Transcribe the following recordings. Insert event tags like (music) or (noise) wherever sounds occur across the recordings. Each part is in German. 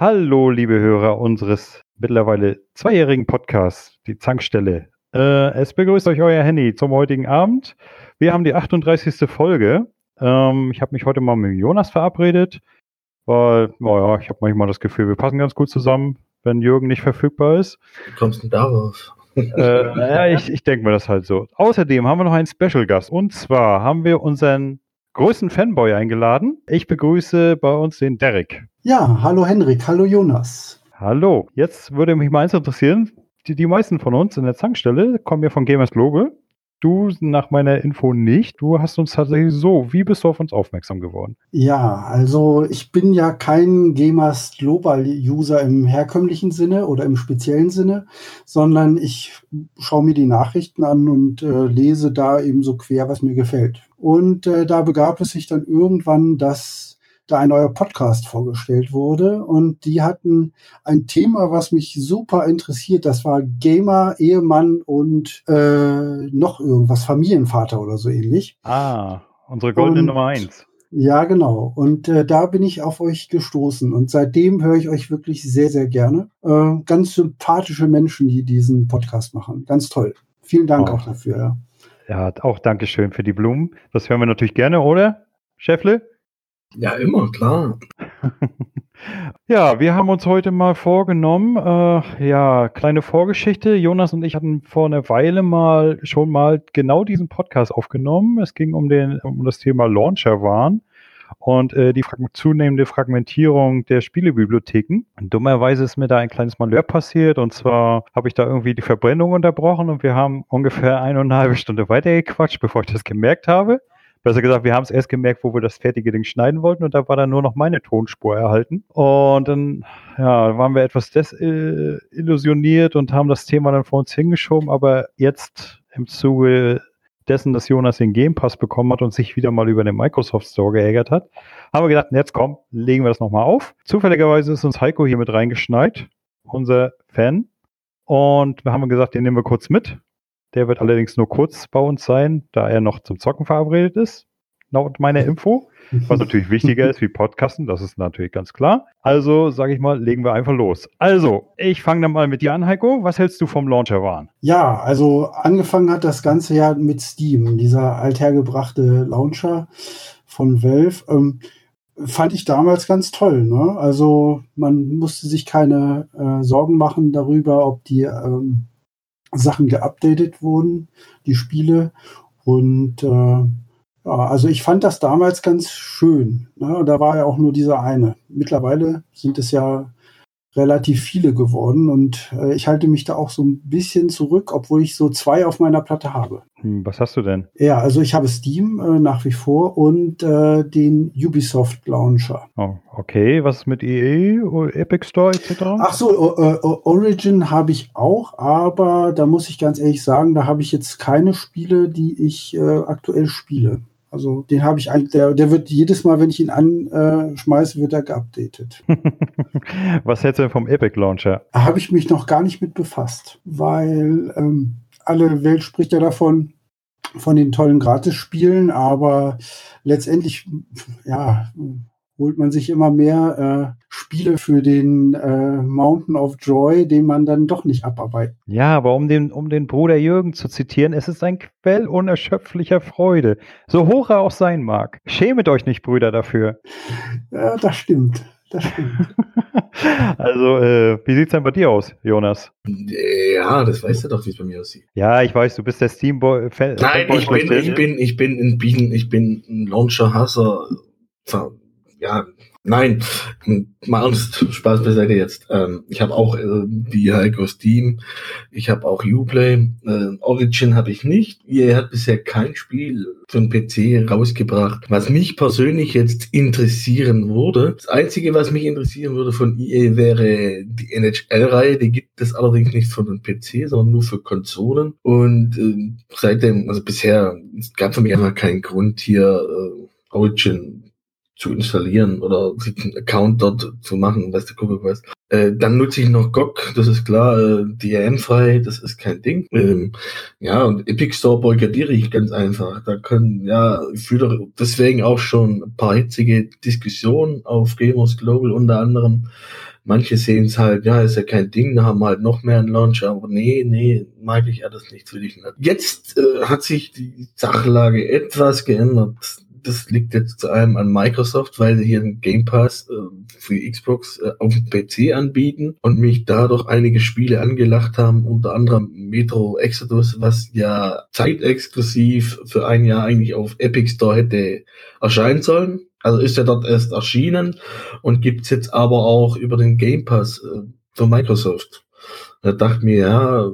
Hallo, liebe Hörer unseres mittlerweile zweijährigen Podcasts, die Zankstelle. Äh, es begrüßt euch euer Henny zum heutigen Abend. Wir haben die 38. Folge. Ähm, ich habe mich heute mal mit Jonas verabredet, weil, naja, ich habe manchmal das Gefühl, wir passen ganz gut zusammen, wenn Jürgen nicht verfügbar ist. Wie kommst du denn darauf? äh, ja, ich, ich denke mir das halt so. Außerdem haben wir noch einen Special Gast und zwar haben wir unseren größten Fanboy eingeladen. Ich begrüße bei uns den Derek. Ja, hallo Henrik, hallo Jonas. Hallo, jetzt würde mich mal eins interessieren. Die, die meisten von uns in der Zankstelle kommen ja von Gamers Global. Du nach meiner Info nicht. Du hast uns tatsächlich so. Wie bist du auf uns aufmerksam geworden? Ja, also ich bin ja kein Gamers Global User im herkömmlichen Sinne oder im speziellen Sinne, sondern ich schaue mir die Nachrichten an und äh, lese da eben so quer, was mir gefällt. Und äh, da begab es sich dann irgendwann, dass da ein neuer Podcast vorgestellt wurde und die hatten ein Thema, was mich super interessiert. Das war Gamer, Ehemann und äh, noch irgendwas, Familienvater oder so ähnlich. Ah, unsere goldene und, Nummer eins. Ja, genau. Und äh, da bin ich auf euch gestoßen. Und seitdem höre ich euch wirklich sehr, sehr gerne. Äh, ganz sympathische Menschen, die diesen Podcast machen. Ganz toll. Vielen Dank oh. auch dafür. Ja. Ja, auch Dankeschön für die Blumen. Das hören wir natürlich gerne, oder, Schäffle? Ja, immer, klar. (laughs) ja, wir haben uns heute mal vorgenommen, äh, ja, kleine Vorgeschichte. Jonas und ich hatten vor einer Weile mal schon mal genau diesen Podcast aufgenommen. Es ging um, den, um das Thema Launcher waren und äh, die zunehmende Fragmentierung der Spielebibliotheken. Und dummerweise ist mir da ein kleines Malheur passiert und zwar habe ich da irgendwie die Verbrennung unterbrochen und wir haben ungefähr eine und eine halbe Stunde weitergequatscht, bevor ich das gemerkt habe. Besser gesagt, wir haben es erst gemerkt, wo wir das fertige Ding schneiden wollten und da war dann nur noch meine Tonspur erhalten. Und dann ja, waren wir etwas desillusioniert und haben das Thema dann vor uns hingeschoben, aber jetzt im Zuge dessen, dass Jonas den Game Pass bekommen hat und sich wieder mal über den Microsoft Store geärgert hat, haben wir gedacht, jetzt komm, legen wir das nochmal auf. Zufälligerweise ist uns Heiko hier mit reingeschneit, unser Fan. Und wir haben gesagt, den nehmen wir kurz mit. Der wird allerdings nur kurz bei uns sein, da er noch zum Zocken verabredet ist, laut meiner (laughs) Info. Was natürlich wichtiger ist wie Podcasten, das ist natürlich ganz klar. Also, sage ich mal, legen wir einfach los. Also, ich fange dann mal mit dir an, Heiko. Was hältst du vom Launcher Warn? Ja, also angefangen hat das Ganze ja mit Steam, dieser althergebrachte Launcher von Valve. Ähm, fand ich damals ganz toll. Ne? Also man musste sich keine äh, Sorgen machen darüber, ob die ähm, Sachen geupdatet wurden, die Spiele. Und äh, ja, also ich fand das damals ganz schön. Ne? Da war ja auch nur dieser eine. Mittlerweile sind es ja relativ viele geworden und äh, ich halte mich da auch so ein bisschen zurück, obwohl ich so zwei auf meiner Platte habe. Hm, was hast du denn? Ja, also ich habe Steam äh, nach wie vor und äh, den Ubisoft Launcher. Oh, okay, was mit EA, Epic Store etc.? Ach so, Origin habe ich auch, aber da muss ich ganz ehrlich sagen, da habe ich jetzt keine Spiele, die ich äh, aktuell spiele. Also den habe ich eigentlich, der, der wird jedes Mal, wenn ich ihn anschmeiße, wird er geupdatet. (laughs) Was hältst du denn vom Epic Launcher? Habe ich mich noch gar nicht mit befasst, weil ähm, alle Welt spricht ja davon, von den tollen Gratis-Spielen, aber letztendlich, ja, holt man sich immer mehr äh, Spiele für den äh, Mountain of Joy, den man dann doch nicht abarbeitet. Ja, aber um den, um den Bruder Jürgen zu zitieren, es ist ein Quell unerschöpflicher Freude, so hoch er auch sein mag. Schämet euch nicht, Brüder, dafür. Ja, das stimmt. Das stimmt. (laughs) also, äh, wie sieht's denn bei dir aus, Jonas? Ja, das weißt du doch, wie es bei mir aussieht. Ja, ich weiß, du bist der Steamboy-Fan. Nein, ich bin, ich bin, ich bin ein Bienen, ich bin ein Launcher-Hasser ja, nein, mal ernst, Spaß beiseite jetzt. Ähm, ich habe auch äh, wie Heiko Steam, ich habe auch Uplay, äh, Origin habe ich nicht. EA hat bisher kein Spiel für den PC rausgebracht, was mich persönlich jetzt interessieren würde. Das Einzige, was mich interessieren würde von EA wäre die NHL-Reihe, die gibt es allerdings nicht für den PC, sondern nur für Konsolen. Und äh, seitdem, also bisher, es gab für mich einfach keinen Grund hier äh, Origin zu installieren oder einen Account dort zu machen, was der Kuckuck weiß. Äh, dann nutze ich noch GOG, das ist klar, äh, DRM-frei, das ist kein Ding. Ähm, ja, und Epic Store boykottiere ich ganz einfach. Da können, ja, ich führe deswegen auch schon ein paar hitzige Diskussionen auf Gamers Global unter anderem, Manche sehen es halt, ja, ist ja kein Ding, da haben wir halt noch mehr einen Launcher, aber nee, nee, mag ich alles nicht, will ich nicht. Jetzt äh, hat sich die Sachlage etwas geändert das liegt jetzt zu einem an Microsoft, weil sie hier einen Game Pass äh, für Xbox äh, auf dem PC anbieten und mich dadurch einige Spiele angelacht haben, unter anderem Metro Exodus, was ja zeitexklusiv für ein Jahr eigentlich auf Epic Store hätte erscheinen sollen. Also ist ja dort erst erschienen und gibt's jetzt aber auch über den Game Pass äh, von Microsoft. Da dachte mir, ja,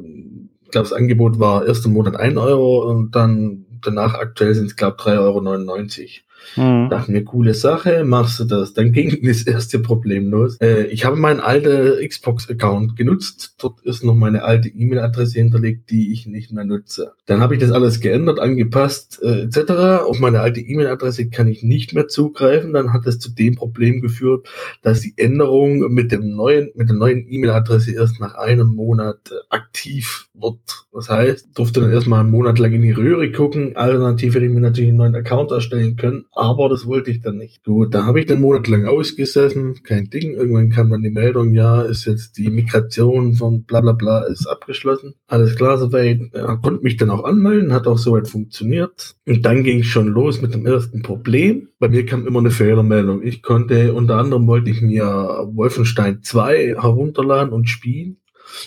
ich glaube, das Angebot war ersten Monat ein Euro und dann danach aktuell sind es, glaube ich, 3,99 Euro. Mhm. Dachte mir, coole Sache, machst du das. Dann ging (laughs) das erste Problem los. Äh, ich habe meinen alten Xbox-Account genutzt. Dort ist noch meine alte E-Mail-Adresse hinterlegt, die ich nicht mehr nutze. Dann habe ich das alles geändert, angepasst, äh, etc. Auf meine alte E-Mail-Adresse kann ich nicht mehr zugreifen. Dann hat es zu dem Problem geführt, dass die Änderung mit dem neuen, mit der neuen E-Mail-Adresse erst nach einem Monat äh, aktiv wird. Das heißt, durfte dann erstmal einen Monat lang in die Röhre gucken. Alternativ hätte ich mir natürlich einen neuen Account erstellen können aber das wollte ich dann nicht. Gut, da habe ich dann monatelang ausgesessen, kein Ding. Irgendwann kam dann die Meldung, ja, ist jetzt die Migration von bla bla bla ist abgeschlossen. Alles klar soweit. Er konnte mich dann auch anmelden, hat auch soweit funktioniert. Und dann ging es schon los mit dem ersten Problem. Bei mir kam immer eine Fehlermeldung. Ich konnte, unter anderem wollte ich mir Wolfenstein 2 herunterladen und spielen.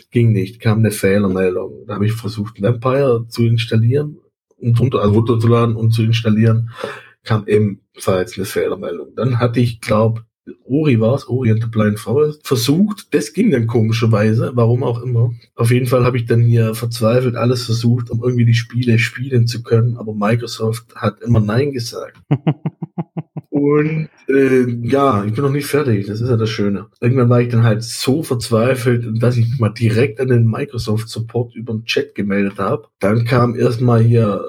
Ging nicht, kam eine Fehlermeldung. Da habe ich versucht, Vampire zu installieren und runter, also runterzuladen und zu installieren kam ebenfalls eine Fehlermeldung. Dann hatte ich, glaube Ori war es, Ori and the Blind Forest, versucht. Das ging dann komischerweise, warum auch immer. Auf jeden Fall habe ich dann hier verzweifelt alles versucht, um irgendwie die Spiele spielen zu können, aber Microsoft hat immer Nein gesagt. (laughs) Und äh, ja, ich bin noch nicht fertig, das ist ja das Schöne. Irgendwann war ich dann halt so verzweifelt, dass ich mich mal direkt an den Microsoft Support über den Chat gemeldet habe. Dann kam erstmal hier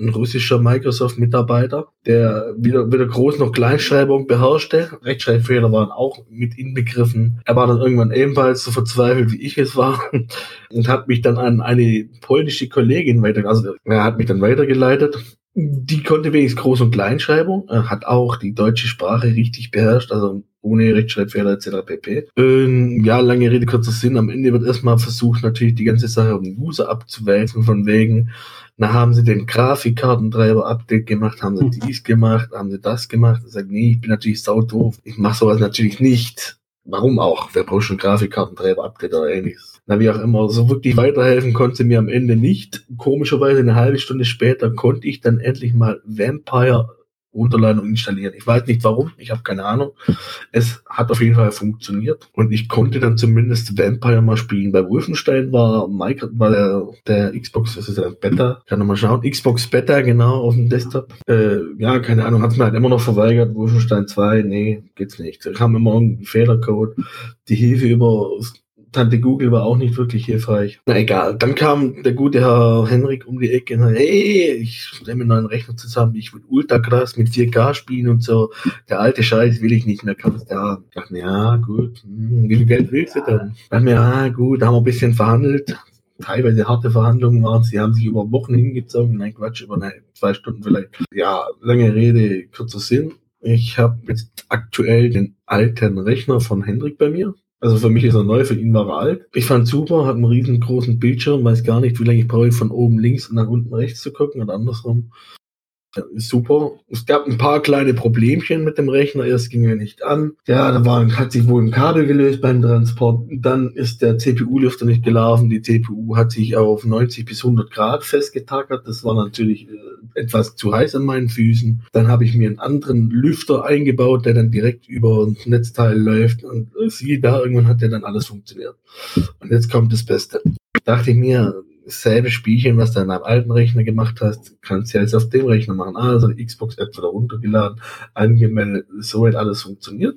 ein russischer Microsoft-Mitarbeiter, der weder, weder Groß- noch Kleinschreibung beherrschte. Rechtschreibfehler waren auch mit inbegriffen. Er war dann irgendwann ebenfalls so verzweifelt, wie ich es war (laughs) und hat mich dann an eine polnische Kollegin weiter, also er hat mich dann weitergeleitet die konnte wenigstens Groß- und Kleinschreibung, hat auch die deutsche Sprache richtig beherrscht, also ohne Rechtschreibfehler etc. pp. Ähm, ja, lange Rede, kurzer Sinn. Am Ende wird erstmal versucht, natürlich die ganze Sache um User abzuwälzen, von wegen, na, haben sie den Grafikkartentreiber-Update gemacht, haben sie mhm. dies gemacht, haben sie das gemacht. Ich sage, nee, ich bin natürlich saudoof. Ich mache sowas natürlich nicht. Warum auch? Wer braucht schon Grafikkartentreiber-Update oder ähnliches? na wie auch immer, so wirklich weiterhelfen konnte mir am Ende nicht. Komischerweise eine halbe Stunde später konnte ich dann endlich mal Vampire runterladen und installieren. Ich weiß nicht warum, ich habe keine Ahnung. Es hat auf jeden Fall funktioniert und ich konnte dann zumindest Vampire mal spielen. Bei Wolfenstein war Mike, war der, der Xbox, das ist ja Beta, kann mal schauen, Xbox Beta genau auf dem Desktop. Äh, ja, keine Ahnung, hat mir halt immer noch verweigert. Wolfenstein 2, nee, geht's nicht. Da kam immer ein Fehlercode. Die Hilfe über Tante Google war auch nicht wirklich hilfreich. Na egal. Dann kam der gute Herr Henrik um die Ecke und hat, hey, ich mir einen neuen Rechner zusammen, ich will ultra krass mit 4K spielen und so. Der alte Scheiß will ich nicht mehr. Kann da. Ich dachte mir, ja, gut, hm, wie viel Geld willst du denn? Ich dachte mir, ja, gut, da haben wir ein bisschen verhandelt. Teilweise harte Verhandlungen waren, sie haben sich über Wochen hingezogen. Nein, Quatsch, über eine, zwei Stunden vielleicht. Ja, lange Rede, kurzer Sinn. Ich habe jetzt aktuell den alten Rechner von Hendrik bei mir. Also für mich ist er neu, für ihn war er alt. Ich fand super, hat einen riesengroßen Bildschirm, weiß gar nicht, wie lange ich brauche, von oben links nach unten rechts zu gucken oder andersrum. Super. Es gab ein paar kleine Problemchen mit dem Rechner. Erst ging er nicht an. Ja, da war, hat sich wohl ein Kabel gelöst beim Transport. Dann ist der CPU-Lüfter nicht gelaufen. Die CPU hat sich auf 90 bis 100 Grad festgetackert. Das war natürlich äh, etwas zu heiß an meinen Füßen. Dann habe ich mir einen anderen Lüfter eingebaut, der dann direkt über ein Netzteil läuft. Und äh, siehe da, irgendwann hat der dann alles funktioniert. Und jetzt kommt das Beste. Dachte ich mir, dasselbe Spielchen, was du an einem alten Rechner gemacht hast, kannst du ja jetzt auf dem Rechner machen. Also die Xbox-App wieder runtergeladen, angemeldet, so hat alles funktioniert.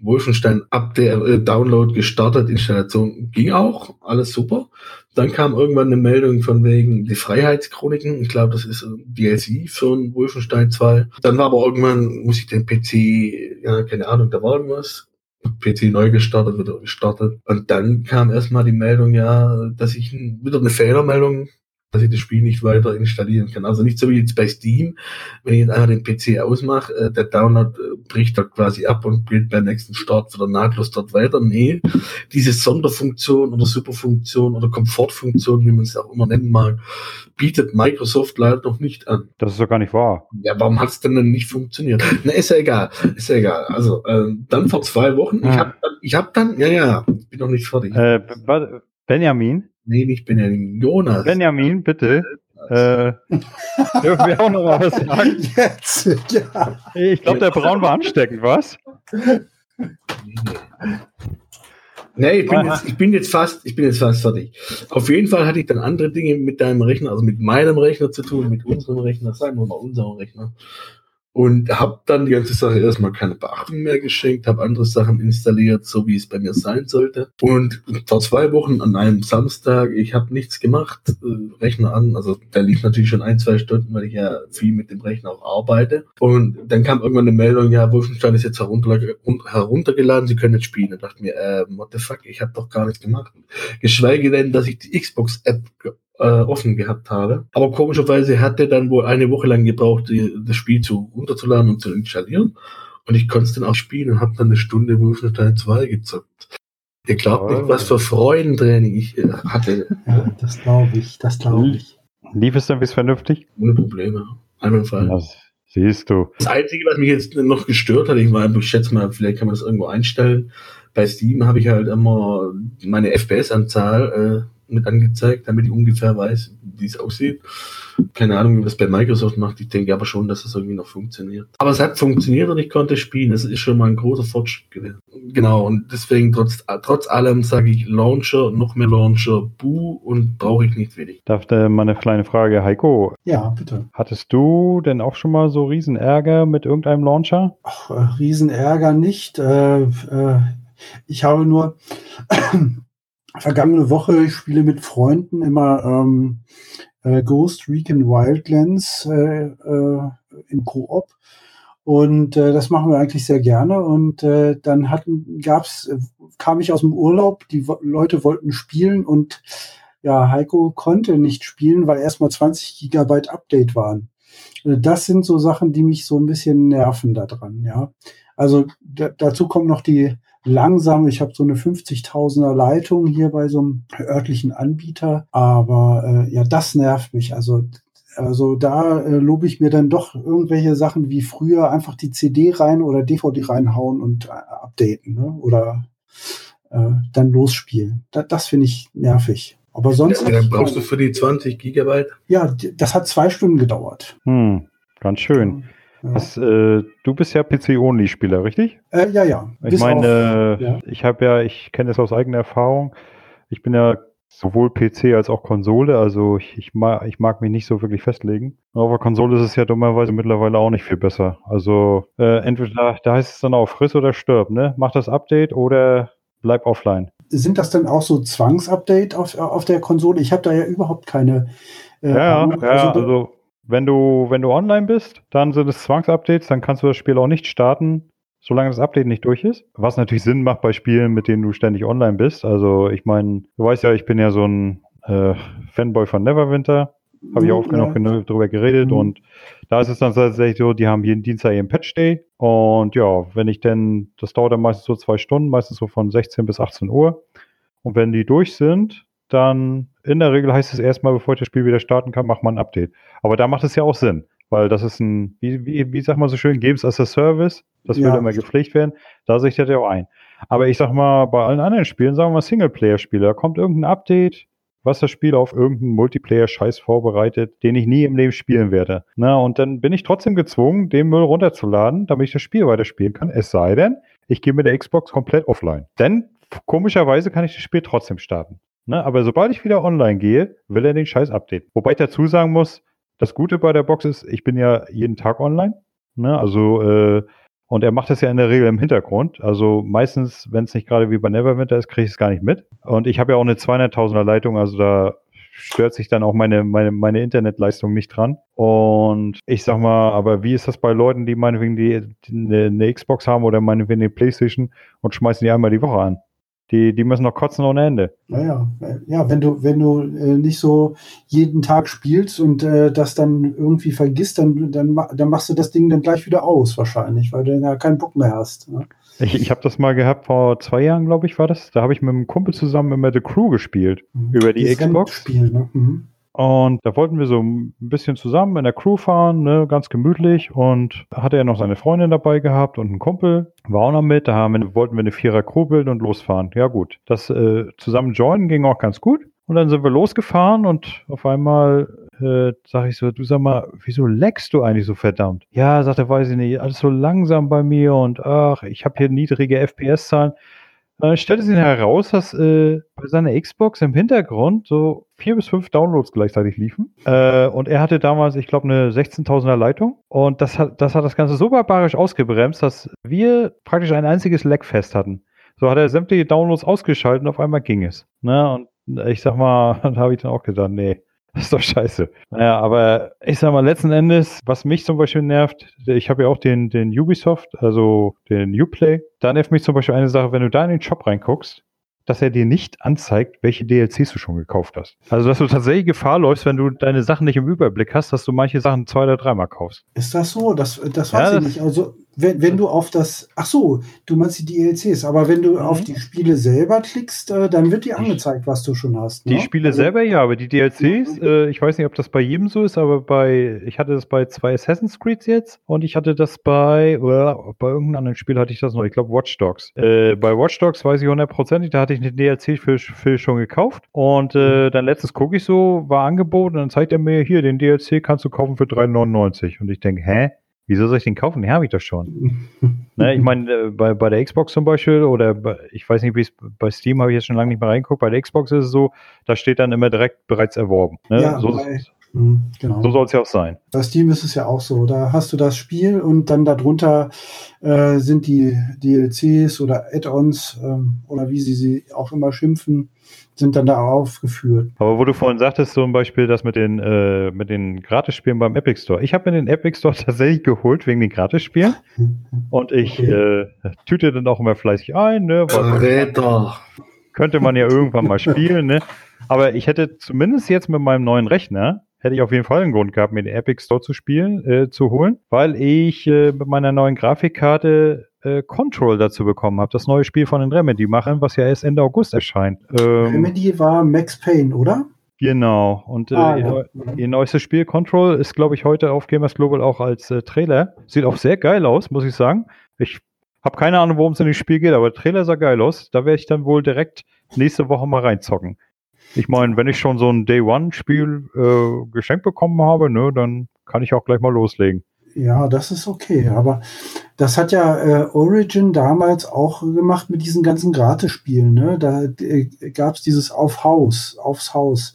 Wolfenstein ab der äh, Download gestartet, Installation ging auch, alles super. Dann kam irgendwann eine Meldung von wegen die Freiheitschroniken. Ich glaube, das ist ein DLC für ein Wolfenstein 2. Dann war aber irgendwann, muss ich den PC, ja, keine Ahnung, da war irgendwas. PC neu gestartet, wieder gestartet. Und dann kam erstmal die Meldung, ja, dass ich wieder eine Fehlermeldung dass ich das Spiel nicht weiter installieren kann. Also nicht so wie jetzt bei Steam, wenn ich jetzt einfach den PC ausmache, äh, der Download äh, bricht dort quasi ab und gilt beim nächsten Start wieder nahtlos dort weiter. Nee, diese Sonderfunktion oder Superfunktion oder Komfortfunktion, wie man es auch immer nennen mag, bietet Microsoft leider noch nicht an. Das ist doch gar nicht wahr. Ja, warum hat es denn dann nicht funktioniert? Na, ist ja egal, ist ja egal. Also äh, dann vor zwei Wochen, ich habe ich hab dann, ja, ja, bin noch nicht fertig. Äh, Benjamin? Nee, nicht Benjamin, Jonas. Benjamin, bitte. Äh, dürfen wir auch noch mal was sagen? (laughs) Jetzt, ja. Ich glaube, der Braun war ansteckend, was? Nee, ich bin, jetzt, ich bin jetzt fast, ich bin jetzt fast fertig. Auf jeden Fall hatte ich dann andere Dinge mit deinem Rechner, also mit meinem Rechner zu tun, mit unserem Rechner, sagen wir mal unserem Rechner und habe dann die ganze Sache erstmal keine Beachtung mehr geschenkt, habe andere Sachen installiert, so wie es bei mir sein sollte. Und vor zwei Wochen an einem Samstag, ich habe nichts gemacht, äh, Rechner an, also der lief natürlich schon ein, zwei Stunden, weil ich ja viel mit dem Rechner auch arbeite. Und dann kam irgendwann eine Meldung, ja, Wolfenstein ist jetzt heruntergeladen, Sie können jetzt spielen. Da dachte ich mir, äh, what the fuck, ich habe doch gar nichts gemacht. Geschweige denn, dass ich die Xbox-App äh, offen gehabt habe. Aber komischerweise hat er dann wohl eine Woche lang gebraucht, die, das Spiel zu runterzuladen und zu installieren. Und ich konnte es dann auch spielen und habe dann eine Stunde Wolfenstein 2 gezockt. Ihr glaubt oh. nicht, was für Freudentraining ich äh, hatte. Ja, das glaube ich, das glaube ich. Lief es dann bis vernünftig? Ohne Probleme. Einwandfrei. Das siehst du. Das Einzige, was mich jetzt noch gestört hat, ich, war, ich schätze mal, vielleicht kann man das irgendwo einstellen. Bei Steam habe ich halt immer meine FPS-Anzahl äh, mit angezeigt, damit ich ungefähr weiß, wie es aussieht. Keine Ahnung, wie das bei Microsoft macht. Ich denke aber schon, dass das irgendwie noch funktioniert. Aber es hat funktioniert und ich konnte spielen. Das ist schon mal ein großer Fortschritt gewesen. Genau, und deswegen trotz, trotz allem sage ich Launcher, noch mehr Launcher, Buh und brauche ich nicht wenig. Darf da mal eine kleine Frage, Heiko? Ja, bitte. Hattest du denn auch schon mal so Riesenärger mit irgendeinem Launcher? Ach, äh, Riesenärger nicht. Äh, äh, ich habe nur vergangene Woche, ich spiele mit Freunden immer ähm, äh, Ghost Recon Wildlands äh, äh, im Koop. Und äh, das machen wir eigentlich sehr gerne. Und äh, dann hatten, gab's, äh, kam ich aus dem Urlaub, die Leute wollten spielen und ja, Heiko konnte nicht spielen, weil erstmal 20 Gigabyte Update waren. Äh, das sind so Sachen, die mich so ein bisschen nerven daran, ja. Also dazu kommt noch die langsam. Ich habe so eine 50.000er Leitung hier bei so einem örtlichen Anbieter. Aber äh, ja, das nervt mich. Also also da äh, lobe ich mir dann doch irgendwelche Sachen wie früher einfach die CD rein oder DVD reinhauen und äh, updaten ne? oder äh, dann losspielen. Da, das finde ich nervig. Aber sonst. Ja, dann brauchst du für die 20 Gigabyte? Ja, das hat zwei Stunden gedauert. Hm, ganz schön. Was, äh, du bist ja PC-Only-Spieler, richtig? Äh, ja, ja. Ich Bis meine, auf, ja. ich habe ja, ich kenne das aus eigener Erfahrung. Ich bin ja sowohl PC als auch Konsole, also ich, ich, mag, ich mag mich nicht so wirklich festlegen. Aber Konsole ist es ja dummerweise mittlerweile auch nicht viel besser. Also äh, entweder da heißt es dann auch friss oder stirb, ne? Mach das Update oder bleib offline. Sind das dann auch so Zwangsupdate auf, auf der Konsole? Ich habe da ja überhaupt keine. Äh, ja, ja, also, also wenn du, wenn du online bist, dann sind es Zwangsupdates, dann kannst du das Spiel auch nicht starten, solange das Update nicht durch ist. Was natürlich Sinn macht bei Spielen, mit denen du ständig online bist. Also ich meine, du weißt ja, ich bin ja so ein äh, Fanboy von Neverwinter. Habe ich auch ja. genug drüber geredet mhm. und da ist es dann tatsächlich so, die haben jeden Dienstag ihren Patch Day und ja, wenn ich denn, das dauert dann meistens so zwei Stunden, meistens so von 16 bis 18 Uhr und wenn die durch sind, dann in der Regel heißt es erstmal, bevor ich das Spiel wieder starten kann, mach mal ein Update. Aber da macht es ja auch Sinn, weil das ist ein, wie, wie, wie sagt man so schön, Games as a Service, das ja. würde immer gepflegt werden, da sehe ich das ja auch ein. Aber ich sag mal, bei allen anderen Spielen, sagen wir mal Singleplayer-Spiele, da kommt irgendein Update, was das Spiel auf irgendeinen Multiplayer-Scheiß vorbereitet, den ich nie im Leben spielen werde. Na, und dann bin ich trotzdem gezwungen, den Müll runterzuladen, damit ich das Spiel weiterspielen kann. Es sei denn, ich gehe mit der Xbox komplett offline. Denn komischerweise kann ich das Spiel trotzdem starten. Ne? Aber sobald ich wieder online gehe, will er den Scheiß updaten. Wobei ich dazu sagen muss, das Gute bei der Box ist, ich bin ja jeden Tag online. Ne? Also, äh, und er macht das ja in der Regel im Hintergrund. Also meistens, wenn es nicht gerade wie bei Neverwinter ist, kriege ich es gar nicht mit. Und ich habe ja auch eine 200.000er Leitung, also da stört sich dann auch meine, meine, meine Internetleistung nicht dran. Und ich sag mal, aber wie ist das bei Leuten, die meinetwegen die, die eine, eine Xbox haben oder meinetwegen eine Playstation und schmeißen die einmal die Woche an? Die, die müssen noch kotzen ohne Ende. Naja, ja, wenn du, wenn du äh, nicht so jeden Tag spielst und äh, das dann irgendwie vergisst, dann, dann, dann machst du das Ding dann gleich wieder aus, wahrscheinlich, weil du ja keinen Bock mehr hast. Ne? Ich, ich habe das mal gehabt vor zwei Jahren, glaube ich, war das. Da habe ich mit einem Kumpel zusammen immer The Crew gespielt. Mhm. Über die Dieses Xbox. Spiel, ne? Mhm. Und da wollten wir so ein bisschen zusammen in der Crew fahren, ne, ganz gemütlich. Und hatte er noch seine Freundin dabei gehabt und einen Kumpel, war auch noch mit. Da haben wir, wollten wir eine Vierer Crew bilden und losfahren. Ja gut, das äh, zusammen joinen ging auch ganz gut. Und dann sind wir losgefahren und auf einmal äh, sage ich so, du sag mal, wieso leckst du eigentlich so verdammt? Ja, sagt er, weiß ich nicht, alles so langsam bei mir und ach, ich habe hier niedrige FPS-Zahlen. Dann stellte sich heraus, dass äh, bei seiner Xbox im Hintergrund so vier bis fünf Downloads gleichzeitig liefen. Äh, und er hatte damals, ich glaube, eine 16.000er Leitung. Und das hat, das hat das Ganze so barbarisch ausgebremst, dass wir praktisch ein einziges Leckfest hatten. So hat er sämtliche Downloads ausgeschaltet und auf einmal ging es. Ne? Und ich sag mal, (laughs) da habe ich dann auch gedacht, nee, das ist doch scheiße. Naja, aber ich sag mal, letzten Endes, was mich zum Beispiel nervt, ich habe ja auch den, den Ubisoft, also den Uplay. Da nervt mich zum Beispiel eine Sache, wenn du da in den Shop reinguckst, dass er dir nicht anzeigt, welche DLCs du schon gekauft hast. Also, dass du tatsächlich Gefahr läufst, wenn du deine Sachen nicht im Überblick hast, dass du manche Sachen zwei oder dreimal kaufst. Ist das so? Das, das weiß ja, ich nicht. Also, wenn, wenn du auf das, ach so, du meinst die DLCs, aber wenn du mhm. auf die Spiele selber klickst, äh, dann wird dir angezeigt, was du schon hast. Ne? Die Spiele also, selber ja, aber die DLCs, mhm. äh, ich weiß nicht, ob das bei jedem so ist, aber bei, ich hatte das bei zwei Assassin's Creed jetzt und ich hatte das bei, oder bei irgendeinem anderen Spiel hatte ich das noch, ich glaube Watch Dogs. Äh, bei Watch Dogs weiß ich hundertprozentig, da hatte ich eine DLC für, für schon gekauft und äh, mhm. dann letztens gucke ich so, war angeboten und dann zeigt er mir hier, den DLC kannst du kaufen für 3,99 und ich denke, hä? Wieso soll ich den kaufen? Den habe ich doch schon. ne, ich meine, äh, bei, bei der Xbox zum Beispiel oder bei, ich weiß nicht, wie es bei Steam habe ich jetzt schon lange nicht mehr reingeguckt. Bei der Xbox ist es so, da steht dann immer direkt bereits erworben. Ne? Ja, so, bei, hm, genau. so soll es ja auch sein. Bei Steam ist es ja auch so. Da hast du das Spiel und dann darunter äh, sind die DLCs oder Add-ons ähm, oder wie sie sie auch immer schimpfen sind dann da aufgeführt. Aber wo du vorhin sagtest, zum Beispiel das mit den, äh, mit den Gratisspielen beim Epic Store. Ich habe mir den Epic Store (laughs) tatsächlich geholt wegen den Gratisspielen. Und ich okay. äh, tüte dann auch immer fleißig ein. Ne, Verräter. Könnte man ja irgendwann mal (laughs) spielen. Ne? Aber ich hätte zumindest jetzt mit meinem neuen Rechner hätte ich auf jeden Fall einen Grund gehabt, mir den Epic Store zu spielen, äh, zu holen, weil ich äh, mit meiner neuen Grafikkarte äh, Control dazu bekommen habe, das neue Spiel von den Remedy machen, was ja erst Ende August erscheint. Ähm, Remedy war Max Payne, oder? Genau. Und äh, ah, ja. ihr, ihr, neuestes Spiel Control ist, glaube ich, heute auf Gamers Global auch als äh, Trailer. Sieht auch sehr geil aus, muss ich sagen. Ich habe keine Ahnung, worum es in dem Spiel geht, aber der Trailer sah geil aus. Da werde ich dann wohl direkt nächste Woche mal reinzocken. Ich meine, wenn ich schon so ein Day One-Spiel äh, geschenkt bekommen habe, ne, dann kann ich auch gleich mal loslegen. Ja, das ist okay. Aber das hat ja äh, Origin damals auch gemacht mit diesen ganzen Gratis-Spielen. Ne? Da äh, gab es dieses Auf Haus, aufs Haus.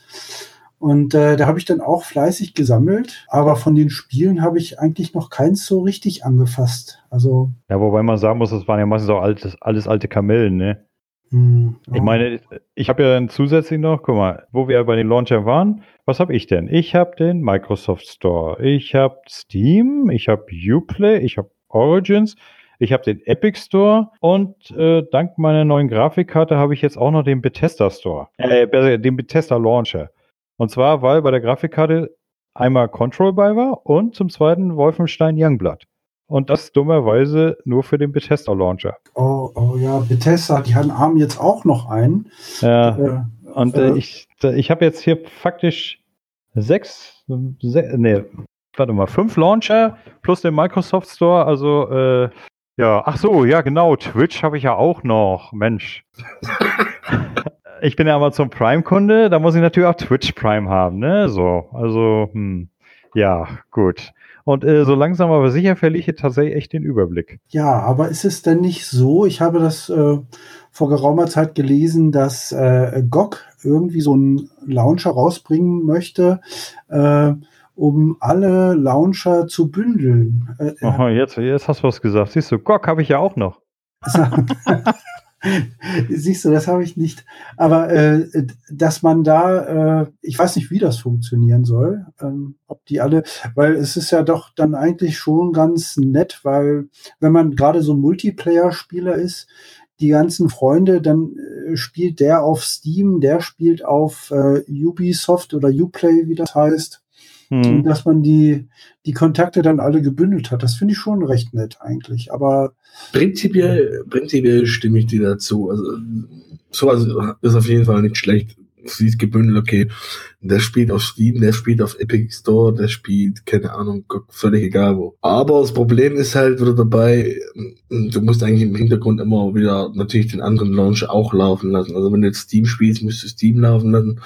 Und äh, da habe ich dann auch fleißig gesammelt, aber von den Spielen habe ich eigentlich noch keins so richtig angefasst. Also ja, wobei man sagen muss, das waren ja meistens auch altes, alles alte Kamellen, ne? Hm, ich meine, ich habe ja dann zusätzlich noch, guck mal, wo wir bei den Launcher waren, was habe ich denn? Ich habe den Microsoft Store, ich habe Steam, ich habe Uplay, ich habe Origins, ich habe den Epic Store. Und äh, dank meiner neuen Grafikkarte habe ich jetzt auch noch den Bethesda Store, äh, den Bethesda Launcher. Und zwar, weil bei der Grafikkarte einmal Control bei war und zum zweiten Wolfenstein Youngblood. Und das dummerweise nur für den Bethesda Launcher. Oh, oh ja, Bethesda, die haben jetzt auch noch einen. Ja. Äh, und äh, ich, ich habe jetzt hier faktisch sechs, sechs, nee, warte mal, fünf Launcher plus den Microsoft Store. Also, äh, ja, ach so, ja, genau, Twitch habe ich ja auch noch. Mensch. (laughs) ich bin ja Amazon Prime-Kunde, da muss ich natürlich auch Twitch Prime haben, ne? So, also, hm, ja, gut. Und äh, so langsam aber sicher verliere ich tatsächlich echt den Überblick. Ja, aber ist es denn nicht so? Ich habe das äh, vor geraumer Zeit gelesen, dass äh, GOG irgendwie so einen Launcher rausbringen möchte, äh, um alle Launcher zu bündeln. Äh, Aha, jetzt, jetzt hast du was gesagt. Siehst du, GOG habe ich ja auch noch. (laughs) (laughs) (laughs) Siehst du, das habe ich nicht. Aber äh, dass man da, äh, ich weiß nicht, wie das funktionieren soll, ähm, ob die alle, weil es ist ja doch dann eigentlich schon ganz nett, weil wenn man gerade so Multiplayer-Spieler ist, die ganzen Freunde, dann äh, spielt der auf Steam, der spielt auf äh, Ubisoft oder Uplay, wie das heißt. Hm. Dass man die, die Kontakte dann alle gebündelt hat. Das finde ich schon recht nett eigentlich. Aber Prinzipiell, prinzipiell stimme ich dir dazu. Also, sowas ist auf jeden Fall nicht schlecht. Sie ist gebündelt, okay. Der spielt auf Steam, der spielt auf Epic Store, der spielt, keine Ahnung, völlig egal wo. Aber das Problem ist halt wieder dabei, du musst eigentlich im Hintergrund immer wieder natürlich den anderen Launcher auch laufen lassen. Also wenn du jetzt Steam spielst, musst du Steam laufen lassen.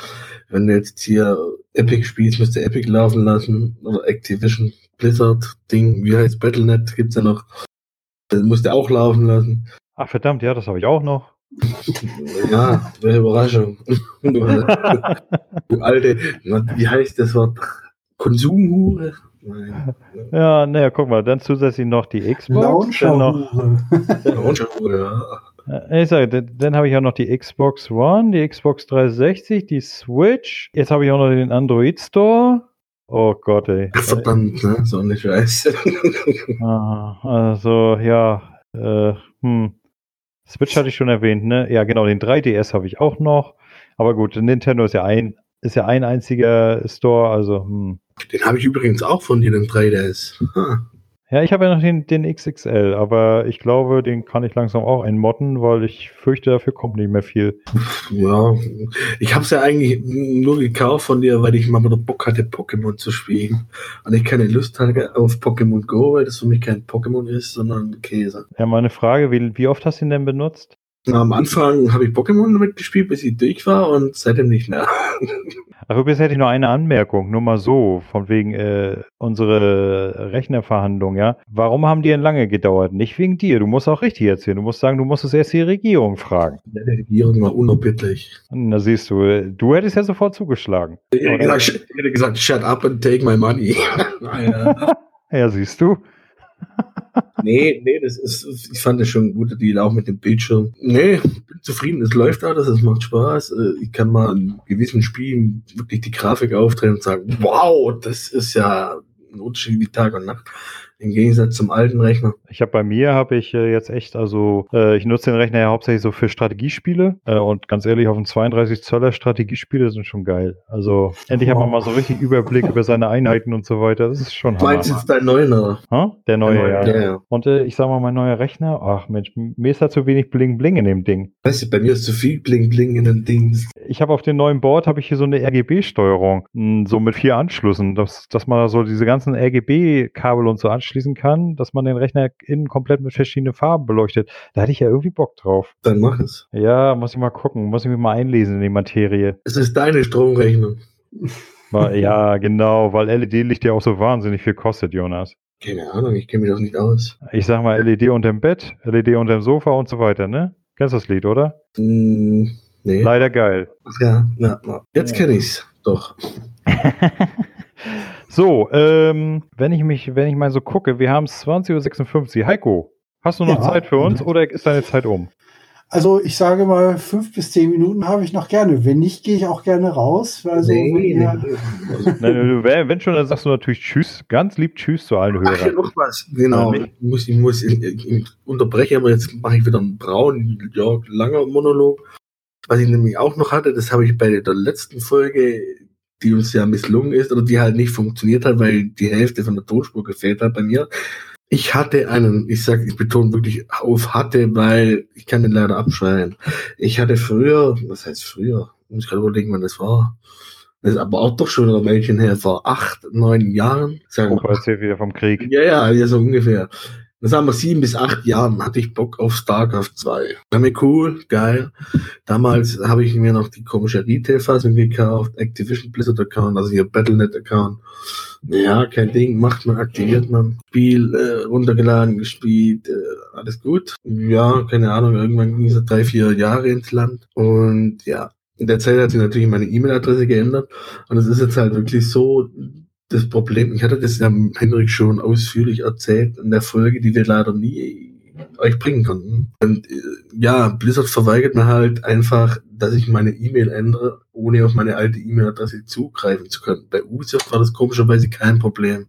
Wenn du jetzt hier Epic spielst, musst du Epic laufen lassen. Oder Activision, Blizzard, Ding, wie heißt Battle.net, gibt's ja noch. Das musst du auch laufen lassen. Ach verdammt, ja, das habe ich auch noch. (laughs) Ja, welche Überraschung. Du, du alte, wie heißt das Wort? Konsumhure? Nein. Ja, naja, guck mal, dann zusätzlich noch die Xbox. Dann noch, Launcher. Launcherhure, ja. Äh, ich sage, dann, dann habe ich auch noch die Xbox One, die Xbox 360, die Switch. Jetzt habe ich auch noch den Android Store. Oh Gott, ey. Verdammt, ne? So eine Scheiße. (laughs) Ah, also, ja, äh, hm. Switch hatte ich schon erwähnt, ne? Ja, genau, den 3DS habe ich auch noch. Aber gut, Nintendo ist ja ein, ist ja ein einziger Store, also, hm. Den habe ich übrigens auch von dir, den 3DS. Ha. Ja, ich habe ja noch den, den XXL, aber ich glaube, den kann ich langsam auch einmodden, weil ich fürchte, dafür kommt nicht mehr viel. Ja, ich habe es ja eigentlich nur gekauft von dir, weil ich mal wieder Bock hatte, Pokémon zu spielen. Und ich keine Lust hatte auf Pokémon Go, weil das für mich kein Pokémon ist, sondern Käse. Ja, meine Frage, wie, wie oft hast du ihn denn benutzt? Am Anfang habe ich Pokémon mitgespielt, bis ich durch war und seitdem nicht mehr. Ach, übrigens hätte ich noch eine Anmerkung, nur mal so, von wegen äh, unsere Rechnerverhandlung, ja. Warum haben die denn lange gedauert? Nicht wegen dir, du musst auch richtig erzählen. Du musst sagen, du musst es erst die Regierung fragen. Die Regierung war unerbittlich. Na siehst du, äh, du hättest ja sofort zugeschlagen. Ich hätte gesagt, ich hätte gesagt shut up and take my money. (laughs) Ja, siehst du. Nee, nee, das ist, ich fand das schon ein guter Deal, auch mit dem Bildschirm. Nee, bin zufrieden, es läuft alles, es macht Spaß. Äh, Ich kann mal in gewissen Spielen wirklich die Grafik aufdrehen und sagen, wow, das ist ja ein Unterschied wie Tag und Nacht. Im Gegensatz zum alten Rechner. Ich habe bei mir habe ich äh, jetzt echt, also äh, ich nutze den Rechner ja hauptsächlich so für Strategiespiele äh, und ganz ehrlich, auf dem 32 Zöller Strategiespiele sind schon geil. Also endlich hat man mal so richtig Überblick über seine Einheiten und so weiter. Das ist schon Hammer. Meinst du jetzt dein neuner? Ha? Der neue, ja. Ja, ja. Und äh, ich sag mal, mein neuer Rechner, ach Mensch, mir ist da zu wenig Bling Bling in dem Ding. Weißt du, bei mir ist zu viel Bling Bling in den Dings. Ich habe auf dem neuen Board habe ich hier so eine RGB-Steuerung, mh, so mit vier Anschlüssen, dass, dass man da so diese ganzen RGB-Kabel und so anschließen kann, dass man den Rechner innen komplett mit verschiedenen Farben beleuchtet. Da hätte ich ja irgendwie Bock drauf. Dann mach es. Ja, muss ich mal gucken, muss ich mich mal einlesen in die Materie. Es ist deine Stromrechnung. Ja, genau, weil LED-Licht ja auch so wahnsinnig viel kostet, Jonas. Keine Ahnung, ich kenne mich doch nicht aus. Ich sag mal LED unterm Bett, LED unterm Sofa und so weiter, ne? Kennst du das Lied, oder? Hm, nee. Leider geil. Ja, ja, ja. Jetzt kenne ich's. Doch. (laughs) so, ähm, wenn ich mich, wenn ich mal so gucke, wir haben es 20.56 Uhr. Heiko, hast du noch Ja. Zeit für uns oder ist deine Zeit um? Also ich sage mal, fünf bis zehn Minuten habe ich noch gerne. Wenn nicht, gehe ich auch gerne raus. Also, wenn nee, ihr- nee. Nein, du- wenn schon, dann sagst du natürlich Tschüss, ganz lieb Tschüss zu allen Ach ja, Hörern. noch was. Genau. Ja, Ich muss, ich muss ich, ich unterbreche, aber jetzt mache ich wieder einen braunen, ja, langer Monolog. Was ich nämlich auch noch hatte, das habe ich bei der letzten Folge, die uns ja misslungen ist, oder die halt nicht funktioniert hat, weil die Hälfte von der Tonspur gefehlt hat bei mir. Ich hatte einen, ich sag, ich betone wirklich auf hatte, weil ich kann den leider abschreien. Ich hatte früher, was heißt früher? Ich muss gerade überlegen, wann das war. Das ist aber auch doch schon ein Mädchen her, vor acht, neun Jahren. Sagen wir wieder vom Krieg. ja, ja, ja, so ungefähr. Das haben wir sieben bis acht Jahren, hatte ich Bock auf StarCraft 2. War mir cool, geil. Damals habe ich mir noch die komische Retail-Fassung gekauft, Activision Blizzard Account, also ihr Battlenet Account. Ja, kein Ding, macht man, aktiviert man. Spiel äh, runtergeladen, gespielt, äh, alles gut. Ja, keine Ahnung, irgendwann ging es drei, vier Jahre ins Land. Und ja, in der Zeit hat sich natürlich meine E-Mail-Adresse geändert. Und es ist jetzt halt wirklich so, das Problem, ich hatte das ja Henrik schon ausführlich erzählt in der Folge, die wir leider nie euch bringen konnten. Und äh, ja, Blizzard verweigert mir halt einfach, dass ich meine E-Mail ändere, ohne auf meine alte E-Mail-Adresse zugreifen zu können. Bei Ubisoft war das komischerweise kein Problem.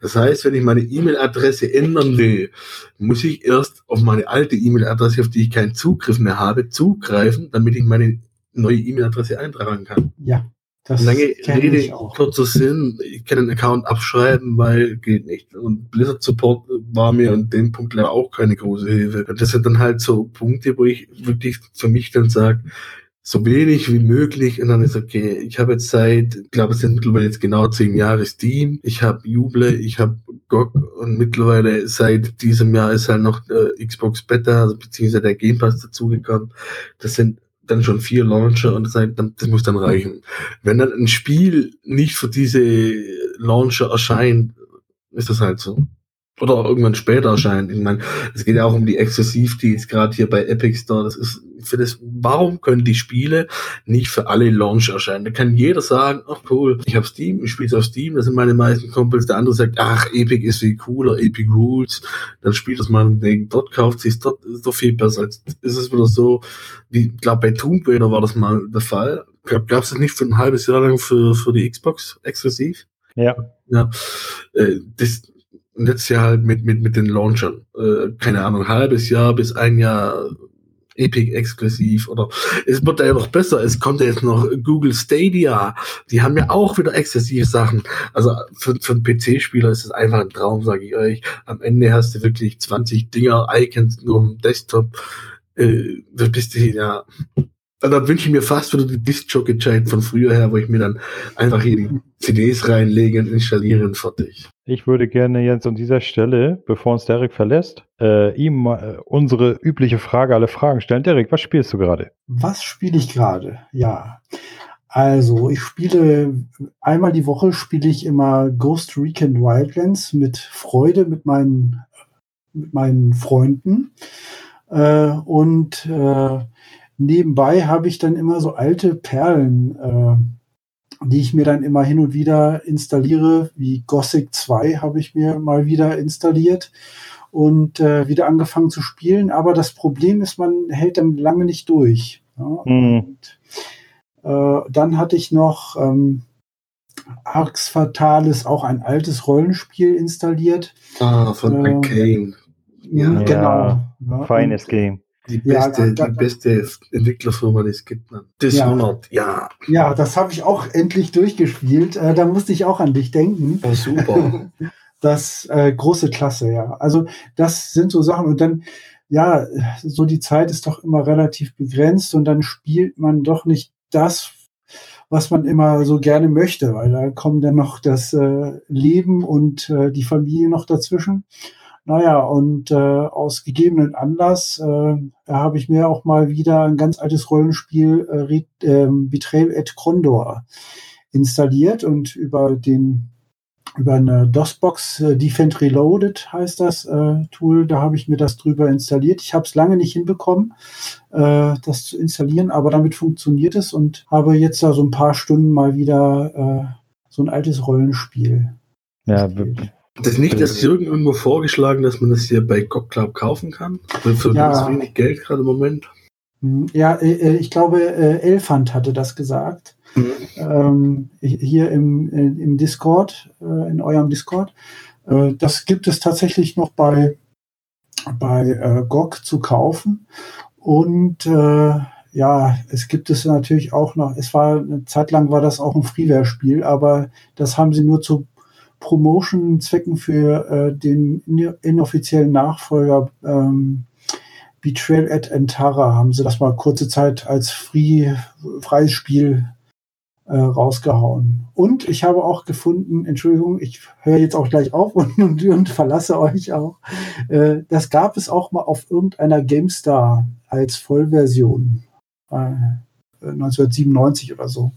Das heißt, wenn ich meine E-Mail-Adresse ändern will, muss ich erst auf meine alte E-Mail-Adresse, auf die ich keinen Zugriff mehr habe, zugreifen, damit ich meine neue E-Mail-Adresse eintragen kann. Ja. Das Lange Rede, kurzer Sinn, ich kann den Account abschreiben, weil geht nicht. Und Blizzard Support war mir an dem Punkt leider auch keine große Hilfe. Und das sind dann halt so Punkte, wo ich wirklich für mich dann sage, so wenig wie möglich und dann ist okay. Ich habe jetzt seit, ich glaube, es sind mittlerweile jetzt genau zehn Jahre Steam. Ich habe Juble, ich habe GOG und mittlerweile seit diesem Jahr ist halt noch äh, Xbox Beta, also beziehungsweise der Game Pass dazugekommen. Das sind dann schon vier Launcher und das, das muss dann reichen. Wenn dann ein Spiel nicht für diese Launcher erscheint, ist das halt so oder irgendwann später erscheint. Ich meine, es geht ja auch um die Exklusivdeals, gerade hier bei Epic Store. Das ist für das, warum können die Spiele nicht für alle Launch erscheinen? Da kann jeder sagen, ach cool, ich habe Steam, ich spiele auf Steam, das sind meine meisten Kumpels. Der andere sagt, ach, Epic ist viel cooler, Epic Rules. Dann spielt das mal dort kauft sich dort ist doch viel besser. Als ist es wieder so, wie, ich glaube, bei Tomb Raider war das mal der Fall. Gab es das nicht für ein halbes Jahr lang für, für die Xbox exklusiv? Ja. Ja. Äh, das, und jetzt ja halt mit, mit, mit den Launchern. Äh, keine Ahnung, halbes Jahr bis ein Jahr Epic exklusiv oder es wird ja noch besser. Es kommt ja jetzt noch Google Stadia. Die haben ja auch wieder exzessive Sachen. Also für, für einen PC-Spieler ist es einfach ein Traum, sage ich euch. Am Ende hast du wirklich 20 Dinger, Icons nur im Desktop. Äh, da bist du ja da wünsche ich mir fast wieder die Disc-Jockey-Zeit von früher her, wo ich mir dann einfach hier die CDs reinlege und installiere und fertig. Ich würde gerne jetzt an dieser Stelle, bevor uns Derek verlässt, äh, ihm äh, unsere übliche Frage, alle Fragen stellen. Derek, was spielst du gerade? Was spiele ich gerade? Ja. Also, ich spiele einmal die Woche spiele ich immer Ghost Recon Wildlands mit Freude mit meinen, mit meinen Freunden. Äh, und äh, nebenbei habe ich dann immer so alte Perlen, äh, die ich mir dann immer hin und wieder installiere, wie Gothic 2 habe ich mir mal wieder installiert und äh, wieder angefangen zu spielen. Aber das Problem ist, man hält dann lange nicht durch. Ja? Mhm. Und, äh, dann hatte ich noch ähm, Arx Fatalis, auch ein altes Rollenspiel installiert. Ah, von ähm, Arcane. Ja, genau. Ja, feines Game. Die beste, ja, da, die beste Entwicklerfirma, die es gibt. Man. Dishonored, ja. Ja, ja das habe ich auch endlich durchgespielt. Äh, da musste ich auch an dich denken. Oh, super. (laughs) das äh, große Klasse, ja. Also das sind so Sachen und dann, ja, so die Zeit ist doch immer relativ begrenzt und dann spielt man doch nicht das, was man immer so gerne möchte, weil da kommen dann noch das äh, Leben und äh, die Familie noch dazwischen. Naja, und äh, aus gegebenen Anlass äh, habe ich mir auch mal wieder ein ganz altes Rollenspiel äh, äh, Betrayal at Condor installiert und über den über eine DOS-Box, äh, Defend Reloaded heißt das äh, Tool, da habe ich mir das drüber installiert. Ich habe es lange nicht hinbekommen, äh, das zu installieren, aber damit funktioniert es und habe jetzt da so ein paar Stunden mal wieder äh, so ein altes Rollenspiel. Ja, das ist nicht das Jürgen irgendwo vorgeschlagen, dass man das hier bei GOG Club kaufen kann? Für ja. wenig Geld gerade im Moment. Hm, ja, äh, äh, ich glaube, äh, Elfand hatte das gesagt. Mhm. Hier im, im Discord, in eurem Discord. Das gibt es tatsächlich noch bei, bei GOG zu kaufen. Und ja, es gibt es natürlich auch noch, es war, eine Zeit lang war das auch ein Freeware-Spiel, aber das haben sie nur zu Promotion-Zwecken für äh, den inoffiziellen Nachfolger ähm, Betrayal at Antara haben sie das mal kurze Zeit als free, freies Spiel äh, rausgehauen. Und ich habe auch gefunden, Entschuldigung, ich höre jetzt auch gleich auf (laughs) und, und, und verlasse euch auch. Äh, das gab es auch mal auf irgendeiner GameStar als Vollversion. Äh, 1997 oder so.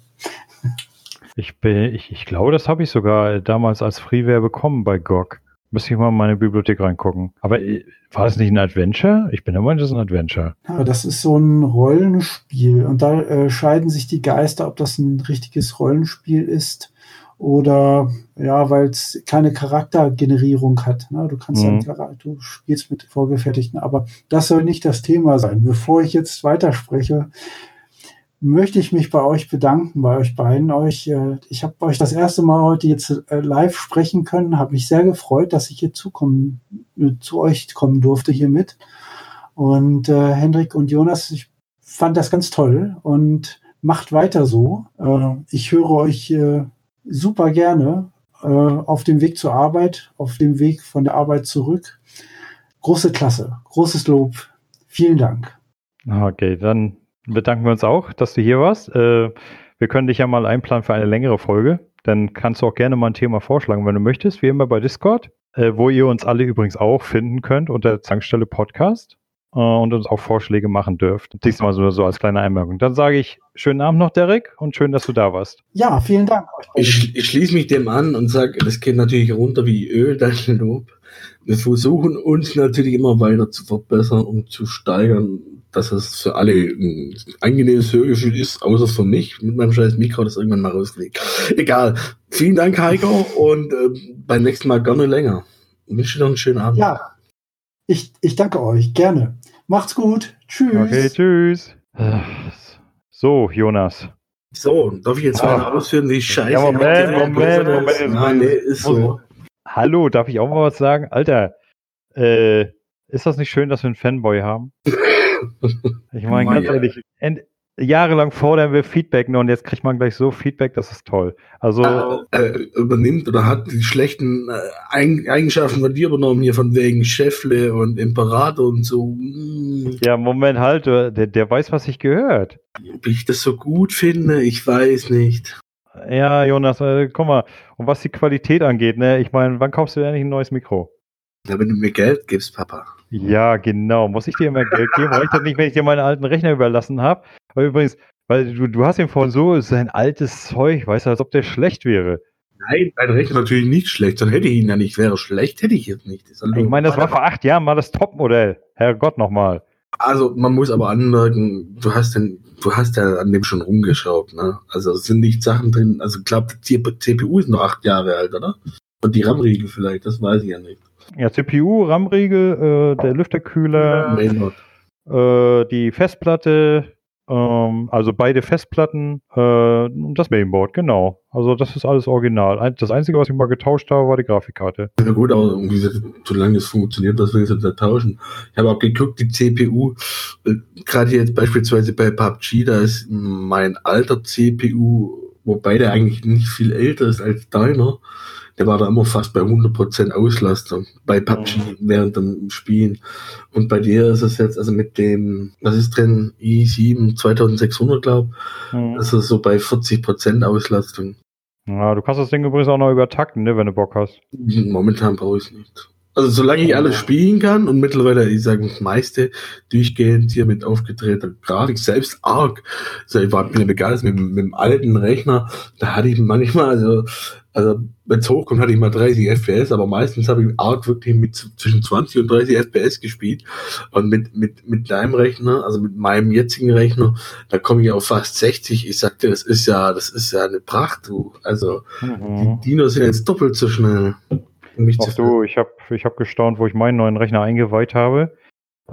Ich, bin, ich, ich glaube, das habe ich sogar damals als Freeware bekommen bei GOG. Müsste ich mal in meine Bibliothek reingucken. Aber äh, war es nicht ein Adventure? Ich bin der Meinung, das ist ein Adventure. Ja, das ist so ein Rollenspiel. Und da äh, scheiden sich die Geister, ob das ein richtiges Rollenspiel ist oder ja, weil es keine Charaktergenerierung hat. Ne? Du kannst mhm. ja, du spielst mit vorgefertigten, aber das soll nicht das Thema sein. Bevor ich jetzt weiterspreche, möchte ich mich bei euch bedanken, bei euch beiden. Euch, äh, ich habe euch das erste Mal heute jetzt äh, live sprechen können, habe mich sehr gefreut, dass ich hier zukommen, äh, zu euch kommen durfte hier mit. Und äh, Hendrik und Jonas, ich fand das ganz toll und macht weiter so. Äh, ich höre euch äh, super gerne äh, auf dem Weg zur Arbeit, auf dem Weg von der Arbeit zurück. Große Klasse, großes Lob. Vielen Dank. Okay, dann bedanken wir uns auch, dass du hier warst. Äh, wir können dich ja mal einplanen für eine längere Folge. Dann kannst du auch gerne mal ein Thema vorschlagen, wenn du möchtest, wie immer bei Discord, äh, wo ihr uns alle übrigens auch finden könnt unter Zankstelle Podcast äh, und uns auch Vorschläge machen dürft. Diesmal so, so als kleine Einmerkung. Dann sage ich schönen Abend noch, Derek, und schön, dass du da warst. Ja, vielen Dank. Ich, ich schließe mich dem an und sage, das geht natürlich runter wie Öl, dein Lob. Wir versuchen uns natürlich immer weiter zu verbessern und zu steigern, dass es für alle ein angenehmes Hörgefühl ist, außer für mich mit meinem scheiß Mikro, das irgendwann mal rauskriegt. Egal. Vielen Dank, Heiko, und äh, beim nächsten Mal gerne länger. Ich wünsche dir noch einen schönen Abend. Ja, ich, ich danke euch. Gerne. Macht's gut. Tschüss. Okay, tschüss. So, Jonas. So, darf ich jetzt mal ah. ausführen, wie scheiße ja, Moment, Moment, Moment. Nein, nee, ist so. Hallo, darf ich auch mal was sagen? Alter, äh, ist das nicht schön, dass wir einen Fanboy haben? (laughs) Ich meine, ganz ehrlich, jahrelang fordern wir Feedback nur und jetzt kriegt man gleich so Feedback, das ist toll. Also äh, äh, übernimmt oder hat die schlechten äh, Eigenschaften von dir übernommen, hier von wegen Chefle und Imperator und so. Mm. Ja, Moment halt, der, der weiß, was ich gehört. Ob ich das so gut finde, ich weiß nicht. Ja, Jonas, äh, guck mal, und was die Qualität angeht, ne, ich meine, wann kaufst du endlich ein neues Mikro? Ja, wenn du mir Geld gibst, Papa. Ja, genau. Muss ich dir immer Geld geben? Reicht das nicht, wenn ich dir meinen alten Rechner überlassen habe? Aber übrigens, weil du, du hast ihn vorhin so, sein altes Zeug, weißt du, als ob der schlecht wäre. Nein, dein Rechner natürlich nicht schlecht, dann hätte ich ihn ja nicht. Wäre schlecht, hätte ich jetzt nicht. Ich meine, das war vor acht Jahren mal das Topmodell. Herrgott nochmal. Also man muss aber anmerken, du hast den, du hast ja an dem schon rumgeschraubt, ne? Also es sind nicht Sachen drin, also ich glaube, die CPU ist noch acht Jahre alt, oder? Und die RAM-Riegel vielleicht, das weiß ich ja nicht. Ja, CPU, RAM-Riegel, äh, der Lüfterkühler, äh, die Festplatte, ähm, also beide Festplatten äh, und das Mainboard, genau. Also das ist alles original. Das Einzige, was ich mal getauscht habe, war die Grafikkarte. Ja gut, aber irgendwie, solange es funktioniert, was ich jetzt tauschen? Ich habe auch geguckt, die CPU, äh, gerade jetzt beispielsweise bei PUBG, da ist mein alter CPU, wobei der eigentlich nicht viel älter ist als deiner, der war da immer fast bei 100% Auslastung bei PUBG mhm. während dem Spielen. Und bei dir ist es jetzt, also mit dem, was ist drin, i7 2600, glaube mhm. ist es so bei 40% Auslastung. Ja, du kannst das Ding übrigens auch noch übertakten, ne, wenn du Bock hast. Momentan brauche ich es nicht. Also solange ich alles spielen kann und mittlerweile, ich sage das meiste, durchgehend hier mit aufgetretener Grafik, selbst Arc, also ich war mir begeistert mit, mit dem alten Rechner, da hatte ich manchmal, also, also wenn es hochkommt, hatte ich mal 30 FPS, aber meistens habe ich Arc wirklich mit zwischen 20 und 30 FPS gespielt. Und mit, mit, mit deinem Rechner, also mit meinem jetzigen Rechner, da komme ich auf fast 60. Ich sagte, das ist ja, das ist ja eine Pracht, du. Also mhm. die Dinos sind jetzt doppelt so schnell. Ach du, ich habe ich hab gestaunt, wo ich meinen neuen Rechner eingeweiht habe.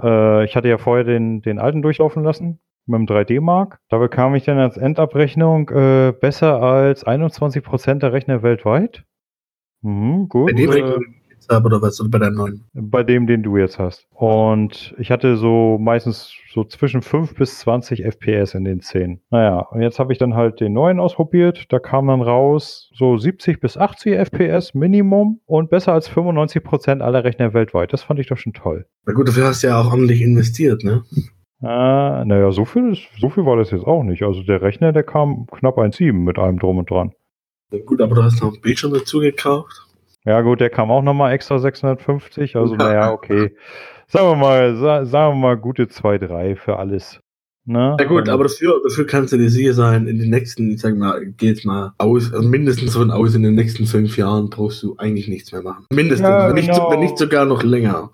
Äh, ich hatte ja vorher den, den alten durchlaufen lassen mit dem 3D-Mark. Da bekam ich dann als Endabrechnung äh, besser als 21% der Rechner weltweit. Mhm, gut. Bei dem äh, habe oder was? Oder bei deinem neuen? Bei dem, den du jetzt hast. Und ich hatte so meistens so zwischen 5 bis 20 FPS in den 10. Naja, und jetzt habe ich dann halt den neuen ausprobiert. Da kam dann raus so 70 bis 80 FPS Minimum und besser als 95 Prozent aller Rechner weltweit. Das fand ich doch schon toll. Na gut, dafür hast du ja auch ordentlich investiert, ne? Ah, naja, so viel, so viel war das jetzt auch nicht. Also der Rechner, der kam knapp 1,7 mit allem drum und dran. Na gut, aber du hast noch einen Bildschirm dazu gekauft. Ja, gut, der kam auch nochmal extra 650. Also, naja, (laughs) okay. Sagen wir mal, sa sagen wir mal gute 2, 3 für alles. Ne? Ja gut, aber dafür, dafür kannst du dir sicher sein, in den nächsten, ich sag mal, geht's mal aus, also mindestens von aus, in den nächsten fünf Jahren brauchst du eigentlich nichts mehr machen. Mindestens, ja, wenn, genau. nicht, wenn nicht sogar noch länger.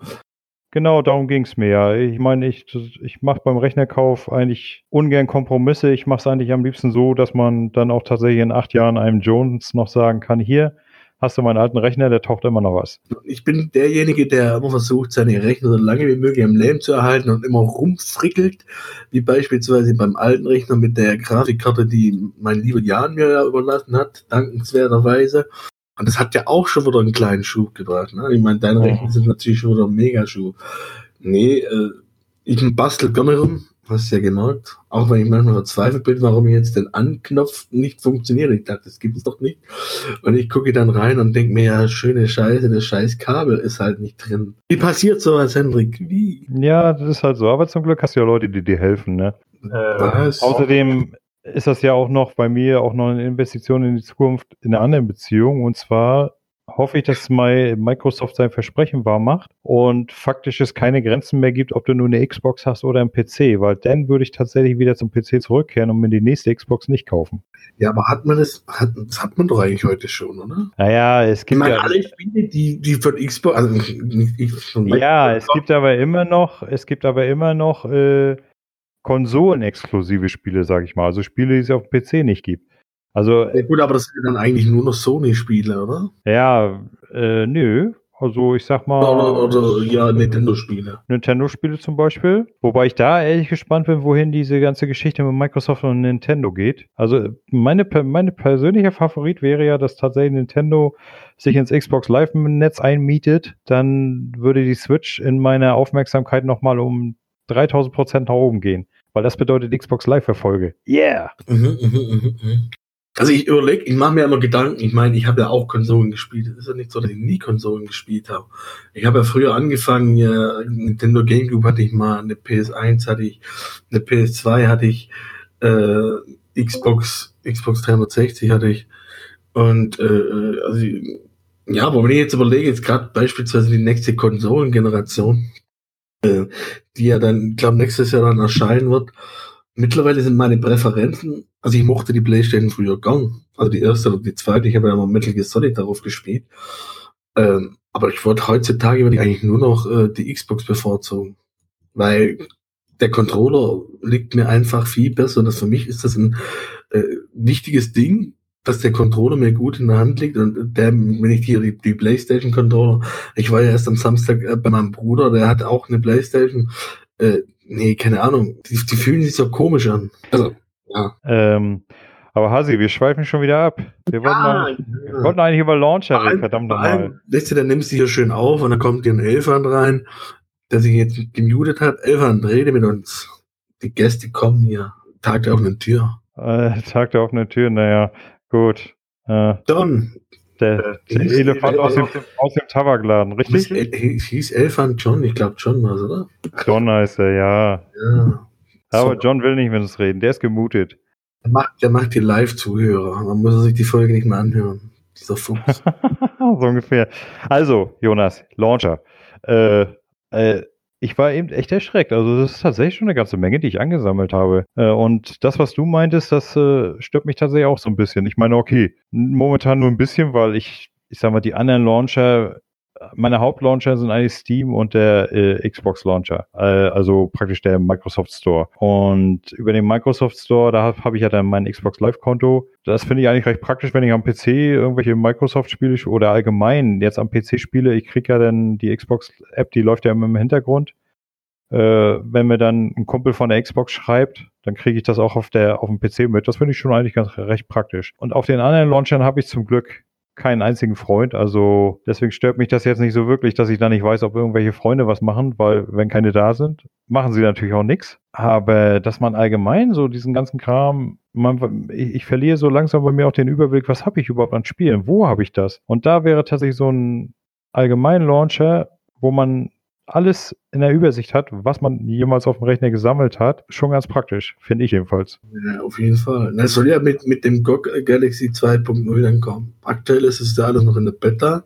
Genau, darum ging's mir. ja. Ich meine, ich, ich mache beim Rechnerkauf eigentlich ungern Kompromisse. Ich mache es eigentlich am liebsten so, dass man dann auch tatsächlich in acht Jahren einem Jones noch sagen kann, hier, hast du meinen alten Rechner, der taucht immer noch was. Ich bin derjenige, der immer versucht, seine Rechner so lange wie möglich am Leben zu erhalten und immer rumfrickelt, wie beispielsweise beim alten Rechner mit der Grafikkarte, die mein lieber Jan mir ja überlassen hat, dankenswerterweise. Und das hat ja auch schon wieder einen kleinen Schub gebracht. Ne? Ich meine, deine Rechner sind natürlich schon wieder ein Megaschub. Nee, äh, ich bastel gerne rum, hast du ja gemerkt. Auch wenn ich manchmal verzweifelt bin, warum jetzt den Anknopf nicht funktioniert. Ich dachte, das gibt es doch nicht. Und ich gucke dann rein und denke mir, ja, schöne Scheiße, das scheiß Kabel ist halt nicht drin. Wie passiert sowas, Hendrik? Wie? Ja, das ist halt so. Aber zum Glück hast du ja Leute, die dir helfen, ne? Äh, außerdem ist das ja auch noch bei mir auch noch eine Investition in die Zukunft in einer anderen Beziehung. Und zwar hoffe ich, dass Microsoft sein Versprechen wahr macht und faktisch es keine Grenzen mehr gibt, ob du nur eine Xbox hast oder einen PC, weil dann würde ich tatsächlich wieder zum PC zurückkehren und mir die nächste Xbox nicht kaufen. Ja, aber hat man das, hat, das hat man doch eigentlich heute schon, oder? Naja, es gibt ich meine, ja alle Spiele, die, die von Xbox, also nicht, nicht von ja, es gibt aber immer noch, es gibt aber immer noch äh, konsolenexklusive Spiele, sag ich mal. Also Spiele, die es auf dem PC nicht gibt. Also, ja, gut, aber das sind dann eigentlich nur noch Sony-Spiele, oder? Ja, äh, nö. Also ich sag mal. Oder, oder ja, Nintendo-Spiele. Nintendo-Spiele zum Beispiel. Wobei ich da ehrlich gespannt bin, wohin diese ganze Geschichte mit Microsoft und Nintendo geht. Also meine, meine persönliche Favorit wäre ja, dass tatsächlich Nintendo sich ins Xbox Live-Netz einmietet. Dann würde die Switch in meiner Aufmerksamkeit nochmal um 3000 Prozent nach oben gehen. Weil das bedeutet Xbox Live-Erfolge. Yeah! Mhm, mh, mh, mh. Also ich überlege, ich mache mir immer Gedanken, ich meine, ich habe ja auch Konsolen gespielt. Es ist ja nicht so, dass ich nie Konsolen gespielt habe. Ich habe ja früher angefangen, ja, Nintendo GameCube hatte ich mal, eine PS1 hatte ich, eine PS2 hatte ich, äh, Xbox, Xbox 360 hatte ich. Und äh, also, ja, aber wenn ich jetzt überlege, jetzt gerade beispielsweise die nächste Konsolengeneration, äh, die ja dann, glaube nächstes Jahr dann erscheinen wird, Mittlerweile sind meine Präferenzen, also ich mochte die Playstation früher gern. Also die erste oder die zweite, ich habe ja mal Metal Gear Solid darauf gespielt. Ähm, aber ich wollte heutzutage würde ich eigentlich nur noch äh, die Xbox bevorzugen. Weil der Controller liegt mir einfach viel besser. Und das für mich ist das ein äh, wichtiges Ding, dass der Controller mir gut in der Hand liegt und der, wenn ich die, die Playstation Controller, ich war ja erst am Samstag äh, bei meinem Bruder, der hat auch eine Playstation, äh, nee, keine Ahnung. Die, die fühlen sich so komisch an. Also, ja. Ähm, aber Hasi, wir schweifen schon wieder ab. Wir, ja, wollten, mal, ja. wir wollten, eigentlich über Launcher reden, verdammt nochmal. Weißt du, dann nimmst du hier schön auf und dann kommt hier ein Elfand rein, der sich jetzt gemutet hat. Elfand, rede mit uns. Die Gäste kommen hier. Tag der offenen Tür. Äh, Tag der offenen Tür, naja, gut. Äh, Don, der, der Elefant aus dem, aus dem Tabakladen, richtig? Hieß, hieß Elefant John, ich glaube John war oder? John heißt er, ja. ja. Aber so. John will nicht mit uns reden, der ist gemutet. Der macht, der macht die Live-Zuhörer, man muss sich die Folge nicht mehr anhören. Dieser Fuchs. (laughs) so ungefähr. Also, Jonas, Launcher. Äh, äh, ich war eben echt erschreckt. Also das ist tatsächlich schon eine ganze Menge, die ich angesammelt habe. Äh, und das, was du meintest, das äh, stört mich tatsächlich auch so ein bisschen. Ich meine, okay, momentan nur ein bisschen, weil ich, ich sag mal, die anderen Launcher meine Hauptlauncher sind eigentlich Steam und der äh, Xbox Launcher, äh, also praktisch der Microsoft Store. Und über den Microsoft Store, da habe hab ich ja dann mein Xbox Live Konto. Das finde ich eigentlich recht praktisch, wenn ich am PC irgendwelche Microsoft spiele oder allgemein jetzt am PC spiele. Ich kriege ja dann die Xbox App, die läuft ja immer im Hintergrund. Äh, wenn mir dann ein Kumpel von der Xbox schreibt, dann kriege ich das auch auf der auf dem PC mit. Das finde ich schon eigentlich ganz recht praktisch. Und auf den anderen Launchern habe ich zum Glück keinen einzigen Freund. Also deswegen stört mich das jetzt nicht so wirklich, dass ich da nicht weiß, ob irgendwelche Freunde was machen, weil wenn keine da sind, machen sie natürlich auch nichts. Aber dass man allgemein so diesen ganzen Kram, man, ich, ich verliere so langsam bei mir auch den Überblick, was habe ich überhaupt an Spielen, wo habe ich das? Und da wäre tatsächlich so ein allgemein Launcher, wo man alles in der Übersicht hat, was man jemals auf dem Rechner gesammelt hat, schon ganz praktisch, finde ich jedenfalls. Ja, auf jeden Fall. Das soll ja mit, mit dem GOG Galaxy 2.0 dann kommen. Aktuell ist es ja alles noch in der Beta,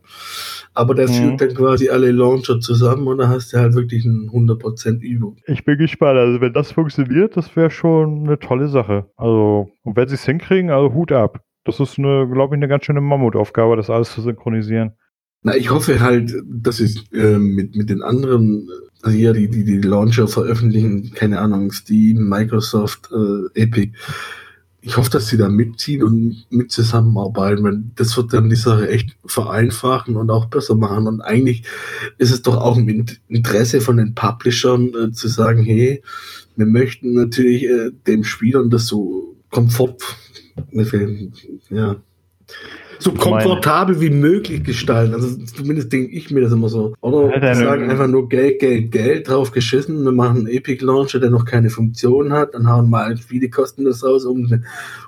aber der mhm. führt dann quasi alle Launcher zusammen und da hast du halt wirklich ein 100% Übung. Ich bin gespannt. Also wenn das funktioniert, das wäre schon eine tolle Sache. Also, und wenn sie es hinkriegen, also Hut ab. Das ist eine, glaube ich, eine ganz schöne Mammutaufgabe, das alles zu synchronisieren. Na, ich hoffe halt, dass ich äh, mit, mit den anderen, also hier die, die, die Launcher veröffentlichen, keine Ahnung, Steam, Microsoft, äh, Epic. ich hoffe, dass sie da mitziehen und mit zusammenarbeiten. Wenn, das wird dann die Sache echt vereinfachen und auch besser machen. Und eigentlich ist es doch auch im Interesse von den Publishern äh, zu sagen, hey, wir möchten natürlich äh, dem Spielern das so komfort, ja, so komfortabel wie möglich gestalten. Also zumindest denke ich mir das immer so. Oder wir sagen einfach nur Geld, Geld, Geld drauf geschissen. Wir machen einen Epic Launcher, der noch keine Funktion hat. Dann hauen wir halt viele Kosten das raus, um,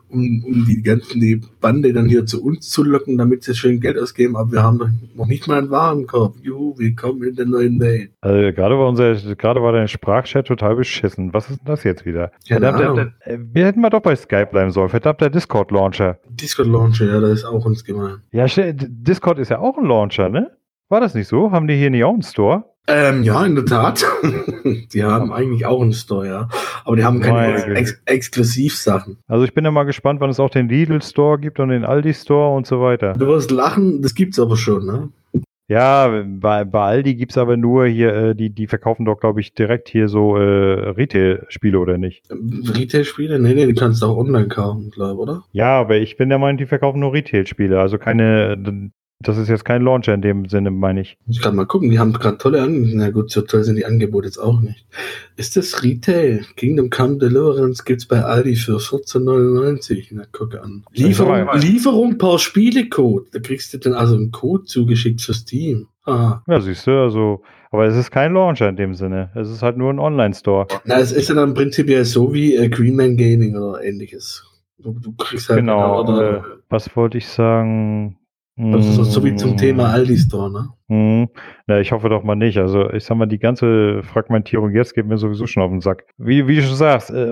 um, um die ganzen die Bande dann hier zu uns zu locken, damit sie schön Geld ausgeben. Aber wir haben noch nicht mal einen Warenkorb. Juhu, willkommen in der neuen Welt. Also gerade war unser, gerade war dein Sprachchat total beschissen. Was ist denn das jetzt wieder? Verdammt, der, äh, wir hätten mal doch bei Skype bleiben sollen. Verdammt, der Discord Launcher. Discord Launcher, ja, das ist auch uns gemeint. Ja, Discord ist ja auch ein Launcher, ne? War das nicht so? Haben die hier nicht auch einen Store? Ähm, ja, in der Tat. (laughs) die haben eigentlich auch einen Store, ja. Aber die haben keine Ex Exklusivsachen. Also ich bin ja mal gespannt, wann es auch den Lidl Store gibt und den Aldi Store und so weiter. Du wirst lachen, das gibt's aber schon, ne? Ja, bei, bei Aldi gibt's aber nur hier, äh, die, die verkaufen doch, glaube ich, direkt hier so äh, Retail-Spiele, oder nicht? Retail-Spiele? Nee, nee, die kannst du auch online kaufen, glaube oder? Ja, aber ich bin der Meinung, die verkaufen nur Retail-Spiele, also keine das ist jetzt kein Launcher in dem Sinne, meine ich. Ich kann mal gucken, die haben gerade tolle Angebote. Na gut, so toll sind die Angebote jetzt auch nicht. Ist das Retail? Kingdom Come Deliverance gibt's bei Aldi für 14,99. Na, guck an. Lieferung, Lieferung paar Spielecode. Da kriegst du dann also einen Code zugeschickt für Steam. Ah. Ja, siehst du, also, aber es ist kein Launcher in dem Sinne. Es ist halt nur ein Online-Store. Na, es ist ja dann prinzipiell so wie äh, Greenman Gaming oder ähnliches. Du, du kriegst halt genau. Oder, äh, was wollte ich sagen? Das ist so wie zum Thema Aldi Store, ne? Mhm. Ja, ich hoffe doch mal nicht. Also ich sag mal, die ganze Fragmentierung jetzt geht mir sowieso schon auf den Sack. Wie, wie du schon sagst, äh,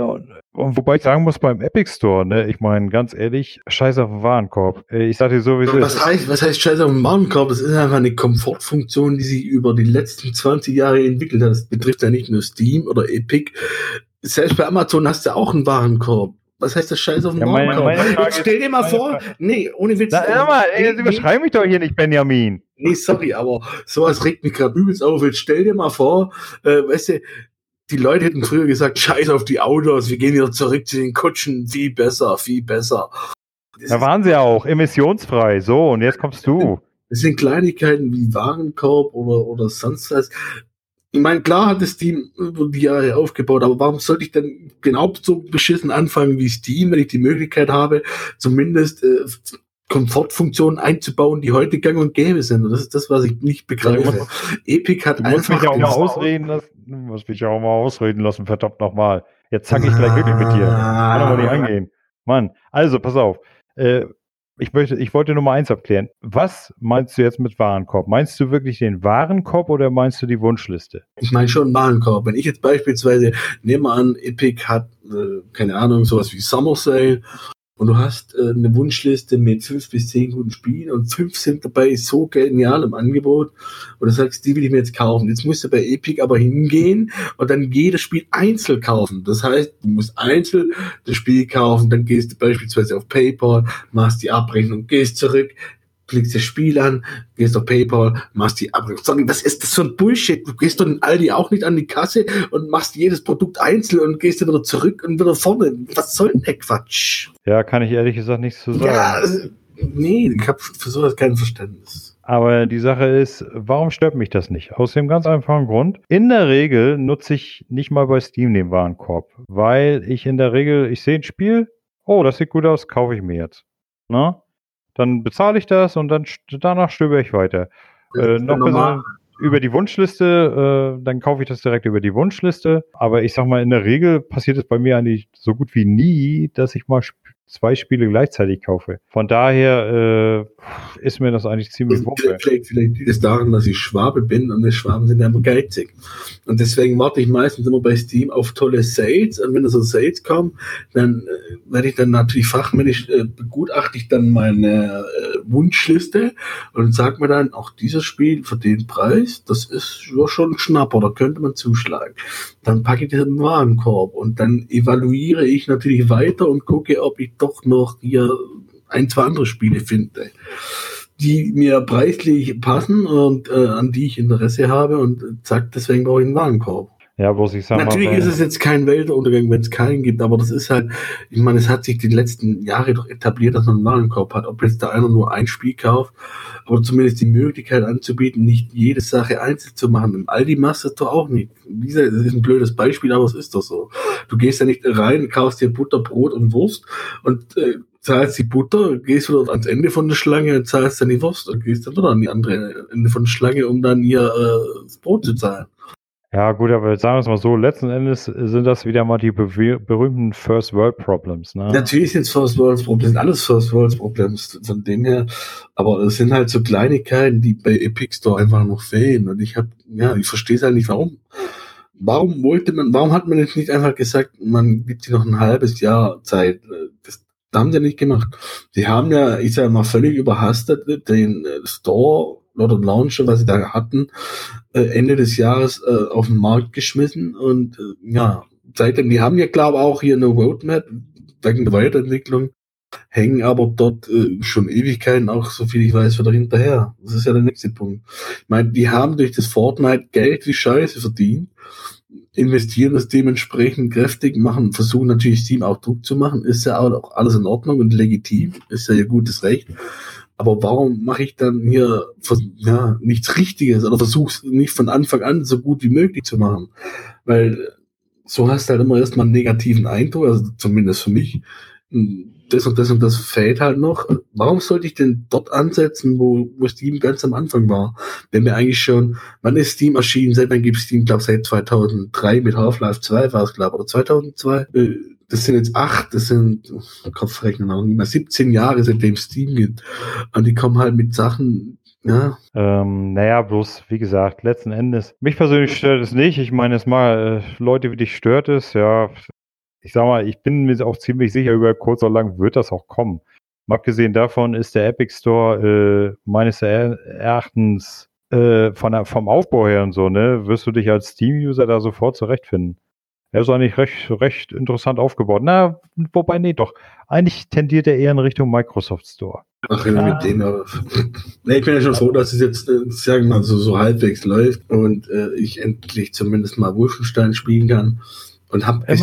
wobei ich sagen muss, beim Epic Store, ne, ich meine, ganz ehrlich, scheiß auf den Warenkorb. Äh, ich sag dir sowieso. Was heißt, was heißt scheiß auf den Warenkorb? Das ist einfach eine Komfortfunktion, die sich über die letzten 20 Jahre entwickelt hat. Das betrifft ja nicht nur Steam oder Epic. Selbst bei Amazon hast du auch einen Warenkorb. Was heißt das Scheiß auf den ja, meine, meine Jetzt stell dir mal vor, Frage. nee, ohne Witz. Na, hör mal, ey, jetzt überschreib mich doch hier nicht, Benjamin. Nee, sorry, aber sowas regt mich gerade übelst auf. Jetzt stell dir mal vor, äh, weißt du, die Leute hätten früher gesagt, scheiß auf die Autos, wir gehen wieder zurück zu den Kutschen, viel besser, viel besser. Das da waren sie auch, emissionsfrei. So, und jetzt kommst du. Das sind Kleinigkeiten wie Warenkorb oder, oder sonst was. Ich meine, klar hat das Steam über die Jahre aufgebaut, aber warum sollte ich denn genau so beschissen anfangen wie Steam, wenn ich die Möglichkeit habe, zumindest äh, Komfortfunktionen einzubauen, die heute gang und gäbe sind. Und das ist das, was ich nicht begreife. Epic hat du musst einfach. Mich auch mal ausreden lassen. Du musst mich auch mal ausreden lassen, verdammt nochmal. Jetzt zack ich gleich wirklich mit dir. Kann aber nicht angehen. Mann, also pass auf. Äh, ich möchte, ich wollte nur mal eins abklären. Was meinst du jetzt mit Warenkorb? Meinst du wirklich den Warenkorb oder meinst du die Wunschliste? Ich meine schon Warenkorb. Wenn ich jetzt beispielsweise nehme an, Epic hat, äh, keine Ahnung, sowas wie Summer Sale und du hast äh, eine Wunschliste mit fünf bis zehn guten Spielen und fünf sind dabei so genial im Angebot und du sagst, die will ich mir jetzt kaufen. Jetzt musst du bei Epic aber hingehen und dann jedes Spiel einzeln kaufen. Das heißt, du musst einzeln das Spiel kaufen, dann gehst du beispielsweise auf PayPal, machst die Abrechnung, gehst zurück, klickst das Spiel an, gehst auf PayPal, machst die Abrechnung. Sorry, was ist das für ein Bullshit? Du gehst doch in Aldi auch nicht an die Kasse und machst jedes Produkt einzeln und gehst dann wieder zurück und wieder vorne. Was soll denn der Quatsch? Ja, kann ich ehrlich gesagt nichts zu sagen. Ja, nee, ich habe für sowas kein Verständnis. Aber die Sache ist, warum stört mich das nicht? Aus dem ganz einfachen Grund. In der Regel nutze ich nicht mal bei Steam den Warenkorb, weil ich in der Regel, ich sehe ein Spiel, oh, das sieht gut aus, kaufe ich mir jetzt. Na? Dann bezahle ich das und dann danach stöber ich weiter. Äh, noch besser, über die Wunschliste, äh, dann kaufe ich das direkt über die Wunschliste. Aber ich sag mal, in der Regel passiert es bei mir eigentlich so gut wie nie, dass ich mal zwei Spiele gleichzeitig kaufe. Von daher äh, ist mir das eigentlich ziemlich also, Vielleicht, vielleicht, vielleicht liegt es daran, dass ich Schwabe bin und die Schwaben sind ja immer geizig. Und deswegen warte ich meistens immer bei Steam auf tolle Sales. Und wenn da so Sales kommen, dann äh, werde ich dann natürlich fachmännisch äh, begutachte ich dann meine äh, Wunschliste und sage mir dann, auch dieses Spiel für den Preis, das ist ja schon ein Schnapper, da könnte man zuschlagen. Dann packe ich das in den Warenkorb und dann evaluiere ich natürlich weiter und gucke, ob ich doch noch hier ein, zwei andere Spiele finde, die mir preislich passen und äh, an die ich Interesse habe und zack, deswegen brauche ich einen Warenkorb. Ja, bloß ich sag Natürlich mal. ist es jetzt kein Weltuntergang, wenn es keinen gibt, aber das ist halt, ich meine, es hat sich die letzten Jahre doch etabliert, dass man einen Warenkorb hat. Ob jetzt da einer nur ein Spiel kauft, aber zumindest die Möglichkeit anzubieten, nicht jede Sache einzeln zu machen. Im Aldi machst du das doch auch nicht. Das ist ein blödes Beispiel, aber es ist doch so. Du gehst ja nicht rein, kaufst dir Butter, Brot und Wurst und äh, zahlst die Butter, gehst wieder ans Ende von der Schlange und zahlst dann die Wurst und gehst dann wieder an die andere Ende von der Schlange, um dann hier äh, das Brot zu zahlen. Ja, gut, aber sagen wir es mal so, letzten Endes sind das wieder mal die be berühmten First World Problems, ne? Natürlich sind es First World Problems, sind alles First World Problems von dem her, aber es sind halt so Kleinigkeiten, die bei Epic Store einfach noch fehlen und ich habe, ja, ich verstehe es halt nicht, warum. Warum wollte man, warum hat man jetzt nicht einfach gesagt, man gibt sie noch ein halbes Jahr Zeit? Das haben sie nicht gemacht. Sie haben ja, ich sage mal, völlig überhastet den äh, Store oder Launcher, was sie da hatten, äh, Ende des Jahres äh, auf den Markt geschmissen und ja, seitdem, die haben ja, glaube ich, auch hier eine Roadmap wegen der Weiterentwicklung, hängen aber dort äh, schon Ewigkeiten auch, so viel ich weiß, wieder hinterher. Das ist ja der nächste Punkt. Ich meine, die haben durch das Fortnite Geld wie Scheiße verdient, investieren das dementsprechend kräftig, machen, versuchen natürlich Steam auch Druck zu machen, ist ja auch alles in Ordnung und legitim, ist ja ihr gutes Recht. Aber warum mache ich dann hier ja, nichts Richtiges oder versuch's nicht von Anfang an so gut wie möglich zu machen? Weil so hast du halt immer erstmal einen negativen Eindruck, also zumindest für mich. Das und das und das fehlt halt noch. Warum sollte ich denn dort ansetzen, wo, wo Steam ganz am Anfang war? Wenn wir eigentlich schon, wann ist Steam erschienen? Seit wann gibt Steam, glaube seit 2003 mit Half-Life 2 war es, glaube oder 2002? Das sind jetzt acht, das sind, Kopfrechnen auch nicht mehr, 17 Jahre seitdem Steam gibt. Und die kommen halt mit Sachen, ja. Ähm, naja, bloß, wie gesagt, letzten Endes, mich persönlich stört es nicht. Ich meine, es mal, äh, Leute wie dich stört es, ja. Ich sag mal, ich bin mir auch ziemlich sicher, über kurz oder lang wird das auch kommen. Abgesehen davon ist der Epic Store äh, meines Erachtens äh, von vom Aufbau her und so, ne, wirst du dich als Steam-User da sofort zurechtfinden. Er ist eigentlich recht, recht interessant aufgebaut. Na, wobei, nee, doch. Eigentlich tendiert er eher in Richtung Microsoft Store. Ach, ja, mit dem. (laughs) nee, ich bin ja schon froh, dass es jetzt, äh, sagen wir mal, so, so halbwegs läuft und äh, ich endlich zumindest mal Wolfenstein spielen kann. Und hab äh,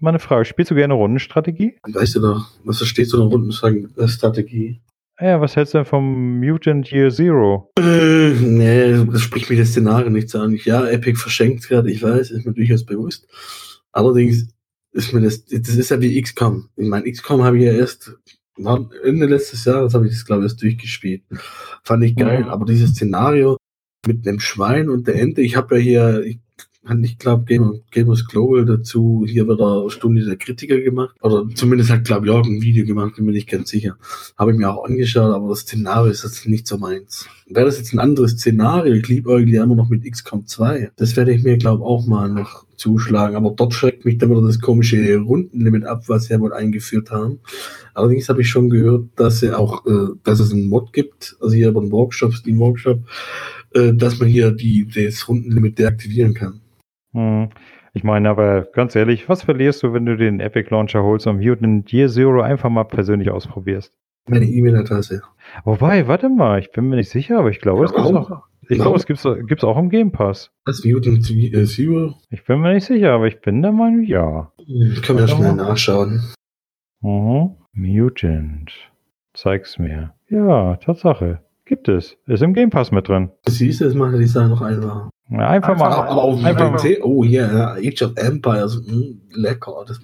meine, Frage, spielst du gerne Rundenstrategie? Weißt du doch, was verstehst du eine Rundenstrategie? Ja, was hältst du denn vom Mutant Year Zero? Äh, nee, das spricht mich das Szenario nicht an. Ja, Epic verschenkt gerade, ich weiß, ist mir durchaus bewusst. Allerdings ist mir das, das ist ja wie XCOM. Ich meine, XCOM habe ich ja erst, Ende letztes Jahres habe ich das, glaube ich, erst durchgespielt. Fand ich geil, mhm. aber dieses Szenario mit dem Schwein und der Ente, ich habe ja hier, ich ich glaube, Game, Gamers Global dazu hier wieder eine Stunde der Kritiker gemacht. Oder zumindest hat, glaube ich, auch ein Video gemacht, bin mir nicht ganz sicher. Habe ich mir auch angeschaut, aber das Szenario ist jetzt nicht so meins. Wäre das jetzt ein anderes Szenario, ich liebe irgendwie immer noch mit XCOM 2. Das werde ich mir, glaube ich, auch mal noch zuschlagen. Aber dort schreckt mich dann wieder das komische Rundenlimit ab, was sie ja wohl eingeführt haben. Allerdings habe ich schon gehört, dass sie auch, äh, dass es einen Mod gibt, also hier beim Workshop, Steam Workshop, äh, dass man hier die, das Rundenlimit deaktivieren kann. Hm. Ich meine aber ganz ehrlich, was verlierst du, wenn du den Epic Launcher holst und Mutant Year Zero einfach mal persönlich ausprobierst? Meine E-Mail-Adresse. Wobei, warte mal, ich bin mir nicht sicher, aber ich glaube, es gibt's auch. Ich glaube, es gibt's, gibt's auch im Game Pass. Was, Mutant Zero? Ich bin mir nicht sicher, aber ich bin der Meinung, ja. Ich kann mir ja schnell nachschauen. Mhm. Mutant. Zeig's mir. Ja, Tatsache. Gibt es. Ist im Game Pass mit drin. Siehst du, das macht die Sache noch einfach. Ja, einfach mal. Aber auf dem PC, oh yeah, Age of Empires, mh, hm, lecker. Das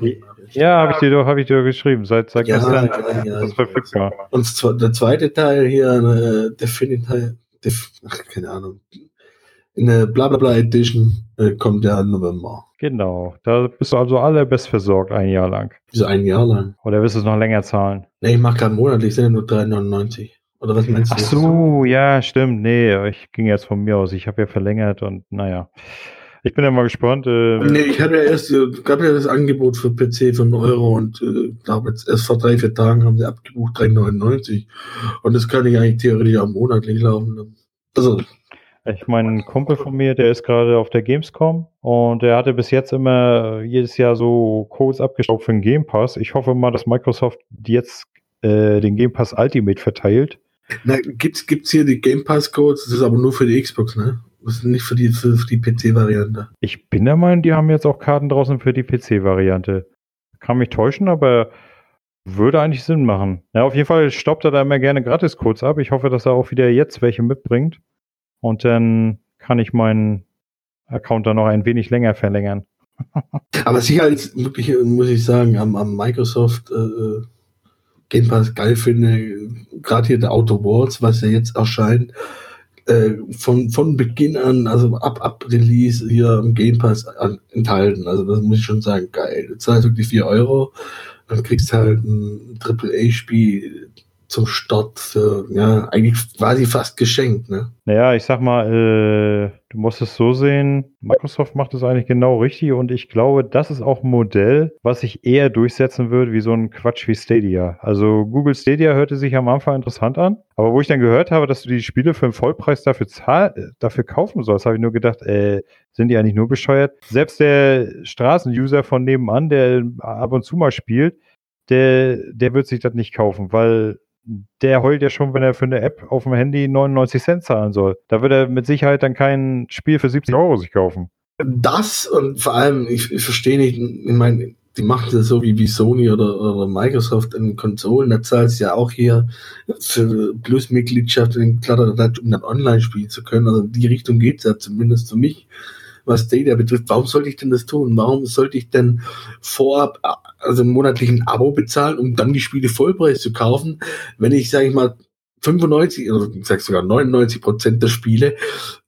ja, habe ich dir doch, habe ich dir geschrieben. Seit, seit ja, gestern ja, das verfügbar. Und der zweite Teil hier, eine Definitive, Def, ach, keine Ahnung, eine Blablabla Edition äh, kommt ja im November. Genau, da bist du also alle best versorgt ein Jahr lang. Wieso ein Jahr lang? Oder wirst du es noch länger zahlen? Nee, ich mache gerade monatlich, sind ja nur 3,99. Oder was meinst du? Ach so, ja, stimmt. Nee, ich ging jetzt von mir aus. Ich habe ja verlängert und naja. Ich bin ja mal gespannt. Äh, nee, ich habe ja erst, äh, gab ja das Angebot für PC einen Euro und äh, glaube jetzt erst vor drei, vier Tagen haben sie abgebucht 3,99. Und das kann ich eigentlich theoretisch auch monatlich laufen. Also. Ich meine, ein Kumpel von mir, der ist gerade auf der Gamescom und der hatte bis jetzt immer jedes Jahr so Codes abgestaubt für den Game Pass. Ich hoffe mal, dass Microsoft jetzt äh, den Game Pass Ultimate verteilt na, gibt's, gibt's hier die Game Pass Codes, das ist aber nur für die Xbox, ne? Das ist nicht für die, für, für die PC-Variante. Ich bin der Meinung, die haben jetzt auch Karten draußen für die PC-Variante. Kann mich täuschen, aber würde eigentlich Sinn machen. Ja, auf jeden Fall stoppt er da immer gerne gratis kurz ab. Ich hoffe, dass er auch wieder jetzt welche mitbringt. Und dann kann ich meinen Account dann noch ein wenig länger verlängern. (laughs) Aber was ich halt wirklich, muss ich sagen, am, am Microsoft äh, Game Pass geil finde, gerade hier der Auto Wars, was ja jetzt erscheint, äh, von, von Beginn an, also ab, ab Release hier im Game Pass an, enthalten. Also das muss ich schon sagen, geil. Du zahlst wirklich 4 Euro und kriegst halt ein AAA-Spiel zum Start für, ja, eigentlich quasi fast geschenkt, ne? Naja, ich sag mal, äh, du musst es so sehen, Microsoft macht es eigentlich genau richtig und ich glaube, das ist auch ein Modell, was sich eher durchsetzen wird wie so ein Quatsch wie Stadia. Also Google Stadia hörte sich am Anfang interessant an, aber wo ich dann gehört habe, dass du die Spiele für einen Vollpreis dafür zahl äh, dafür kaufen sollst, habe ich nur gedacht, äh, sind die eigentlich nur bescheuert? Selbst der Straßenuser von nebenan, der ab und zu mal spielt, der, der wird sich das nicht kaufen, weil der heult ja schon, wenn er für eine App auf dem Handy 99 Cent zahlen soll. Da wird er mit Sicherheit dann kein Spiel für 70 Euro sich kaufen. Das und vor allem, ich, ich verstehe nicht, ich meine, die machen das so wie, wie Sony oder, oder Microsoft in Konsolen, da zahlst du ja auch hier für Plus-Mitgliedschaft in Kladderadatsch, um dann online spielen zu können. Also in die Richtung geht's ja zumindest für mich was Stadia betrifft, warum sollte ich denn das tun? Warum sollte ich denn vorab also monatlichen Abo bezahlen, um dann die Spiele Vollpreis zu kaufen, wenn ich, sage ich mal, 95 oder ich sag sogar 99 Prozent der Spiele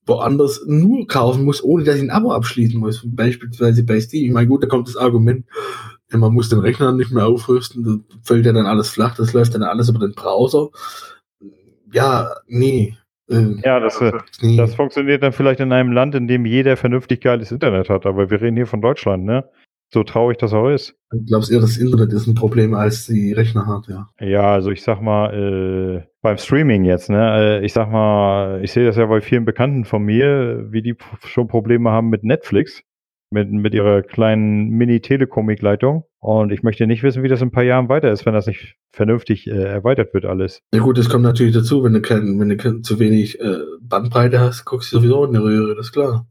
woanders nur kaufen muss, ohne dass ich ein Abo abschließen muss. Beispielsweise bei Steam. Ich meine, gut, da kommt das Argument, man muss den Rechner nicht mehr aufrüsten, da fällt ja dann alles flach, das läuft dann alles über den Browser. Ja, nee. Ähm, ja, das, äh, das funktioniert dann vielleicht in einem Land, in dem jeder vernünftig geiles Internet hat, aber wir reden hier von Deutschland, ne? So traurig das auch ist. Ich glaube eher, das Internet ist ein Problem als die Rechner hat, ja. Ja, also ich sag mal, äh, beim Streaming jetzt, ne, äh, ich sag mal, ich sehe das ja bei vielen Bekannten von mir, wie die schon Probleme haben mit Netflix, mit, mit ihrer kleinen Mini-Telekomik-Leitung. Und ich möchte nicht wissen, wie das in ein paar Jahren weiter ist, wenn das nicht vernünftig äh, erweitert wird alles. Ja gut, das kommt natürlich dazu, wenn du, kein, wenn du zu wenig äh, Bandbreite hast, guckst du sowieso in eine Röhre, das ist klar.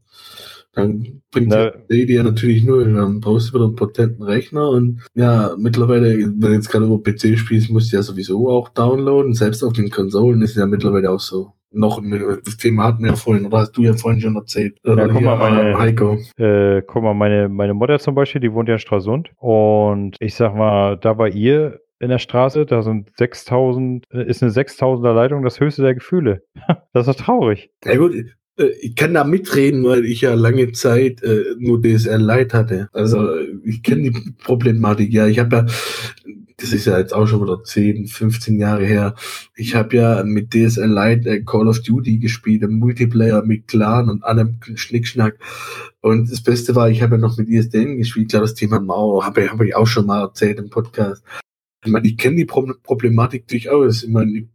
Dann bringt Na, Stadia natürlich null. Dann brauchst du wieder einen potenten Rechner und ja, mittlerweile, wenn du jetzt gerade über PC spielst, musst du ja sowieso auch downloaden. Selbst auf den Konsolen ist ja mittlerweile auch so. Noch das Thema hatten wir ja vorhin, oder hast du ja vorhin schon erzählt. Ja, guck mal, meine, Heiko. Äh, guck mal, meine, meine Mutter zum Beispiel, die wohnt ja in Stralsund und ich sag mal, da bei ihr in der Straße, da sind 6000, äh, ist eine 6000er Leitung das höchste der Gefühle. (laughs) das ist traurig. Ja gut, äh, ich kann da mitreden, weil ich ja lange Zeit äh, nur DSL Lite hatte. Also ich kenne die Problematik ja. Ich habe ja, das ist ja jetzt auch schon wieder 10, 15 Jahre her. Ich habe ja mit DSL Lite äh, Call of Duty gespielt, im Multiplayer mit Clan und allem Schnickschnack. Und das Beste war, ich habe ja noch mit ISDN gespielt. Klar, das Thema Mauer habe hab ich auch schon mal erzählt im Podcast. Ich meine, ich kenne die Problematik durchaus. Ich meine,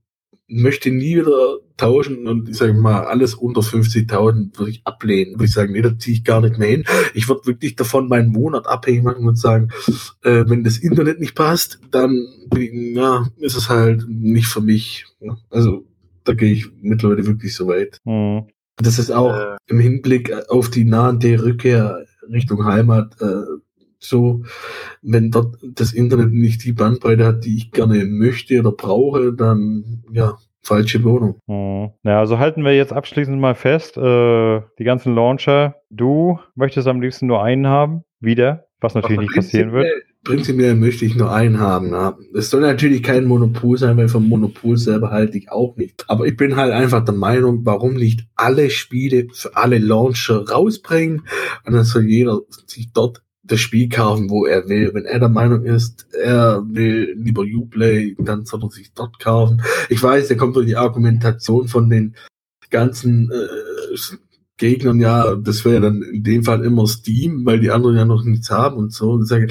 möchte nie wieder tauschen und ich sage mal, alles unter 50.000 würde ich ablehnen. Würde ich sagen, nee, da ziehe ich gar nicht mehr hin. Ich würde wirklich davon meinen Monat abhängig machen und sagen, äh, wenn das Internet nicht passt, dann ja, ist es halt nicht für mich. Also da gehe ich mittlerweile wirklich so weit. Mhm. Das ist auch äh. im Hinblick auf die nahende Rückkehr Richtung Heimat äh, so, wenn dort das Internet nicht die Bandbreite hat, die ich gerne möchte oder brauche, dann ja, falsche Wohnung. Hm. Ja, also halten wir jetzt abschließend mal fest, äh, die ganzen Launcher, du möchtest am liebsten nur einen haben, wieder, was natürlich nicht passieren wird. Prinzipiell möchte ich nur einen haben. Ja. Es soll natürlich kein Monopol sein, weil vom Monopol selber halte ich auch nicht. Aber ich bin halt einfach der Meinung, warum nicht alle Spiele für alle Launcher rausbringen und dann soll jeder sich dort das Spiel kaufen, wo er will. Wenn er der Meinung ist, er will lieber Uplay, dann soll er sich dort kaufen. Ich weiß, da kommt doch die Argumentation von den ganzen äh, Gegnern, ja, das wäre dann in dem Fall immer Steam, weil die anderen ja noch nichts haben und so. Und sage,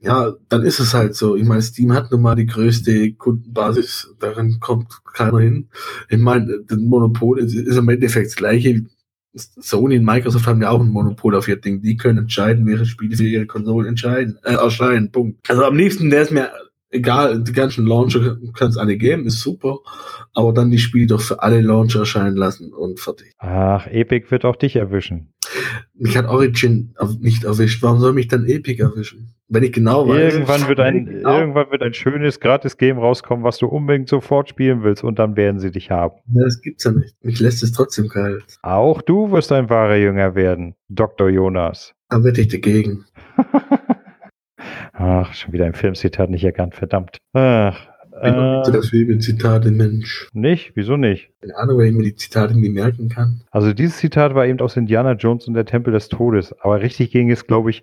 ja, dann ist es halt so. Ich meine, Steam hat nun mal die größte Kundenbasis, darin kommt keiner hin. Ich meine, das Monopol ist, ist im Endeffekt das gleiche Sony und Microsoft haben ja auch ein Monopol auf ihr Ding. Die können entscheiden, welche Spiele für ihre Konsolen entscheiden, äh, erscheinen. Punkt. Also am liebsten wäre es mir egal, die ganzen Launcher kannst alle geben, ist super, aber dann die Spiele doch für alle Launcher erscheinen lassen und fertig. Ach, Epic wird auch dich erwischen. Mich hat Origin nicht erwischt. Warum soll mich dann Epic erwischen? Wenn ich genau weiß. Irgendwann wird ein, (laughs) genau irgendwann wird ein schönes Gratis-Game rauskommen, was du unbedingt sofort spielen willst und dann werden sie dich haben. Ja, das gibt's ja nicht. Mich lässt es trotzdem kalt. Auch du wirst ein wahrer Jünger werden, Dr. Jonas. Da wette ich dagegen. (laughs) Ach, schon wieder ein Filmzitat nicht erkannt, verdammt. Ach, ich äh, das wie Zitate Mensch. Nicht? Wieso nicht? Keine Ahnung, weil ich mir die Zitate nie merken kann. Also dieses Zitat war eben aus Indiana Jones und der Tempel des Todes. Aber richtig ging es, glaube ich,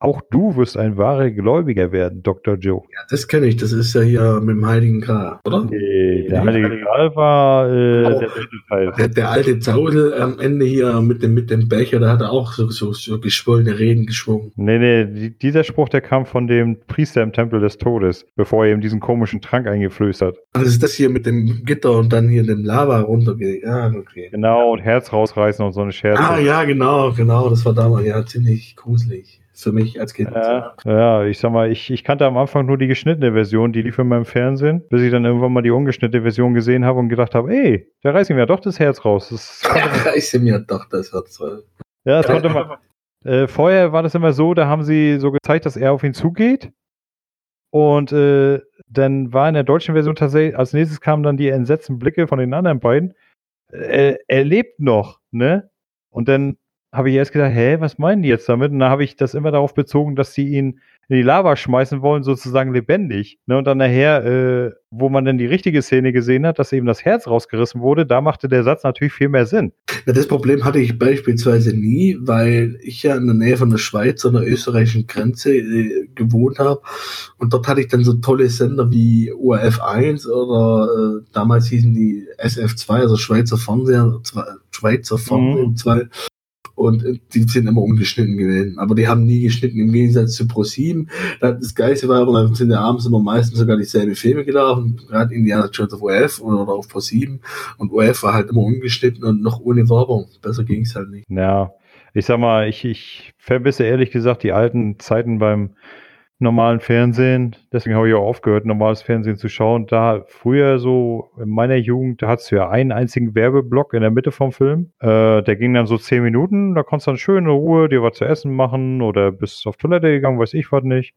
auch du wirst ein wahrer Gläubiger werden, Dr. Joe. Ja, das kenne ich. Das ist ja hier mit dem Heiligen Gral, oder? Nee, der Heilige Gral war äh, oh, der Teil. Der, der, alte Zaudel am Ende hier mit dem, mit dem Becher, da hat er auch so, so, so geschwollene Reden geschwungen. Nee, nee, dieser Spruch, der kam von dem Priester im Tempel des Todes, bevor er ihm diesen komischen Trank eingeflößt hat. Also ist das hier mit dem Gitter und dann hier dem Lava runtergeht. Ja, okay. Genau, und Herz rausreißen und so eine Scherze. Ah, ja, genau, genau. Das war damals ja ziemlich gruselig für mich als Kind. Ja, ja, ich sag mal, ich, ich kannte am Anfang nur die geschnittene Version, die lief in meinem Fernsehen, bis ich dann irgendwann mal die ungeschnittene Version gesehen habe und gedacht habe, ey, da reißt ihm ja doch das Herz raus. Das ja, reißt ihm ja doch das Herz raus. Ja, das konnte man. Äh, vorher war das immer so, da haben sie so gezeigt, dass er auf ihn zugeht. Und äh, dann war in der deutschen Version tatsächlich, als nächstes kamen dann die entsetzten Blicke von den anderen beiden. Äh, er lebt noch, ne? Und dann habe ich erst gedacht, hä, was meinen die jetzt damit? Und dann habe ich das immer darauf bezogen, dass sie ihn in die Lava schmeißen wollen, sozusagen lebendig. Ne? Und dann nachher, äh, wo man dann die richtige Szene gesehen hat, dass eben das Herz rausgerissen wurde, da machte der Satz natürlich viel mehr Sinn. Ja, das Problem hatte ich beispielsweise nie, weil ich ja in der Nähe von der Schweiz an der österreichischen Grenze äh, gewohnt habe. Und dort hatte ich dann so tolle Sender wie ORF 1 oder äh, damals hießen die SF2, also Schweizer Fernseher, Schweizer Fernsehen mhm. 2 und äh, die sind immer ungeschnitten gewesen. Aber die haben nie geschnitten, im Gegensatz zu Pro7. Das Geilste war aber, dann sind ja abends immer meistens sogar dieselbe Filme gelaufen, gerade Indiana Jones auf OF oder auf Pro7. Und OF war halt immer ungeschnitten und noch ohne Werbung. Besser ging es halt nicht. Ja, ich sag mal, ich, ich vermisse ehrlich gesagt die alten Zeiten beim normalen Fernsehen. Deswegen habe ich auch aufgehört, normales Fernsehen zu schauen. Da früher so in meiner Jugend, da hattest du ja einen einzigen Werbeblock in der Mitte vom Film. Äh, der ging dann so zehn Minuten. Da konntest du dann schön in Ruhe dir was zu essen machen oder bist auf Toilette gegangen, weiß ich was nicht.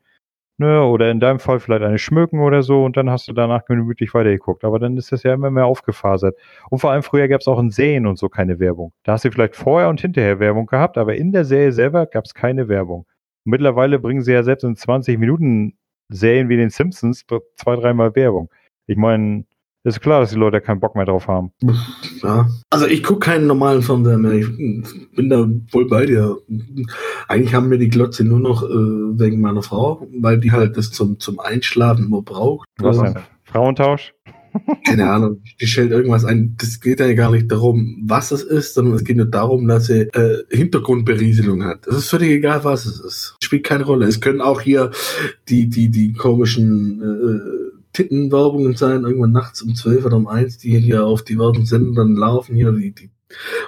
Ne? Oder in deinem Fall vielleicht eine schmücken oder so und dann hast du danach gemütlich weitergeguckt. Aber dann ist das ja immer mehr aufgefasert. Und vor allem früher gab es auch in Serien und so keine Werbung. Da hast du vielleicht vorher und hinterher Werbung gehabt, aber in der Serie selber gab es keine Werbung. Mittlerweile bringen sie ja selbst in 20 Minuten Serien wie den Simpsons zwei, dreimal Werbung. Ich meine, ist klar, dass die Leute keinen Bock mehr drauf haben. Ja. Also ich gucke keinen normalen Fernseher mehr. Ich bin da wohl bei dir. Eigentlich haben wir die Glotze nur noch äh, wegen meiner Frau, weil die halt das zum, zum Einschlafen immer braucht. Was denn? Frauentausch? Keine Ahnung, die stellt irgendwas ein. Das geht ja gar nicht darum, was es ist, sondern es geht nur darum, dass sie äh, Hintergrundberieselung hat. Es ist völlig egal, was es ist. Spielt keine Rolle. Es können auch hier die, die, die komischen äh, Tittenwerbungen sein, irgendwann nachts um zwölf oder um eins, die hier auf diversen Sendern laufen, hier die, die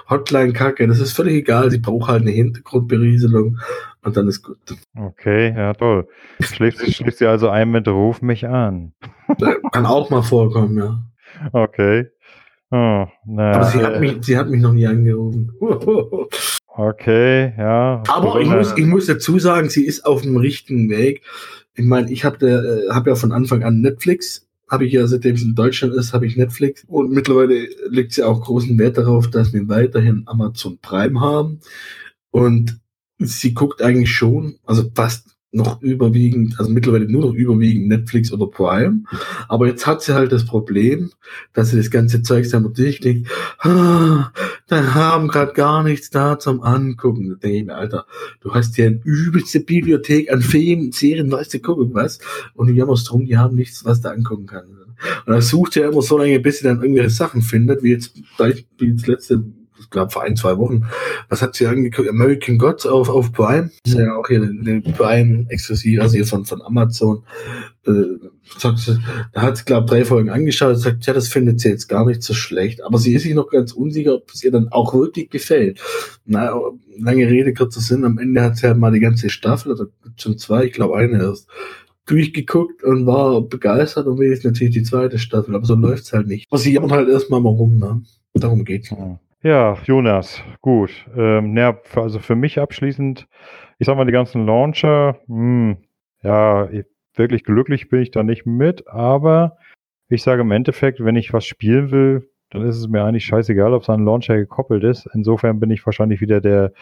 Hotline-Kacke, das ist völlig egal, sie braucht halt eine Hintergrundberieselung und dann ist gut. Okay, ja toll. Schläft, schläft sie also ein mit Ruf mich an. Kann auch mal vorkommen, ja. Okay. Oh, na, Aber sie hat, mich, sie hat mich noch nie angerufen. (laughs) okay, ja. Aber ich muss, ich muss dazu sagen, sie ist auf dem richtigen Weg. Ich meine, ich habe äh, hab ja von Anfang an Netflix habe ich ja, seitdem es in Deutschland ist, habe ich Netflix. Und mittlerweile legt sie auch großen Wert darauf, dass wir weiterhin Amazon Prime haben. Und sie guckt eigentlich schon, also fast noch überwiegend, also mittlerweile nur noch überwiegend Netflix oder Prime. Aber jetzt hat sie halt das Problem, dass sie das ganze Zeug dann durchklickt. Ah, da haben gerade gar nichts da zum Angucken. Da denke ich mir, Alter, du hast ja eine übelste Bibliothek an Filmen, Serien, weißt du, gucken was. Und die jammerst drum, die haben nichts, was da angucken kann. Und er sucht ja immer so lange, bis sie dann irgendwelche Sachen findet, wie jetzt, wie das letzte ich glaube vor ein, zwei Wochen, was hat sie angeguckt? American Gods auf, auf Prime. Das ist ja auch hier eine Prime exklusiv, also hier von, von Amazon. Äh, da hat sie, glaube drei Folgen angeschaut und sagt, ja, das findet sie jetzt gar nicht so schlecht. Aber sie ist sich noch ganz unsicher, ob es ihr dann auch wirklich gefällt. Na, lange Rede, kurzer Sinn, am Ende hat sie halt mal die ganze Staffel, oder schon zwei, ich glaube eine erst, durchgeguckt und war begeistert und will jetzt natürlich die zweite Staffel, aber so läuft's halt nicht. Aber sie jammern halt erstmal mal rum, ne? Darum geht's. Ja, Jonas, gut. Ähm, ja, also für mich abschließend, ich sag mal, die ganzen Launcher, mh, ja, wirklich glücklich bin ich da nicht mit, aber ich sage im Endeffekt, wenn ich was spielen will, dann ist es mir eigentlich scheißegal, ob es an einen Launcher gekoppelt ist. Insofern bin ich wahrscheinlich wieder der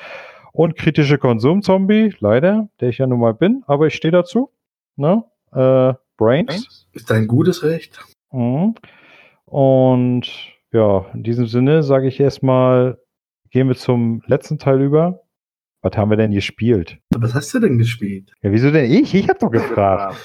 unkritische Konsumzombie, leider, der ich ja nun mal bin, aber ich stehe dazu. Ne? Äh, Brains. Ist dein gutes Recht. Mhm. Und ja, in diesem Sinne sage ich erstmal, gehen wir zum letzten Teil über. Was haben wir denn gespielt? Was hast du denn gespielt? Ja, wieso denn ich? Ich habe doch gefragt.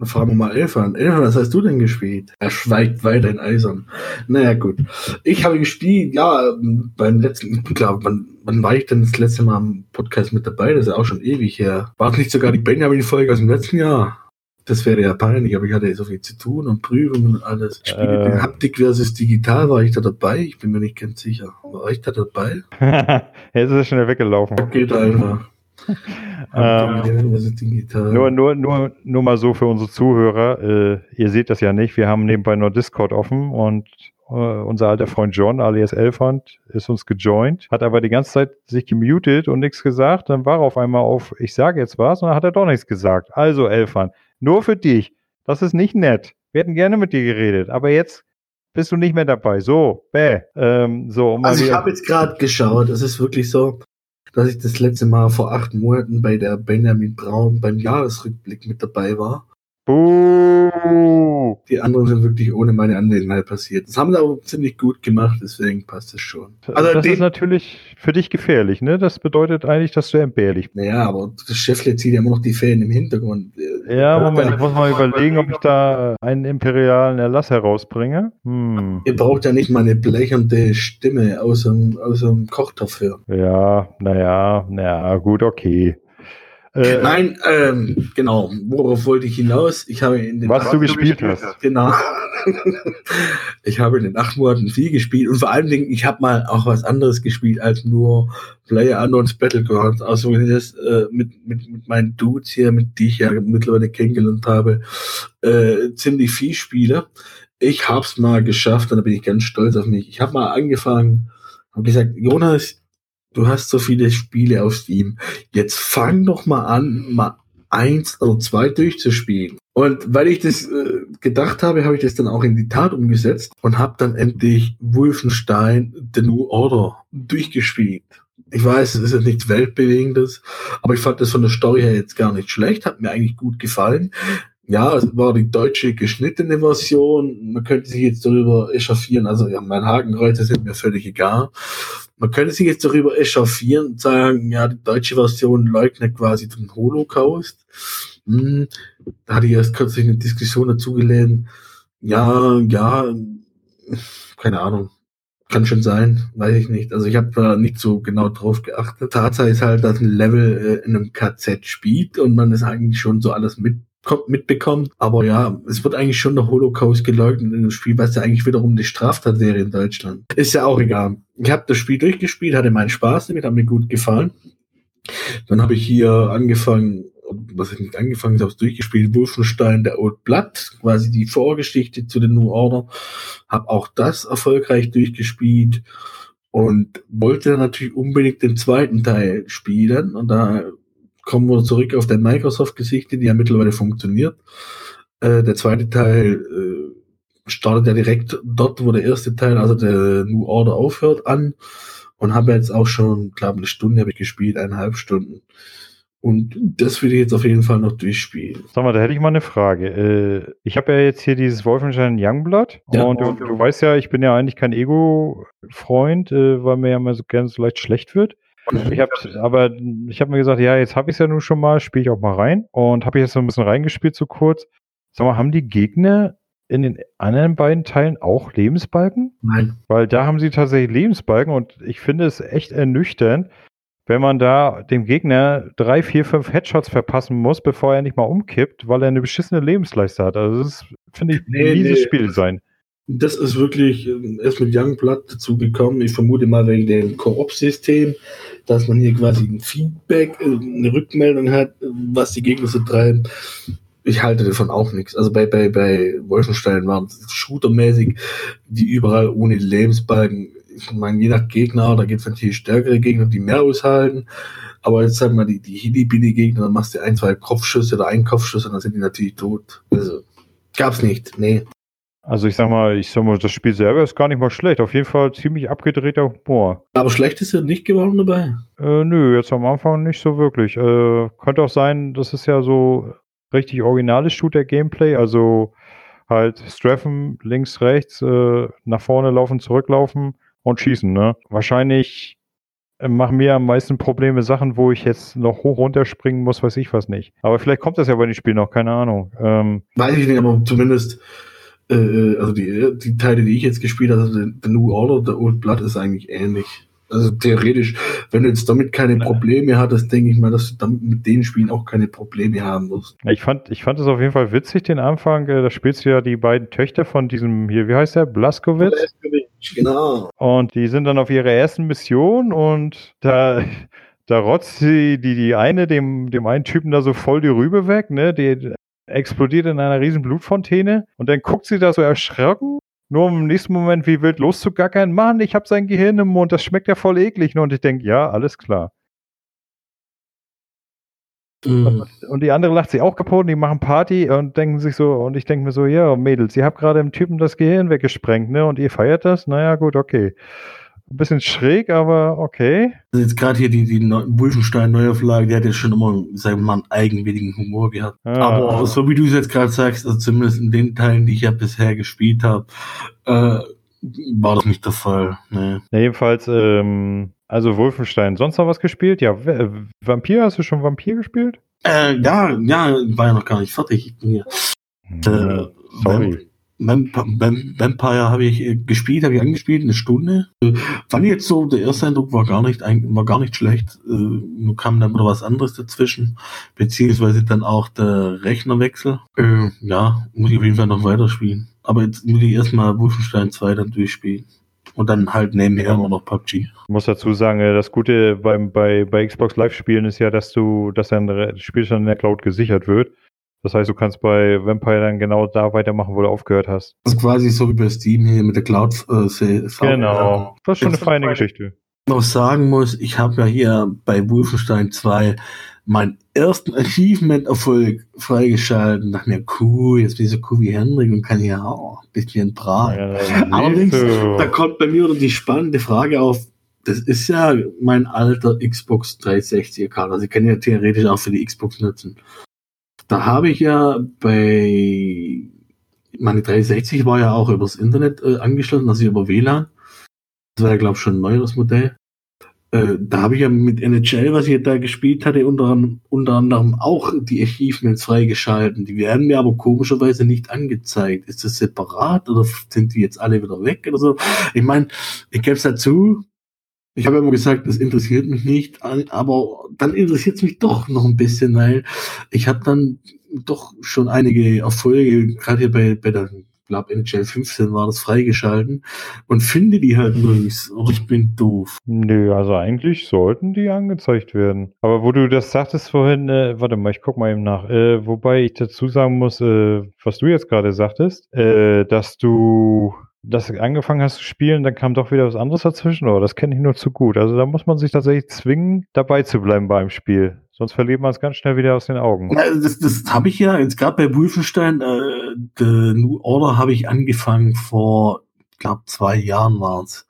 Dann fragen wir mal Elfan. Elfan, was hast du denn gespielt? Er schweigt weiter in Eisern. Naja, gut. Ich habe gespielt, ja, beim letzten, klar, wann, wann war ich denn das letzte Mal am Podcast mit dabei? Das ist ja auch schon ewig her. War es nicht sogar die Benjamin-Folge aus dem letzten Jahr? Das wäre ja peinlich, aber ich hatte so viel zu tun und Prüfungen und alles. Spiele Äh. Haptik versus Digital, war ich da dabei? Ich bin mir nicht ganz sicher. War ich da dabei? (laughs) Jetzt ist er schnell weggelaufen. Geht einfach. (laughs) Ähm. Nur, nur, nur, nur mal so für unsere Zuhörer. Äh, ihr seht das ja nicht. Wir haben nebenbei nur Discord offen und äh, unser alter Freund John, alias Elfand, ist uns gejoint, hat aber die ganze Zeit sich gemutet und nichts gesagt. Dann war er auf einmal auf, ich sage jetzt was, und dann hat er doch nichts gesagt. Also, Elfand, nur für dich. Das ist nicht nett. Wir hätten gerne mit dir geredet, aber jetzt bist du nicht mehr dabei. So, bäh. Ähm, so, um Also ich habe jetzt gerade geschaut, es ist wirklich so, dass ich das letzte Mal vor acht Monaten bei der Benjamin Braun beim Jahresrückblick mit dabei war. Buh. Die anderen sind wirklich ohne meine Anwesenheit passiert. Das haben sie aber ziemlich gut gemacht, deswegen passt es schon. Also das ist natürlich für dich gefährlich, ne? Das bedeutet eigentlich, dass du entbehrlich bist. naja, aber das Chefle zieht ja immer noch die Fäden im Hintergrund. Ja, Moment, ja- ich muss mal überlegen, ob ich da einen imperialen Erlass herausbringe. Hm. Ihr braucht ja nicht mal eine blechernde Stimme aus dem, aus dem Kochtopf hören. Ja, naja, naja, gut, okay. Äh, Nein, ähm, genau. Worauf wollte ich hinaus? Ich habe in den Was du gespielt hast. Genau. (laughs) ich habe in den acht Monaten viel gespielt und vor allen Dingen, ich habe mal auch was anderes gespielt als nur Player Unknowns Battlegrounds. Also wenn ich das äh, mit, mit, mit meinen Dudes hier, mit die ich ja mittlerweile kennengelernt habe, äh, ziemlich viel spiele. Ich hab's mal geschafft und da bin ich ganz stolz auf mich. Ich habe mal angefangen, habe gesagt, Jonas, du hast so viele Spiele auf Steam. Jetzt fang doch mal an, mal eins oder zwei durchzuspielen. Und weil ich das äh, gedacht habe, habe ich das dann auch in die Tat umgesetzt und habe dann endlich Wolfenstein The New Order durchgespielt. Ich weiß, es ist jetzt nichts Weltbewegendes, aber ich fand das von der Story her jetzt gar nicht schlecht, hat mir eigentlich gut gefallen. Ja, es war die deutsche geschnittene Version. Man könnte sich jetzt darüber echauffieren. Also, ja, mein Hakenkreuze sind mir völlig egal. Man könnte sich jetzt darüber echauffieren und sagen, ja, die deutsche Version leugnet quasi den Holocaust. Hm, da hatte ich erst kürzlich eine Diskussion dazu gelesen. Ja, ja, keine Ahnung. Kann schon sein, weiß ich nicht. Also ich habe da nicht so genau drauf geachtet. Tatsache ist halt, dass ein Level äh, in einem KZ spielt und man das eigentlich schon so alles mit mitbekommt. Aber ja, es wird eigentlich schon der Holocaust geleugnet in dem Spiel, was ja eigentlich wiederum die Straftat wäre in Deutschland. Ist ja auch egal. Ich habe das Spiel durchgespielt, hatte meinen Spaß damit, hat mir gut gefallen. Dann habe ich hier angefangen, was ich nicht angefangen habe, durchgespielt, Wolfenstein, der Old Blood, quasi die Vorgeschichte zu den New Order. Habe auch das erfolgreich durchgespielt und wollte natürlich unbedingt den zweiten Teil spielen. Und da kommen wir zurück auf der Microsoft-Geschichte, die ja mittlerweile funktioniert. Äh, der zweite Teil äh, startet ja direkt dort, wo der erste Teil, also der New Order aufhört, an. Und habe jetzt auch schon, glaube eine Stunde habe ich gespielt, eineinhalb Stunden. Und das will ich jetzt auf jeden Fall noch durchspielen. Sag mal, da hätte ich mal eine Frage. Äh, ich habe ja jetzt hier dieses Wolfenstein Youngblood Ja. und du, du weißt ja, ich bin ja eigentlich kein Ego-Freund, äh, weil mir ja immer so gerne so leicht schlecht wird. Ich habe aber ich habe mir gesagt, ja, jetzt habe ich es ja nun schon mal, spiele ich auch mal rein und habe jetzt so ein bisschen reingespielt so kurz. Sag mal, haben die Gegner in den anderen beiden Teilen auch Lebensbalken? Nein. Weil da haben sie tatsächlich Lebensbalken und ich finde es echt ernüchternd, wenn man da dem Gegner drei, vier, fünf Headshots verpassen muss, bevor er nicht mal umkippt, weil er eine beschissene Lebensleiste hat. Also das ist, finde ich, Nee, ein mieses nee. Spiel sein. Das ist wirklich ähm, erst mit Youngblood dazu gekommen. Ich vermute mal wegen dem Koop-System, dass man hier quasi ein Feedback, äh, eine Rückmeldung hat, was die Gegner so treiben. ich halte davon auch nichts. Also bei, bei, bei Wolfenstein waren es shootermäßig, die überall ohne Lebensbalken. Ich meine, je nach Gegner, da gibt es natürlich stärkere Gegner, die mehr aushalten. Aber jetzt sagen wir die, die Hilly-Billy-Gegner, dann machst du ein, zwei Kopfschüsse oder einen Kopfschuss und dann sind die natürlich tot. Also, gab's nicht, nee. Also ich sag mal, ich sag mal, das Spiel selber ist gar nicht mal schlecht. Auf jeden Fall ziemlich abgedrehter Humor. Aber schlecht ist ja nicht geworden dabei. Äh, nö, jetzt am Anfang nicht so wirklich. Äh, könnte auch sein, das ist ja so richtig originales Shooter-Gameplay, also halt Straffen links, rechts, äh, nach vorne laufen, zurücklaufen und schießen, ne? Wahrscheinlich äh, machen mir am meisten Probleme Sachen, wo ich jetzt noch hoch runterspringen muss, weiß ich was nicht. Aber vielleicht kommt das ja bei dem Spiel noch, keine Ahnung. Ähm, Weiß ich nicht, aber zumindest, äh, also die, die Teile, die ich jetzt gespielt habe, also der, der New Order, der Old Blood ist eigentlich ähnlich. Also theoretisch, wenn du jetzt damit keine Probleme hattest, denke ich mal, dass du damit mit den Spielen auch keine Probleme haben musst. Ich fand, ich fand es auf jeden Fall witzig, den Anfang. Äh, da spielst du ja die beiden Töchter von diesem hier, wie heißt der? Blaskowitz? Genau. Und die sind dann auf ihrer ersten Mission und da, da rotzt sie die, die eine dem, dem einen Typen da so voll die Rübe weg, ne? Die explodiert in einer riesen Blutfontäne und dann guckt sie da so erschrocken nur im nächsten Moment wie wild loszugackern. Mann, ich habe sein Gehirn im Mund, das schmeckt ja voll eklig. Und ich denke, ja, alles klar. Mhm. Und die andere lacht sich auch kaputt und die machen Party und denken sich so, und ich denke mir so, ja, Mädels, ihr habt gerade dem Typen das Gehirn weggesprengt, ne? Und ihr feiert das? Naja, gut, okay. Ein bisschen schräg, aber okay. Also jetzt gerade hier die, die Wolfenstein Neuauflage, die hat ja schon immer, sagen wir mal, einen eigenwilligen Humor gehabt. Ah. Aber so wie du es jetzt gerade sagst, also zumindest in den Teilen, die ich ja bisher gespielt habe, äh, war das nicht der Fall. Nee. Ja, jedenfalls, ähm, also Wolfenstein. Sonst noch was gespielt? Ja, Vampir, hast du schon Vampir gespielt? Äh, ja, ja, war ja noch gar nicht fertig. Ich bin hier. Äh, sorry. Vampire habe ich äh, gespielt, habe ich angespielt, eine Stunde. Äh, fand ich jetzt so, der erste Eindruck war gar nicht, war gar nicht schlecht. Äh, nur kam dann wieder was anderes dazwischen, beziehungsweise dann auch der Rechnerwechsel. Ja, muss ich auf jeden Fall noch weiterspielen. Aber jetzt muss ich erstmal Wolfenstein 2 dann durchspielen. Und dann halt nebenher immer noch PUBG. Ich muss dazu sagen, das Gute beim, bei, bei Xbox Live-Spielen ist ja, dass du, dass dein Spielstand in der Cloud gesichert wird. Das heißt, du kannst bei Vampire dann genau da weitermachen, wo du aufgehört hast. Das ist quasi so wie bei Steam hier mit der Cloud. Äh, genau. Das ist schon eine feine Geschichte. Noch sagen muss, ich habe ja hier bei Wolfenstein 2 meinen ersten Achievement-Erfolg freigeschalten. Dachte mir, cool, jetzt bin ich so cool wie Henrik und kann hier auch ein bisschen braten. Ja, Allerdings, (laughs) so. da kommt bei mir die spannende Frage auf, das ist ja mein alter Xbox 360-Account. Also ich kann ja theoretisch auch für die Xbox nutzen. Da habe ich ja bei meine 360 war ja auch übers Internet äh, angeschlossen, also über WLAN. Das war ja, glaube ich, schon ein neueres Modell. Äh, da habe ich ja mit NHL, was ich da gespielt hatte, unter, unter anderem auch die Achievements freigeschalten. Die werden mir aber komischerweise nicht angezeigt. Ist das separat oder sind die jetzt alle wieder weg oder so? Ich meine, ich gebe es dazu, ich habe immer gesagt, das interessiert mich nicht, aber dann interessiert es mich doch noch ein bisschen, weil ich habe dann doch schon einige Erfolge, gerade hier bei, bei der, glaube NHL 15 war das freigeschalten und finde die halt nirgends. Aber ich bin doof. Nö, also eigentlich sollten die angezeigt werden. Aber wo du das sagtest vorhin, äh, warte mal, ich guck mal eben nach. Äh, wobei ich dazu sagen muss, äh, was du jetzt gerade sagtest, äh, dass du dass du angefangen hast zu spielen, dann kam doch wieder was anderes dazwischen, oder? Das kenne ich nur zu gut. Also da muss man sich tatsächlich zwingen, dabei zu bleiben beim Spiel. Sonst verliert man es ganz schnell wieder aus den Augen. Das, das habe ich ja jetzt gerade bei Wolfenstein, äh, The New Order habe ich angefangen vor, ich glaube, zwei Jahren war es.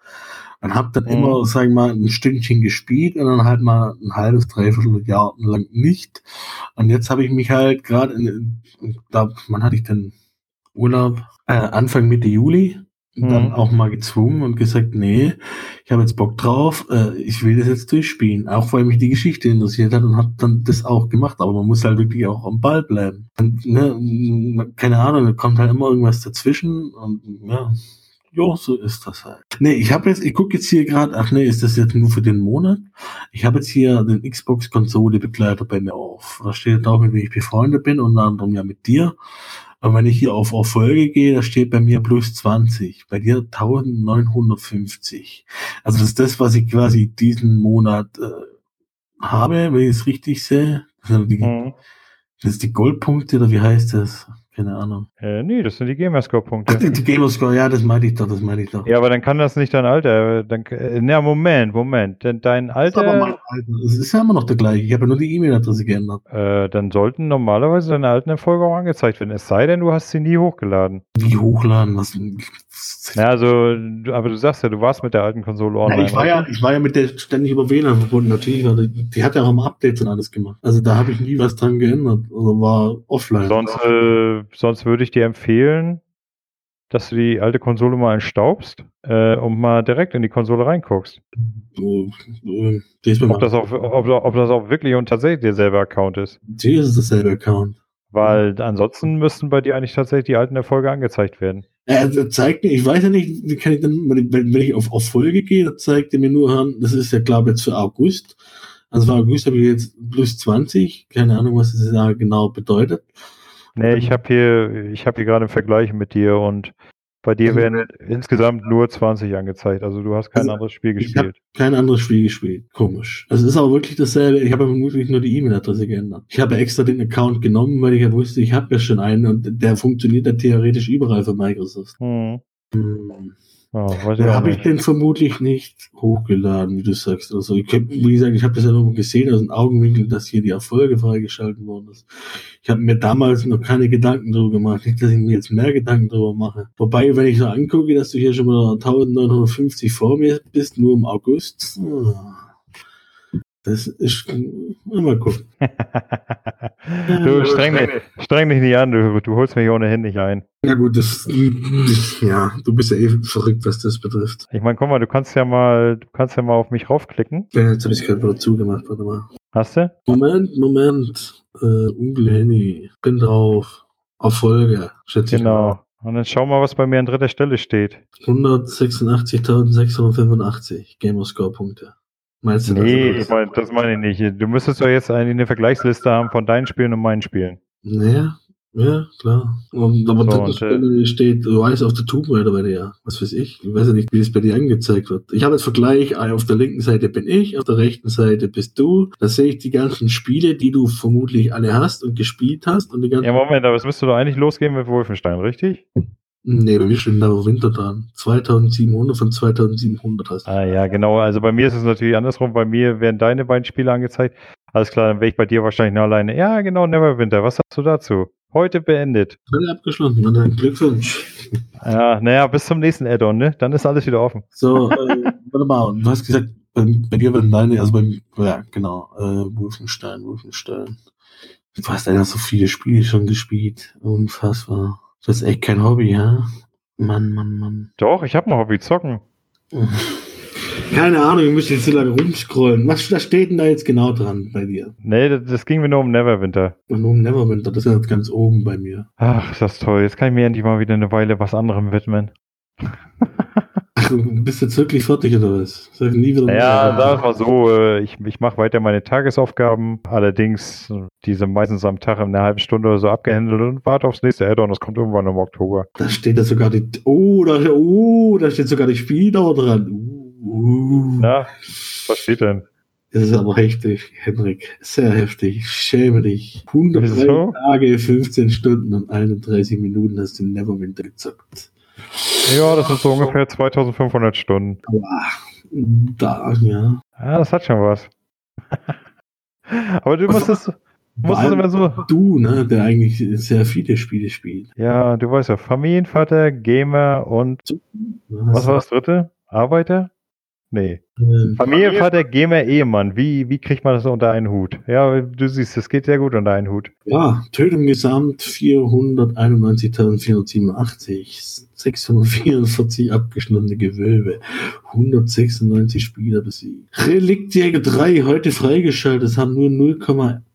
Und habe dann mhm. immer, sag ich mal, ein Stündchen gespielt und dann halt mal ein halbes, dreiviertel Jahr lang nicht. Und jetzt habe ich mich halt gerade, da, wann hatte ich denn Urlaub? Äh, Anfang Mitte Juli dann mhm. auch mal gezwungen und gesagt, nee, ich habe jetzt Bock drauf, äh, ich will das jetzt durchspielen, auch weil mich die Geschichte interessiert hat und habe dann das auch gemacht, aber man muss halt wirklich auch am Ball bleiben. Und, ne, keine Ahnung, da kommt halt immer irgendwas dazwischen und ja, jo, so ist das halt. Nee, ich habe jetzt, ich gucke jetzt hier gerade, ach nee, ist das jetzt nur für den Monat? Ich habe jetzt hier den Xbox-Konsole-Begleiter bei mir auf. Da steht drauf, mit wem ich befreundet bin, unter anderem ja mit dir. Aber wenn ich hier auf Erfolge gehe, da steht bei mir plus 20, bei dir 1950. Also das ist das, was ich quasi diesen Monat äh, habe, wenn ich es richtig sehe. Das sind die, mhm. Das ist die Goldpunkte oder wie heißt das? Keine Ahnung. Äh, nee, das sind die Gamerscore-Punkte. Die, die Gamerscore, ja, das meinte ich doch, das meinte ich doch. Ja, aber dann kann das nicht dein Alter. Dann, äh, na, Moment, Moment. Denn dein Das ist aber mein Alter, Alter. Es ist ja immer noch der gleiche. Ich habe ja nur die E-Mail-Adresse geändert. äh, dann sollten normalerweise deine alten Erfolge auch angezeigt werden. Es sei denn, du hast sie nie hochgeladen. Wie hochladen? Was? Na, also, aber du sagst ja, du warst mit der alten Konsole Ja, online. ich, war ja, ich war ja mit der ständig über WLAN verbunden, natürlich. Die, die hat ja auch immer Updates und alles gemacht. Also da habe ich nie was dran geändert. Also war offline. Sonst, äh, sonst würde ich dir empfehlen, dass du die alte Konsole mal entstaubst äh, und mal direkt in die Konsole reinguckst. Ob das auch, ob, ob das auch wirklich und tatsächlich derselbe Account ist. die ist dasselbe Account. Weil ansonsten müssten bei dir eigentlich tatsächlich die alten Erfolge angezeigt werden. Er zeigt mir, ich weiß ja nicht, wie kann ich dann, wenn, ich auf, Folge gehe, dann zeigt er mir nur an, das ist ja, glaube ich, jetzt für August. Also für August habe ich jetzt plus 20, keine Ahnung, was das da genau bedeutet. Nee, ich habe hier, ich habe hier gerade einen Vergleich mit dir und bei dir Also- werden insgesamt nur 20 angezeigt. Also du hast kein Also, anderes Spiel ich gespielt. Kein anderes Spiel gespielt. Komisch. Also es ist aber wirklich dasselbe. Ich habe vermutlich nur die E-Mail-Adresse geändert. Ich habe extra den Account genommen, weil ich ja wusste, ich habe ja schon einen und der funktioniert ja theoretisch überall für Microsoft. Hm. Hm. Ja, auch habe ich den vermutlich nicht hochgeladen, wie du sagst. Also ich hab, wie gesagt, ich habe das ja nur gesehen aus dem Augenwinkel, dass hier die Erfolge freigeschalten worden ist. Ich habe mir damals noch keine Gedanken darüber gemacht. Nicht, dass ich mir jetzt mehr Gedanken darüber mache. Wobei, wenn ich so angucke, dass du hier schon mal 1950 vor mir bist, nur im August. ah, Das ist, mal gucken. (laughs) du streng dich, streng dich nicht an, du, du holst mich ohnehin nicht ein. Ja gut, das, ja, du bist ja eh verrückt, was das betrifft. Ich meine, guck mal, du kannst ja mal, du kannst ja mal auf mich raufklicken. Ja, jetzt habe ich es gerade wieder zugemacht, warte mal. Hast du? Moment, Moment. Äh, Onkel Henny. Bin drauf. Erfolge, schätze Genau. Und dann schau mal, was bei mir an dritter Stelle steht. ich. mal. 186.685 Gamerscore-Punkte. Meinst du Nee, das? ich mein, das meine ich nicht. Du müsstest doch jetzt eigentlich eine Vergleichsliste haben von deinen Spielen und meinen Spielen. Naja, ja, klar. Und, aber So, und, äh, steht Rise of the Tomb Raider bei dir. Was weiß ich. Ich weiß ja nicht, wie das bei dir angezeigt wird. Ich habe jetzt Vergleich. ah, Auf der linken Seite bin ich, auf der rechten Seite bist du. Da sehe ich die ganzen Spiele, die du vermutlich alle hast und gespielt hast. Und die ganzen Ja, Moment, aber es müsste doch eigentlich losgehen mit Wolfenstein, richtig? Nee, bei mir steht da Winter dran. 2700 von 2700 hast du. Ah ja, genau. Also bei mir ist es natürlich andersrum. Bei mir werden deine beiden Spiele angezeigt. Alles klar, dann wäre ich bei dir wahrscheinlich nur alleine. Ja, genau, Neverwinter. Was sagst du dazu? Heute beendet. Alle abgeschlossen. Na dann Glückwunsch. Ja, naja, bis zum nächsten Add-on, ne? Dann ist alles wieder offen. So, äh, warte mal. Du hast gesagt, bei, bei dir werden deine, also bei ja, genau, äh, Wolfenstein, Wolfenstein. Du hast ja so viele Spiele schon gespielt. Unfassbar. Das ist echt kein Hobby, ja? Mann, Mann, Mann. Doch, ich habe ein Hobby zocken. (laughs) Keine Ahnung, ich müsste jetzt so lange rumscrollen. Was was steht denn da jetzt genau dran bei dir? Nee, das, das ging mir nur um Neverwinter. Und um Neverwinter, das ist jetzt ganz oben bei mir. Ach, ist das toll. Jetzt kann ich mir endlich mal wieder eine Weile was anderem widmen. (laughs) Du bist jetzt wirklich fertig oder was? Sag nie wieder. Ja, sag mal so, äh, ich, ich mache weiter meine Tagesaufgaben, allerdings äh, diese meistens am Tag in einer halben Stunde oder so abgehandelt und warte aufs nächste Add-on, das kommt irgendwann im Oktober. Da steht da sogar die. Oh, da, oh, da steht sogar die Spieldauer dran. Uh, Na, was steht denn? Das ist aber heftig, Henrik. Sehr heftig. Ich schäme dich. 103 Wieso? Tage, 15 Stunden und 31 Minuten hast du Neverwinter gezockt. Ja, das sind so ungefähr 2500 Stunden. Da, ja. Ja, das hat schon was. (laughs) Aber du musstest allem immer so, Du, ne, der eigentlich sehr viele Spiele spielt. ja, du weißt ja, Familienvater, Gamer und, was war das dritte? Arbeiter? Nee. Ähm, Familienvater, Gamer, Ehemann. Wie, wie kriegt man das unter einen Hut? Ja, du siehst, das geht sehr gut unter einen Hut. Ja, Tötung gesamt 491.487, 644 abgeschnittene Gewölbe, 196 Spieler besiegt. Reliktjäger 3 heute freigeschaltet, es haben nur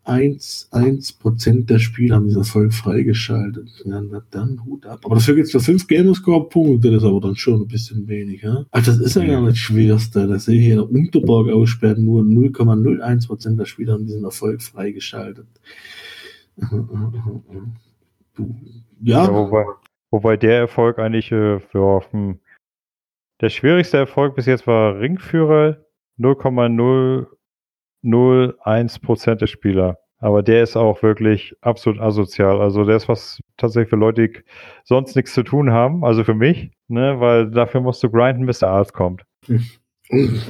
0,11% der Spieler haben diesen Erfolg freigeschaltet. Ja, na dann Hut ab. Aber dafür gibt es nur 5 Gamerscore-Punkte, das ist aber dann schon ein bisschen wenig. Ja? Ach, das ist ja gar nicht Schwerste. Das sehe ich hier, Unterborg aussperren, nur 0,01% der Spieler haben diesen Erfolg freigeschaltet. Ja, Ja, wobei, wobei der Erfolg eigentlich, äh, ja, hm, der schwierigste Erfolg bis jetzt war Ringführer 0,001% der Spieler. Aber der ist auch wirklich absolut asozial. Also der ist was tatsächlich für Leute, die sonst nichts zu tun haben, also für mich, ne, weil dafür musst du grinden, bis der Arzt kommt. (laughs)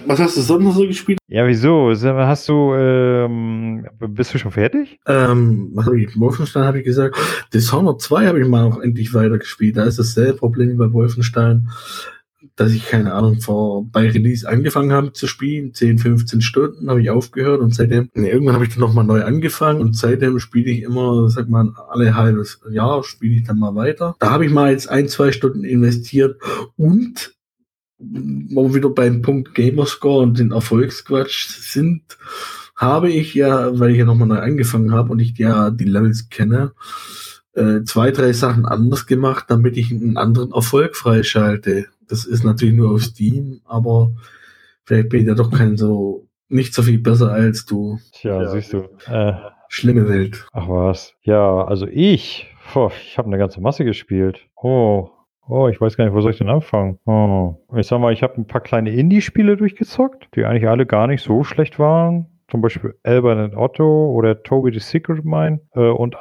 Was hast du sonst so gespielt? Ja, wieso? Hast du, ähm, bist du schon fertig? Ähm, was habe ich? Wolfenstein habe ich gesagt. Dishonored 2 habe ich mal noch endlich weitergespielt. Da ist dasselbe Problem wie bei Wolfenstein dass ich, keine Ahnung, vor, bei Release angefangen habe zu spielen, 10, 15 Stunden habe ich aufgehört und seitdem, nee, irgendwann habe ich dann nochmal neu angefangen und seitdem spiele ich immer, sag mal, alle halbes Jahr spiele ich dann mal weiter. Da habe ich mal jetzt ein, zwei Stunden investiert und wo wir wieder beim Punkt Gamerscore und den Erfolgsquatsch sind, habe ich ja, weil ich ja nochmal neu angefangen habe und ich ja die Levels kenne, äh, zwei, drei Sachen anders gemacht, damit ich einen anderen Erfolg freischalte. Das ist natürlich nur auf Steam, aber vielleicht bin ich ja doch kein so, nicht so viel besser als du. Tja, ja, siehst du. Äh, Schlimme Welt. Ach was. Ja, also ich, boah, ich habe eine ganze Masse gespielt. Oh, Oh, ich weiß gar nicht, wo soll ich denn anfangen? Oh. Ich sag mal, ich habe ein paar kleine Indie-Spiele durchgezockt, die eigentlich alle gar nicht so schlecht waren zum Beispiel Albert and Otto oder Toby the Secret Mine. Äh, und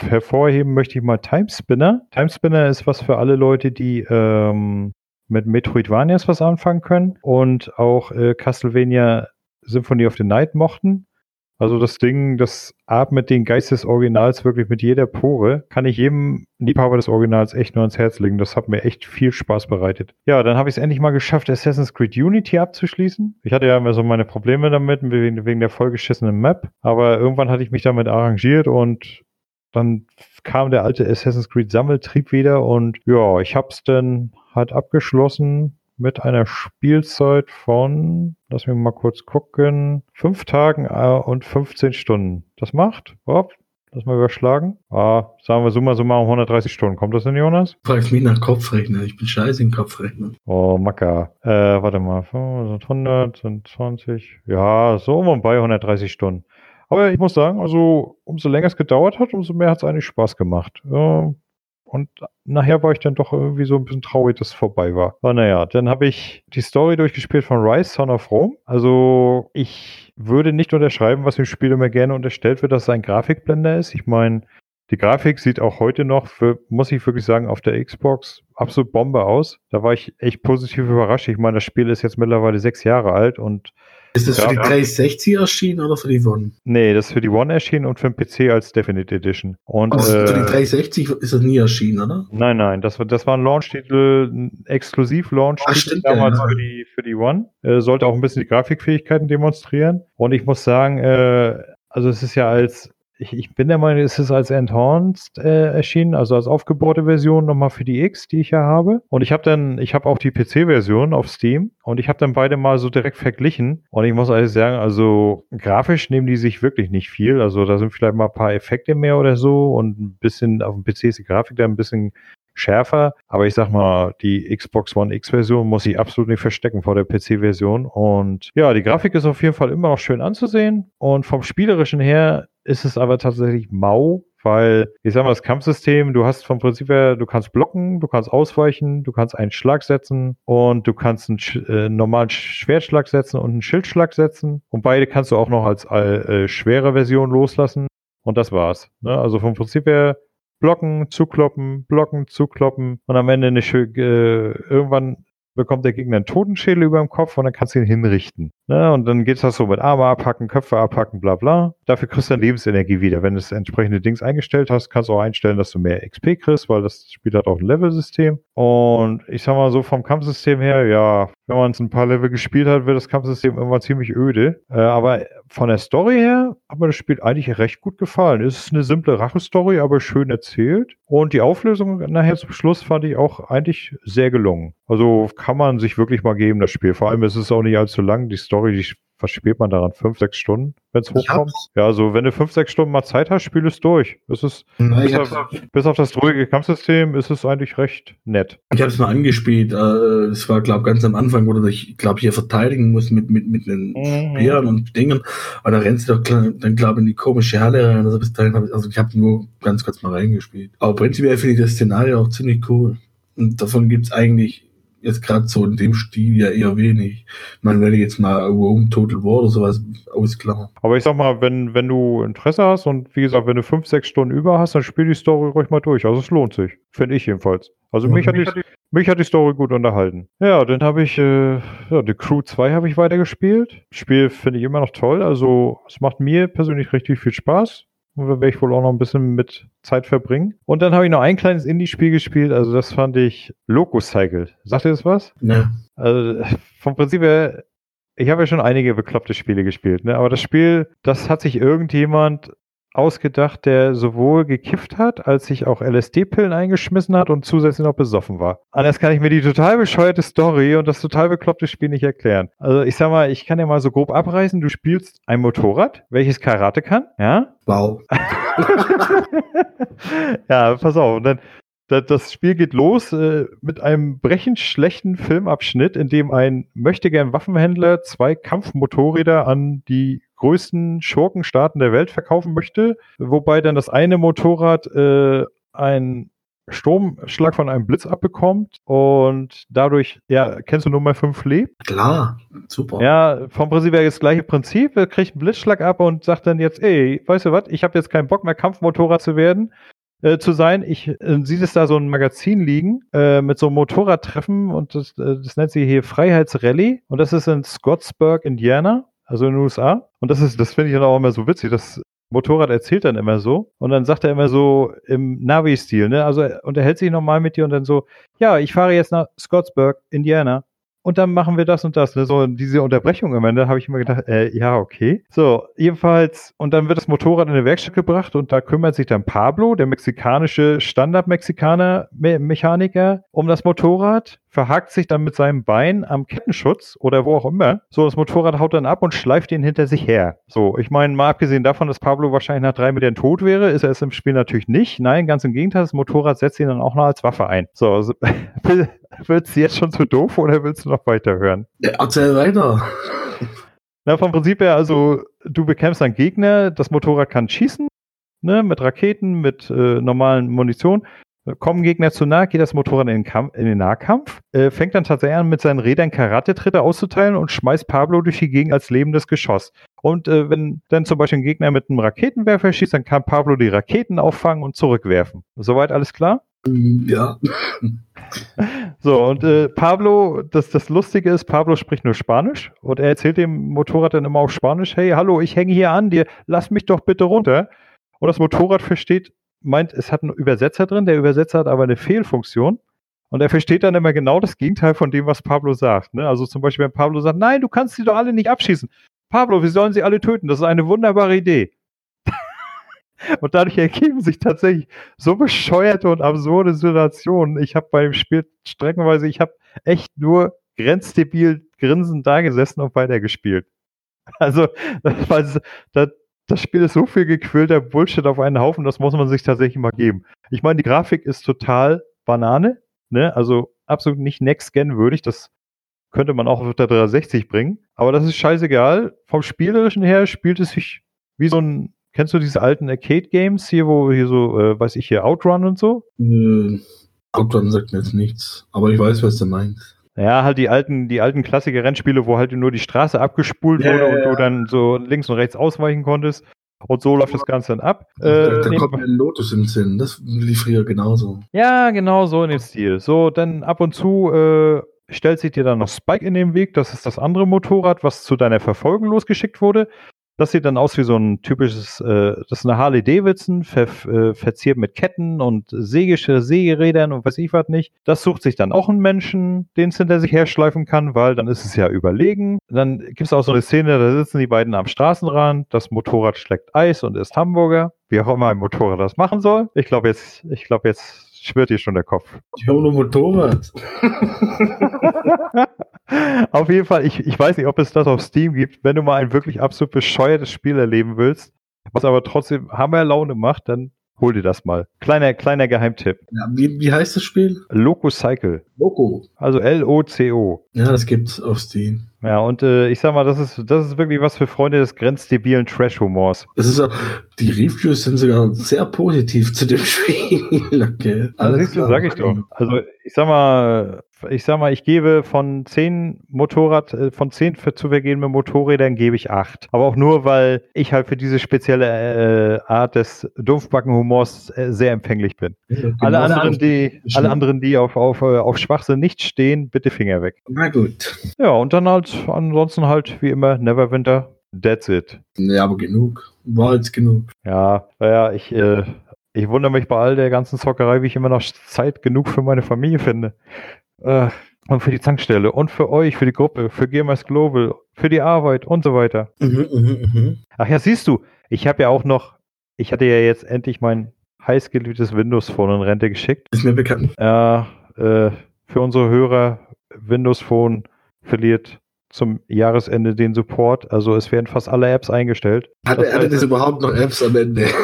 hervorheben möchte ich mal Timespinner. Timespinner ist was für alle Leute, die ähm, mit Metroidvanias was anfangen können und auch äh, Castlevania Symphony of the Night mochten. Also das Ding, das atmet den Geist des Originals wirklich mit jeder Pore. Kann ich jedem Liebhaber des Originals echt nur ans Herz legen. Das hat mir echt viel Spaß bereitet. Ja, dann habe ich es endlich mal geschafft, Assassin's Creed Unity abzuschließen. Ich hatte ja immer so meine Probleme damit, wegen, wegen der vollgeschissenen Map. Aber irgendwann hatte ich mich damit arrangiert und dann kam der alte Assassin's Creed Sammeltrieb wieder und ja, ich hab's dann halt abgeschlossen mit einer Spielzeit von, lass mich mal kurz gucken, fünf Tagen äh, und 15 Stunden. Das macht, hopp, lass mal überschlagen. Ah, sagen wir summa summarum 130 Stunden. Kommt das denn, Jonas? Fragst mich nach Kopfrechnen. Ich bin scheiße in Kopfrechnen. Oh, Macker. Äh, warte mal. 100 sind 20. Ja, so um und bei 130 Stunden. Aber ich muss sagen, also umso länger es gedauert hat, umso mehr hat es eigentlich Spaß gemacht. Ja, und nachher war ich dann doch irgendwie so ein bisschen traurig, dass es vorbei war. Aber naja, dann habe ich die Story durchgespielt von Rise, Son of Rome. Also ich würde nicht unterschreiben, was im Spiel immer gerne unterstellt wird, dass es ein Grafikblender ist. Ich meine, die Grafik sieht auch heute noch, für, muss ich wirklich sagen, auf der Xbox absolut Bombe aus. Da war ich echt positiv überrascht. Ich meine, das Spiel ist jetzt mittlerweile sechs Jahre alt und ist das ja, für die 360 erschienen oder für die One? Nee, das ist für die One erschienen und für den PC als Definite Edition. Und, äh, für die 360 ist das nie erschienen, oder? Nein, nein, das, das war ein Launch-Titel, ein Exklusiv-Launch-Titel damals ja. für, die, für die One. Äh, sollte auch ein bisschen die Grafikfähigkeiten demonstrieren. Und ich muss sagen, äh, also es ist ja als ich, ich bin der Meinung, es ist als Enhanced äh, erschienen, also als aufgebohrte Version nochmal für die X, die ich ja habe. Und ich habe dann, ich habe auch die PC-Version auf Steam und ich habe dann beide mal so direkt verglichen. Und ich muss ehrlich sagen, also grafisch nehmen die sich wirklich nicht viel. Also da sind vielleicht mal ein paar Effekte mehr oder so und ein bisschen auf dem PC ist die Grafik da ein bisschen schärfer. Aber ich sag mal, die Xbox One X-Version muss ich absolut nicht verstecken vor der PC-Version. Und ja, die Grafik ist auf jeden Fall immer noch schön anzusehen. Und vom Spielerischen her ist es aber tatsächlich mau, weil ich sag mal, das Kampfsystem, du hast vom Prinzip her, du kannst blocken, du kannst ausweichen, du kannst einen Schlag setzen und du kannst einen äh, normalen Schwertschlag setzen und einen Schildschlag setzen. Und beide kannst du auch noch als äh, schwere Version loslassen. Und das war's. Ne? Also vom Prinzip her blocken, zukloppen, blocken, zukloppen und am Ende eine, äh, irgendwann bekommt der Gegner einen Totenschädel über dem Kopf und dann kannst du ihn hinrichten. Ne? Und dann geht das so mit Arme abhacken, Köpfe abhacken, bla bla. Dafür kriegst du dann Lebensenergie wieder. Wenn du das entsprechende Dings eingestellt hast, kannst du auch einstellen, dass du mehr XP kriegst, weil das Spiel hat auch ein Level-System. Und ich sag mal so vom Kampfsystem her, ja, wenn man es ein paar Level gespielt hat, wird das Kampfsystem irgendwann ziemlich öde. Äh, aber von der Story her hat mir das Spiel eigentlich recht gut gefallen. Es ist eine simple Rache-Story, aber schön erzählt. Und die Auflösung nachher zum Schluss fand ich auch eigentlich sehr gelungen. Also kann man sich wirklich mal geben, das Spiel. Vor allem ist es auch nicht allzu lang. Die Story, die was spielt man daran? Fünf, sechs Stunden, wenn es hochkommt? Ja, also wenn du fünf, sechs Stunden mal Zeit hast, spiel es durch. Es ist, Na, bis, auf, bis, auf, das ruhige Kampfsystem ist es eigentlich recht nett. Ich habe es mal angespielt. Äh, es war, glaube ganz am Anfang, wo du dich, glaube hier verteidigen musst mit, mit, mit den mhm. Speeren und Dingen. Aber da rennst du doch dann, glaube ich, in die komische Halle rein. Also, bis dahin hab ich, also ich habe nur ganz kurz mal reingespielt. Aber prinzipiell finde ich das Szenario auch ziemlich cool. Und davon gibt es eigentlich jetzt gerade so in dem Stil ja eher wenig. Wenn ich jetzt mal Rome Total War oder sowas ausklammern. Aber ich sag mal, wenn, wenn du Interesse hast und wie gesagt, wenn du fünf, sechs Stunden über hast, dann spiel die Story ruhig mal durch. Also es lohnt sich. Finde ich jedenfalls. Also Ja, mich, hat mich die, mich hat die Story gut unterhalten. Ja, dann habe ich, äh, ja, The Crew 2 habe ich weitergespielt. Spiel finde ich immer noch toll. Also es macht mir persönlich richtig viel Spaß. Und da werde ich wohl auch noch ein bisschen mit Zeit verbringen. Und dann habe ich noch ein kleines Indie-Spiel gespielt. Also das fand ich Loco Cycle. Sagt ihr das was? Ne. Also vom Prinzip her, ich habe ja schon einige bekloppte Spiele gespielt, ne? aber das Spiel, das hat sich irgendjemand ausgedacht, der sowohl gekifft hat, als sich auch LSD-Pillen eingeschmissen hat und zusätzlich noch besoffen war. Anders kann ich mir die total bescheuerte Story und das total bekloppte Spiel nicht erklären. Also ich sag mal, ich kann ja mal so grob abreißen, du spielst ein Motorrad, welches Karate kann, ja? Wow. (laughs) ja, pass auf. Und dann, da- das Spiel geht los äh, mit einem brechend schlechten Filmabschnitt, in dem ein möchtegern Waffenhändler zwei Kampfmotorräder an die größten Schurkenstaaten der Welt verkaufen möchte, wobei dann das eine Motorrad äh, einen Stromschlag von einem Blitz abbekommt und dadurch, ja, kennst du Nummer 5 lebt? Klar. Super. Ja, vom Prinzip her das gleiche Prinzip. Er kriegt einen Blitzschlag ab und sagt dann jetzt, ey, weißt du was, ich habe jetzt keinen Bock mehr Kampfmotorrad zu werden, äh, zu sein. Ich äh, sieht es da so ein Magazin liegen äh, mit so einem Motorradtreffen und das, äh, das nennt sich hier Freiheitsrallye und das ist in Scottsburg, Indiana, also in den USA. Und das ist, das finde ich dann auch immer so witzig. Das Motorrad erzählt dann immer so und dann sagt er immer so im Navi-Stil, ne? Also er unterhält sich nochmal mit dir und dann so, ja, ich fahre jetzt nach Scottsburg, Indiana und dann machen wir das und das. Ne? So diese Unterbrechung am Ende habe ich immer gedacht, äh, ja, okay. So, jedenfalls, und dann wird das Motorrad in eine Werkstatt gebracht und da kümmert sich dann Pablo, der mexikanische Standard-Mexikaner-Mechaniker, um das Motorrad, verhakt sich dann mit seinem Bein am Kettenschutz oder wo auch immer. So, das Motorrad haut dann ab und schleift ihn hinter sich her. So, ich meine, mal abgesehen davon, dass Pablo wahrscheinlich nach drei Metern tot wäre, ist er es im Spiel natürlich nicht. Nein, ganz im Gegenteil, das Motorrad setzt ihn dann auch noch als Waffe ein. So, also, (laughs) Wird's jetzt schon zu doof oder willst du noch weiterhören? Ja, erzähl weiter. Na, vom Prinzip her, also du bekämpfst einen Gegner, das Motorrad kann schießen, ne, mit Raketen, mit äh, normalen Munition. Kommen Gegner zu nah, geht das Motorrad in den, Kampf, in den Nahkampf, äh, fängt dann tatsächlich an, mit seinen Rädern Karate-Tritte auszuteilen und schmeißt Pablo durch die Gegend als lebendes Geschoss. Und äh, wenn dann zum Beispiel ein Gegner mit einem Raketenwerfer schießt, dann kann Pablo die Raketen auffangen und zurückwerfen. Soweit alles klar? Ja. (laughs) So, und äh, Pablo, das, das Lustige ist, Pablo spricht nur Spanisch und er erzählt dem Motorrad dann immer auf Spanisch, hey, hallo, ich hänge hier an dir, lass mich doch bitte runter. Und das Motorrad versteht, meint, es hat einen Übersetzer drin, der Übersetzer hat aber eine Fehlfunktion. Und er versteht dann immer genau das Gegenteil von dem, was Pablo sagt. Ne? Also zum Beispiel, wenn Pablo sagt, nein, du kannst sie doch alle nicht abschießen. Pablo, wir sollen sie alle töten. Das ist eine wunderbare Idee. (laughs) und dadurch ergeben sich tatsächlich so bescheuerte und absurde Situationen. Ich habe beim Spiel streckenweise, ich habe echt nur grenzdebil grinsend da gesessen und weitergespielt. (laughs) Also, das, war, das, das Spiel ist so viel gequillter Bullshit auf einen Haufen, das muss man sich tatsächlich mal geben. Ich meine, die Grafik ist total Banane, ne? Also absolut nicht Next-Gen würdig. Das könnte man auch auf der 360 bringen. Aber das ist scheißegal. Vom Spielerischen her spielt es sich wie so ein, kennst du diese alten Arcade-Games hier, wo hier so, äh, weiß ich hier, Outrun und so? Äh, Outrun sagt mir jetzt nichts, aber ich weiß, was du meinst. Ja, halt die alten, die alten Klassiker-Rennspiele, wo halt nur die Straße abgespult Ja, wurde ja, und du dann so links und rechts ausweichen konntest. Und so läuft das Ganze dann ab. da da nee, kommt mir ein Lotus im Sinn. Das lief früher genauso. Ja, genau so in dem Stil. So, dann ab und zu äh, stellt sich dir dann noch Spike in den Weg. Das ist das andere Motorrad, was zu deiner Verfolgung losgeschickt wurde. Das sieht dann aus wie so ein typisches, äh, das ist eine Harley Davidson, ver, äh, verziert mit Ketten und Sägesche, Sägerädern und weiß ich was nicht. Das sucht sich dann auch einen Menschen, den es hinter sich herschleifen kann, weil dann ist es ja überlegen. Dann gibt es auch so eine Szene, da sitzen die beiden am Straßenrand, das Motorrad schlägt Eis und ist Hamburger. Wie auch immer ein Motorrad das machen soll. Ich glaube jetzt, ich glaube jetzt schwirrt dir schon der Kopf. Ich habe nur Motorrad. (laughs) (laughs) auf jeden Fall, ich, ich weiß nicht, ob es das auf Steam gibt. Wenn du mal ein wirklich absolut bescheuertes Spiel erleben willst, was aber trotzdem Hammer Laune macht, dann hol dir das mal. Kleiner, kleiner Geheimtipp. Ja, wie, wie heißt das Spiel? Loco Cycle. Loco. Also L-O-C-O. Ja, das gibt's auf Steam. Ja, und äh, ich sag mal, das ist, das ist wirklich was für Freunde des grenzdebilen Trash-Humors. Das ist ja, die Reviews sind sogar sehr positiv zu dem (laughs) Spiel. Okay. Also, siehst du, sag ich doch. Also, ich sag mal, ich sag mal, ich gebe von zehn Motorrad, äh, von zehn für zu vergehenden Motorrädern gebe ich acht. Aber auch nur, weil ich halt für diese spezielle äh, Art des Dumpfbackenhumors äh, sehr empfänglich bin. Ja, alle anderen, die, alle anderen, die auf, auf, äh, auf Schwachsinn nicht stehen, bitte Finger weg. Na gut. Ja, und dann halt, ansonsten halt, wie immer, Neverwinter. That's it. Ja, aber genug. War jetzt genug. Ja, naja, ich, äh, ich wundere mich bei all der ganzen Zockerei, wie ich immer noch Zeit genug für meine Familie finde. Äh, und für die Tankstelle und für euch, für die Gruppe, für Gamers Global, für die Arbeit und so weiter. Mhm, mh, mh. Ach ja, siehst du, ich habe ja auch noch, ich hatte ja jetzt endlich mein heißgeliebtes Windows Phone in Rente geschickt. Ist mir bekannt. Ja, äh, für unsere Hörer, Windows Phone verliert zum Jahresende den Support. Also es werden fast alle Apps eingestellt. Hatte, das hatte das überhaupt noch Apps am Ende? (laughs)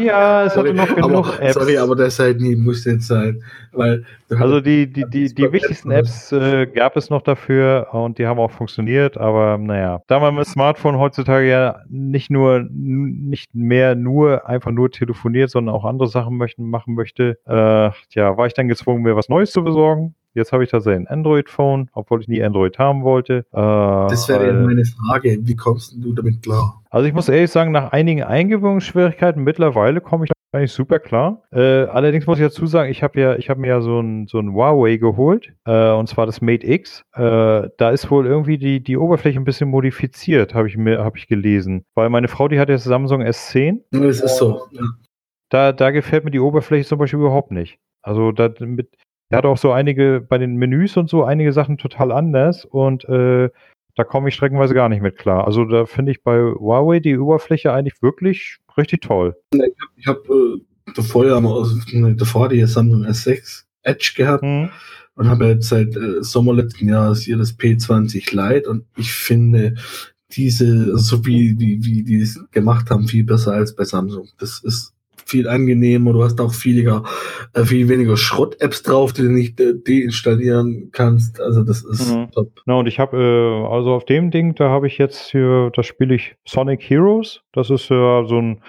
Ja, es sorry, hatte noch genug aber, Apps. Sorry, aber das halt nie muss jetzt sein. Weil also die, die, die, die wichtigsten Apps äh, gab es noch dafür und die haben auch funktioniert, aber naja. Da man mit Smartphone heutzutage ja nicht nur nicht mehr nur einfach nur telefoniert, sondern auch andere Sachen möchten, machen möchte, äh, ja, war ich dann gezwungen, mir was Neues zu besorgen. Jetzt habe ich tatsächlich ein Android-Phone, obwohl ich nie Android haben wollte. Äh, das wäre äh, meine Frage. Wie kommst du damit klar? Also ich muss ehrlich sagen, nach einigen Eingewöhnungsschwierigkeiten mittlerweile komme ich eigentlich super klar. Äh, allerdings muss ich dazu sagen, ich habe ja, ich habe mir ja so ein, so ein Huawei geholt, äh, und zwar das Mate X. Äh, da ist wohl irgendwie die, die Oberfläche ein bisschen modifiziert, habe ich mir, habe ich gelesen. Weil meine Frau, die hat ja Samsung S10. Ja, das ist so. Ja. Da, da gefällt mir die Oberfläche zum Beispiel überhaupt nicht. Also da mit, er hat auch so einige, bei den Menüs und so, einige Sachen total anders und äh, da komme ich streckenweise gar nicht mit klar. Also da finde ich bei Huawei die Oberfläche eigentlich wirklich richtig toll. Ich habe hab, äh, davor ja davor die Samsung S6 Edge gehabt hm. und habe jetzt seit äh, Sommer letzten Jahres hier das P20 Lite und ich finde diese, so wie, wie, wie die es gemacht haben, viel besser als bei Samsung. Das ist viel angenehmer. Du hast auch viel, äh, viel weniger Schrott-Apps drauf, die du nicht äh, deinstallieren kannst. Also das ist mhm. top. Na, und ich habe, äh, also auf dem Ding, da habe ich jetzt hier, da spiele ich Sonic Heroes. Das ist äh, so ein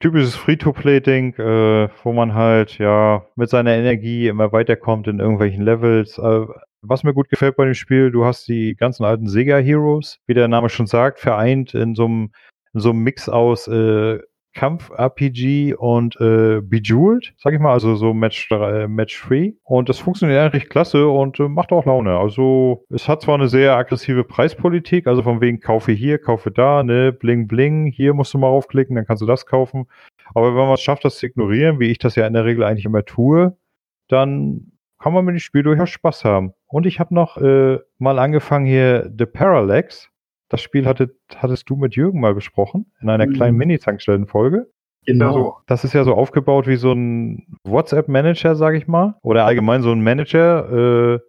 typisches Free-to-Play-Ding, äh, wo man halt ja mit seiner Energie immer weiterkommt in irgendwelchen Levels. Äh, was mir gut gefällt bei dem Spiel, du hast die ganzen alten Sega Heroes, wie der Name schon sagt, vereint in so einem in so einem Mix aus äh, Kampf-RPG und äh, Bejeweled, sag ich mal, also so Match, äh, Match Free. Und das funktioniert eigentlich klasse und äh, macht auch Laune. Also es hat zwar eine sehr aggressive Preispolitik, also von wegen kaufe hier, kaufe da, ne, bling bling, hier musst du mal aufklicken, dann kannst du das kaufen. Aber wenn man es schafft, das zu ignorieren, wie ich das ja in der Regel eigentlich immer tue, dann kann man mit dem Spiel durchaus Spaß haben. Und ich habe noch äh, mal angefangen hier The Parallax. Das Spiel hatte, hattest du mit Jürgen mal besprochen in einer mhm. kleinen Mini-Tankstellenfolge. Genau. Also, das ist ja so aufgebaut wie so ein WhatsApp-Manager, sage ich mal. Oder allgemein so ein Manager,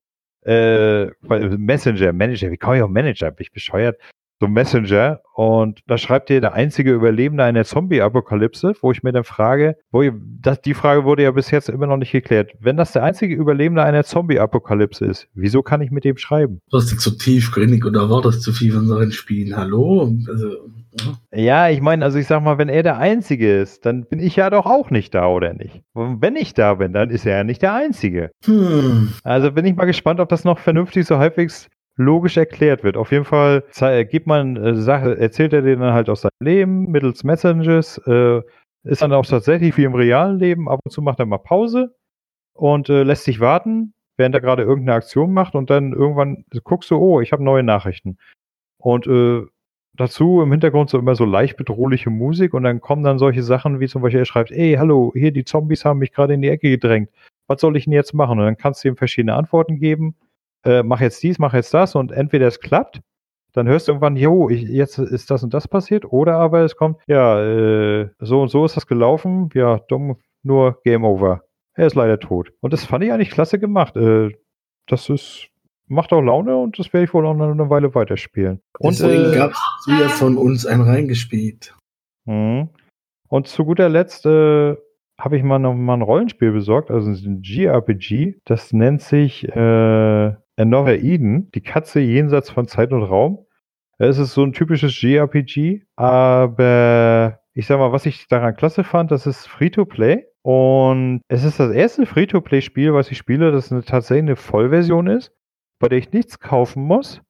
äh, äh, Messenger, Manager, wie komme ich auf Manager? Bin ich bescheuert? So Messenger und da schreibt ihr der einzige Überlebende einer Zombie-Apokalypse, wo ich mir dann frage, wo ihr, das, die Frage wurde ja bis jetzt immer noch nicht geklärt. Wenn das der einzige Überlebende einer Zombie-Apokalypse ist, wieso kann ich mit dem schreiben? Du hast dich zu tiefgründig oder war das zu viel von solchen Spielen? Hallo? Also, ja. ja, ich meine, also ich sag mal, wenn er der Einzige ist, dann bin ich ja doch auch nicht da, oder nicht? Und wenn ich da bin, dann ist er ja nicht der Einzige. Hm. Also bin ich mal gespannt, ob das noch vernünftig so halbwegs logisch erklärt wird. Auf jeden Fall gibt man äh, erzählt er denen dann halt aus seinem Leben mittels Messengers, äh, ist dann auch tatsächlich wie im realen Leben, ab und zu macht er mal Pause und äh, lässt sich warten, während er gerade irgendeine Aktion macht und dann irgendwann guckst du, oh, ich habe neue Nachrichten. Und äh, dazu im Hintergrund so immer so leicht bedrohliche Musik und dann kommen dann solche Sachen wie zum Beispiel, er schreibt, ey, hallo, hier die Zombies haben mich gerade in die Ecke gedrängt. Was soll ich denn jetzt machen? Und dann kannst du ihm verschiedene Antworten geben äh, mach jetzt dies, mach jetzt das und entweder es klappt, dann hörst du irgendwann, jo, ich, jetzt ist das und das passiert, oder aber es kommt, ja, äh, so und so ist das gelaufen, ja, dumm, nur Game Over. Er ist leider tot. Und das fand ich eigentlich klasse gemacht. Äh, das ist, macht auch Laune und das werde ich wohl auch noch eine Weile weiterspielen. Und, Deswegen äh, gab es wieder von uns ein reingespielt. Mh. Und zu guter Letzt äh, habe ich mal noch mal ein Rollenspiel besorgt, also ein GRPG. Das nennt sich äh, Another Eden, die Katze jenseits von Zeit und Raum. Es ist so ein typisches JRPG, aber ich sag mal, was ich daran klasse fand, das ist Free-to-Play. Und es ist das erste Free-to-Play-Spiel, was ich spiele, das eine, tatsächlich eine Vollversion ist, bei der ich nichts kaufen muss.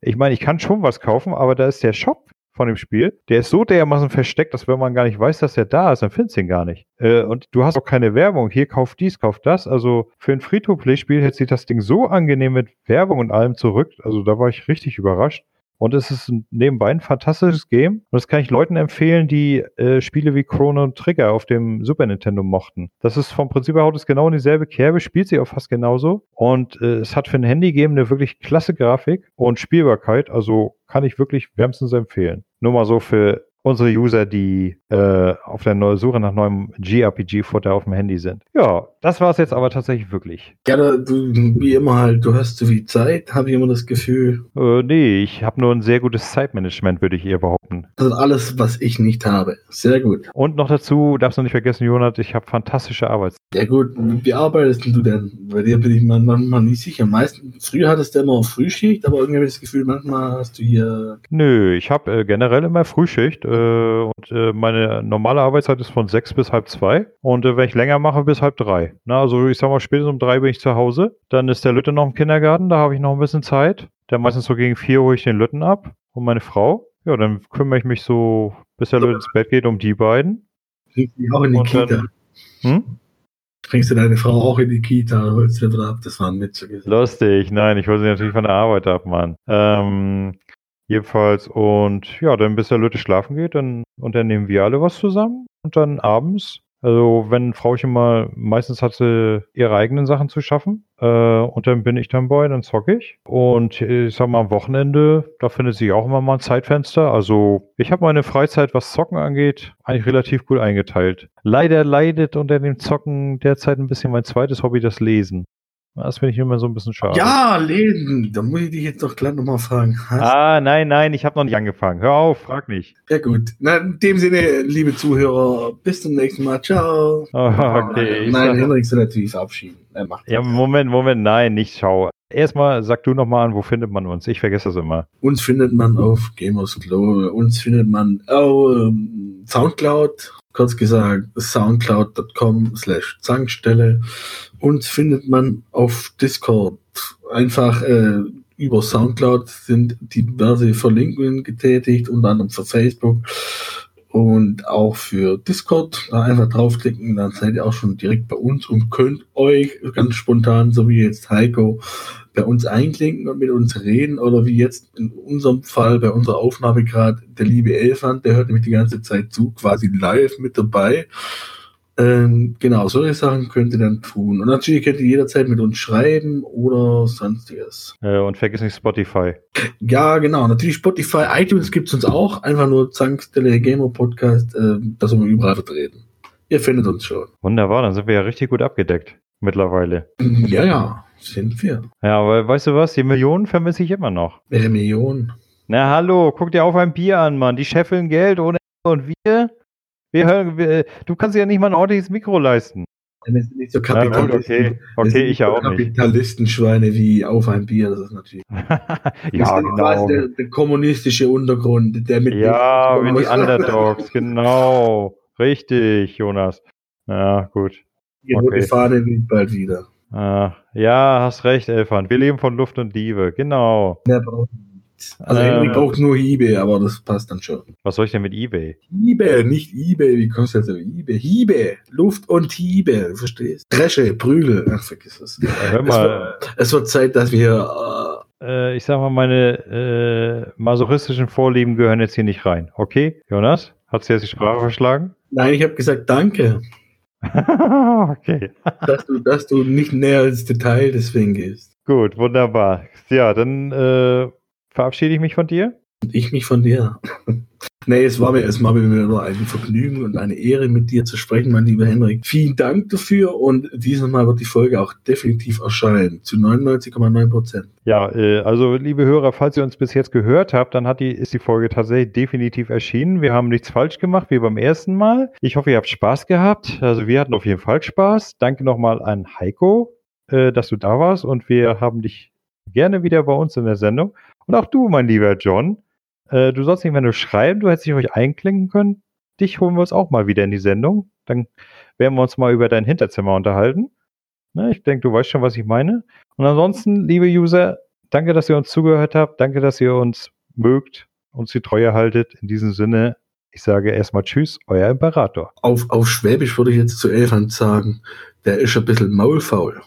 Ich meine, ich kann schon was kaufen, aber da ist der Shop von dem Spiel, der ist so dermaßen versteckt, dass wenn man gar nicht weiß, dass er da ist, dann findest du ihn gar nicht. Äh, und du hast auch keine Werbung. Hier kauf dies, kauf das. Also für ein Free-to-Play-Spiel hält sich das Ding so angenehm mit Werbung und allem zurück. Also da war ich richtig überrascht. Und es ist nebenbei ein fantastisches Game. Und das kann ich Leuten empfehlen, die äh, Spiele wie Chrono Trigger auf dem Super Nintendo mochten. Das ist vom Prinzip her haut es genau in dieselbe Kerbe, spielt sie auch fast genauso. Und äh, es hat für ein Handy-Game eine wirklich klasse Grafik und Spielbarkeit. Also kann ich wirklich wärmstens empfehlen. Nur mal so für unsere User, die äh, auf der Suche nach neuem GRPG-Futter auf dem Handy sind. Ja, das war es jetzt aber tatsächlich wirklich. Ja, du, wie immer halt, du hast zu viel Zeit, habe ich immer das Gefühl. Äh, nee, ich habe nur ein sehr gutes Zeitmanagement, würde ich eher behaupten. Das ist alles, was ich nicht habe. Sehr gut. Und noch dazu, darfst du nicht vergessen, Jonat, ich habe fantastische Arbeitszeit. Ja gut, wie arbeitest du denn? Bei dir bin ich manchmal nicht sicher. Meistens, früher hattest du immer Frühschicht, aber irgendwie habe ich das Gefühl, manchmal hast du hier... Nö, ich habe äh, generell immer Frühschicht äh, und äh, meine normale Arbeitszeit ist von sechs bis halb zwei und äh, wenn ich länger mache, bis halb drei. Na, also ich sag mal, spätestens um drei bin ich zu Hause. Dann ist der Lütte noch im Kindergarten, da habe ich noch ein bisschen Zeit. Der meistens so gegen vier hole ich den Lütten ab und meine Frau. Ja, dann kümmere ich mich so, bis der Lütte ins Bett geht, um die beiden. Bringst du die auch in die und Kita? Dann, hm? Bringst du deine Frau auch in die Kita, holst du wieder ab? Das war ein Witz. Lustig, nein, ich hole sie natürlich von der Arbeit ab, Mann. Ähm, jedenfalls, und ja, dann bis der Lütte schlafen geht, dann, und dann nehmen wir alle was zusammen. Und dann abends also wenn Frauchen mal, meistens hat sie ihre eigenen Sachen zu schaffen äh, und dann bin ich dann bei, dann zocke ich. Und ich sag mal am Wochenende, da findet sich auch immer mal ein Zeitfenster. Also ich habe meine Freizeit, was Zocken angeht, eigentlich relativ gut eingeteilt. Leider leidet unter dem Zocken derzeit ein bisschen mein zweites Hobby, das Lesen. Das finde ich immer so ein bisschen schade. Ja, lesen. Da muss ich dich jetzt doch gleich nochmal fragen. Hast ah, nein, nein, ich habe noch nicht angefangen. Hör auf, frag nicht. Ja gut. Na, in dem Sinne, liebe Zuhörer, bis zum nächsten Mal. Ciao. Oh, okay. Nein, nein Henrik soll natürlich verabschieden. ja, Moment, Moment, nein, nicht schau. Erstmal sag du nochmal an, wo findet man uns? Ich vergesse das immer. Uns findet man auf Gamers Glow. Uns findet man auf ähm, Soundcloud kurz gesagt soundcloud.com slash Zankstelle. Uns findet man auf Discord. Einfach äh, über Soundcloud sind diverse Verlinkungen getätigt, unter anderem für Facebook und auch für Discord. Da einfach draufklicken, dann seid ihr auch schon direkt bei uns und könnt euch ganz spontan, so wie jetzt Heiko, bei uns einklinken und mit uns reden oder wie jetzt in unserem Fall bei unserer Aufnahme gerade der liebe Elfand, der hört nämlich die ganze Zeit zu, quasi live mit dabei. Ähm, genau, solche Sachen könnt ihr dann tun. Und natürlich könnt ihr jederzeit mit uns schreiben oder sonstiges. Äh, und vergiss nicht Spotify. Ja, genau. Natürlich Spotify, iTunes gibt es uns auch. Einfach nur Zankstelle Gamer Podcast, äh, das wir überall vertreten. Ihr findet uns schon. Wunderbar, dann sind wir ja richtig gut abgedeckt mittlerweile. Ja, ja. Sind wir. Ja, aber weißt du was? Die Millionen vermisse ich immer noch. Welche Millionen? Na hallo, guck dir auf ein Bier an, Mann. Die scheffeln Geld ohne und wir, wir hören, wir, du kannst dir ja nicht mal ein ordentliches Mikro leisten. Wir sind nicht so Kapitalisten. Ja, okay, okay ich ja auch nicht. Kapitalistenschweine wie auf ein Bier, das ist natürlich. (laughs) ja, genau. Der, der, kommunistische Untergrund, der mit. Ja, wie die (laughs) Underdogs, genau. Richtig, Jonas. Ja, gut. Die okay. Fahne wiegt bald wieder. Ah, ja, hast recht, Elfan. Wir leben von Luft und Liebe, genau. Mehr braucht nichts. Also äh, Henry braucht nur eBay, aber das passt dann schon. Was soll ich denn mit eBay? eBay, nicht eBay. Wie kostet das eBay? Hiebe, Luft und Hiebe, verstehst? Dresche, Prügel. Ach, vergiss es. Ja, hör mal. Es wird, es wird Zeit, dass wir... Äh, ich sag mal, meine äh, masochistischen Vorlieben gehören jetzt hier nicht rein. Okay, Jonas? Hat sie jetzt die Sprache verschlagen? Nein, ich habe gesagt, danke. (laughs) okay. dass, du, dass du nicht näher ins Detail deswegen gehst. Gut, wunderbar. Ja, dann äh, verabschiede ich mich von dir. Und ich mich von dir. (laughs) nee, es war mir erstmal wieder ein Vergnügen und eine Ehre, mit dir zu sprechen, mein lieber Henrik. Vielen Dank dafür und dieses Mal wird die Folge auch definitiv erscheinen. Zu 99,9 Prozent. Ja, äh, also liebe Hörer, falls ihr uns bis jetzt gehört habt, dann hat die, ist die Folge tatsächlich definitiv erschienen. Wir haben nichts falsch gemacht, wie beim ersten Mal. Ich hoffe, ihr habt Spaß gehabt. Also wir hatten auf jeden Fall Spaß. Danke nochmal an Heiko, äh, dass du da warst und wir haben dich gerne wieder bei uns in der Sendung. Und auch du, mein lieber John, äh, du sollst nicht mehr nur schreiben, du hättest dich euch einklinken können. Dich holen wir uns auch mal wieder in die Sendung. dann werden wir uns mal über dein Hinterzimmer unterhalten. Ne, ich denke, du weißt schon, was ich meine. Und ansonsten, liebe User, danke, dass ihr uns zugehört habt. Danke, dass ihr uns mögt, uns die Treue haltet. In diesem Sinne, ich sage erstmal Tschüss, euer Imperator. Auf, auf Schwäbisch würde ich jetzt zu Elfand sagen, der ist ein bisschen maulfaul.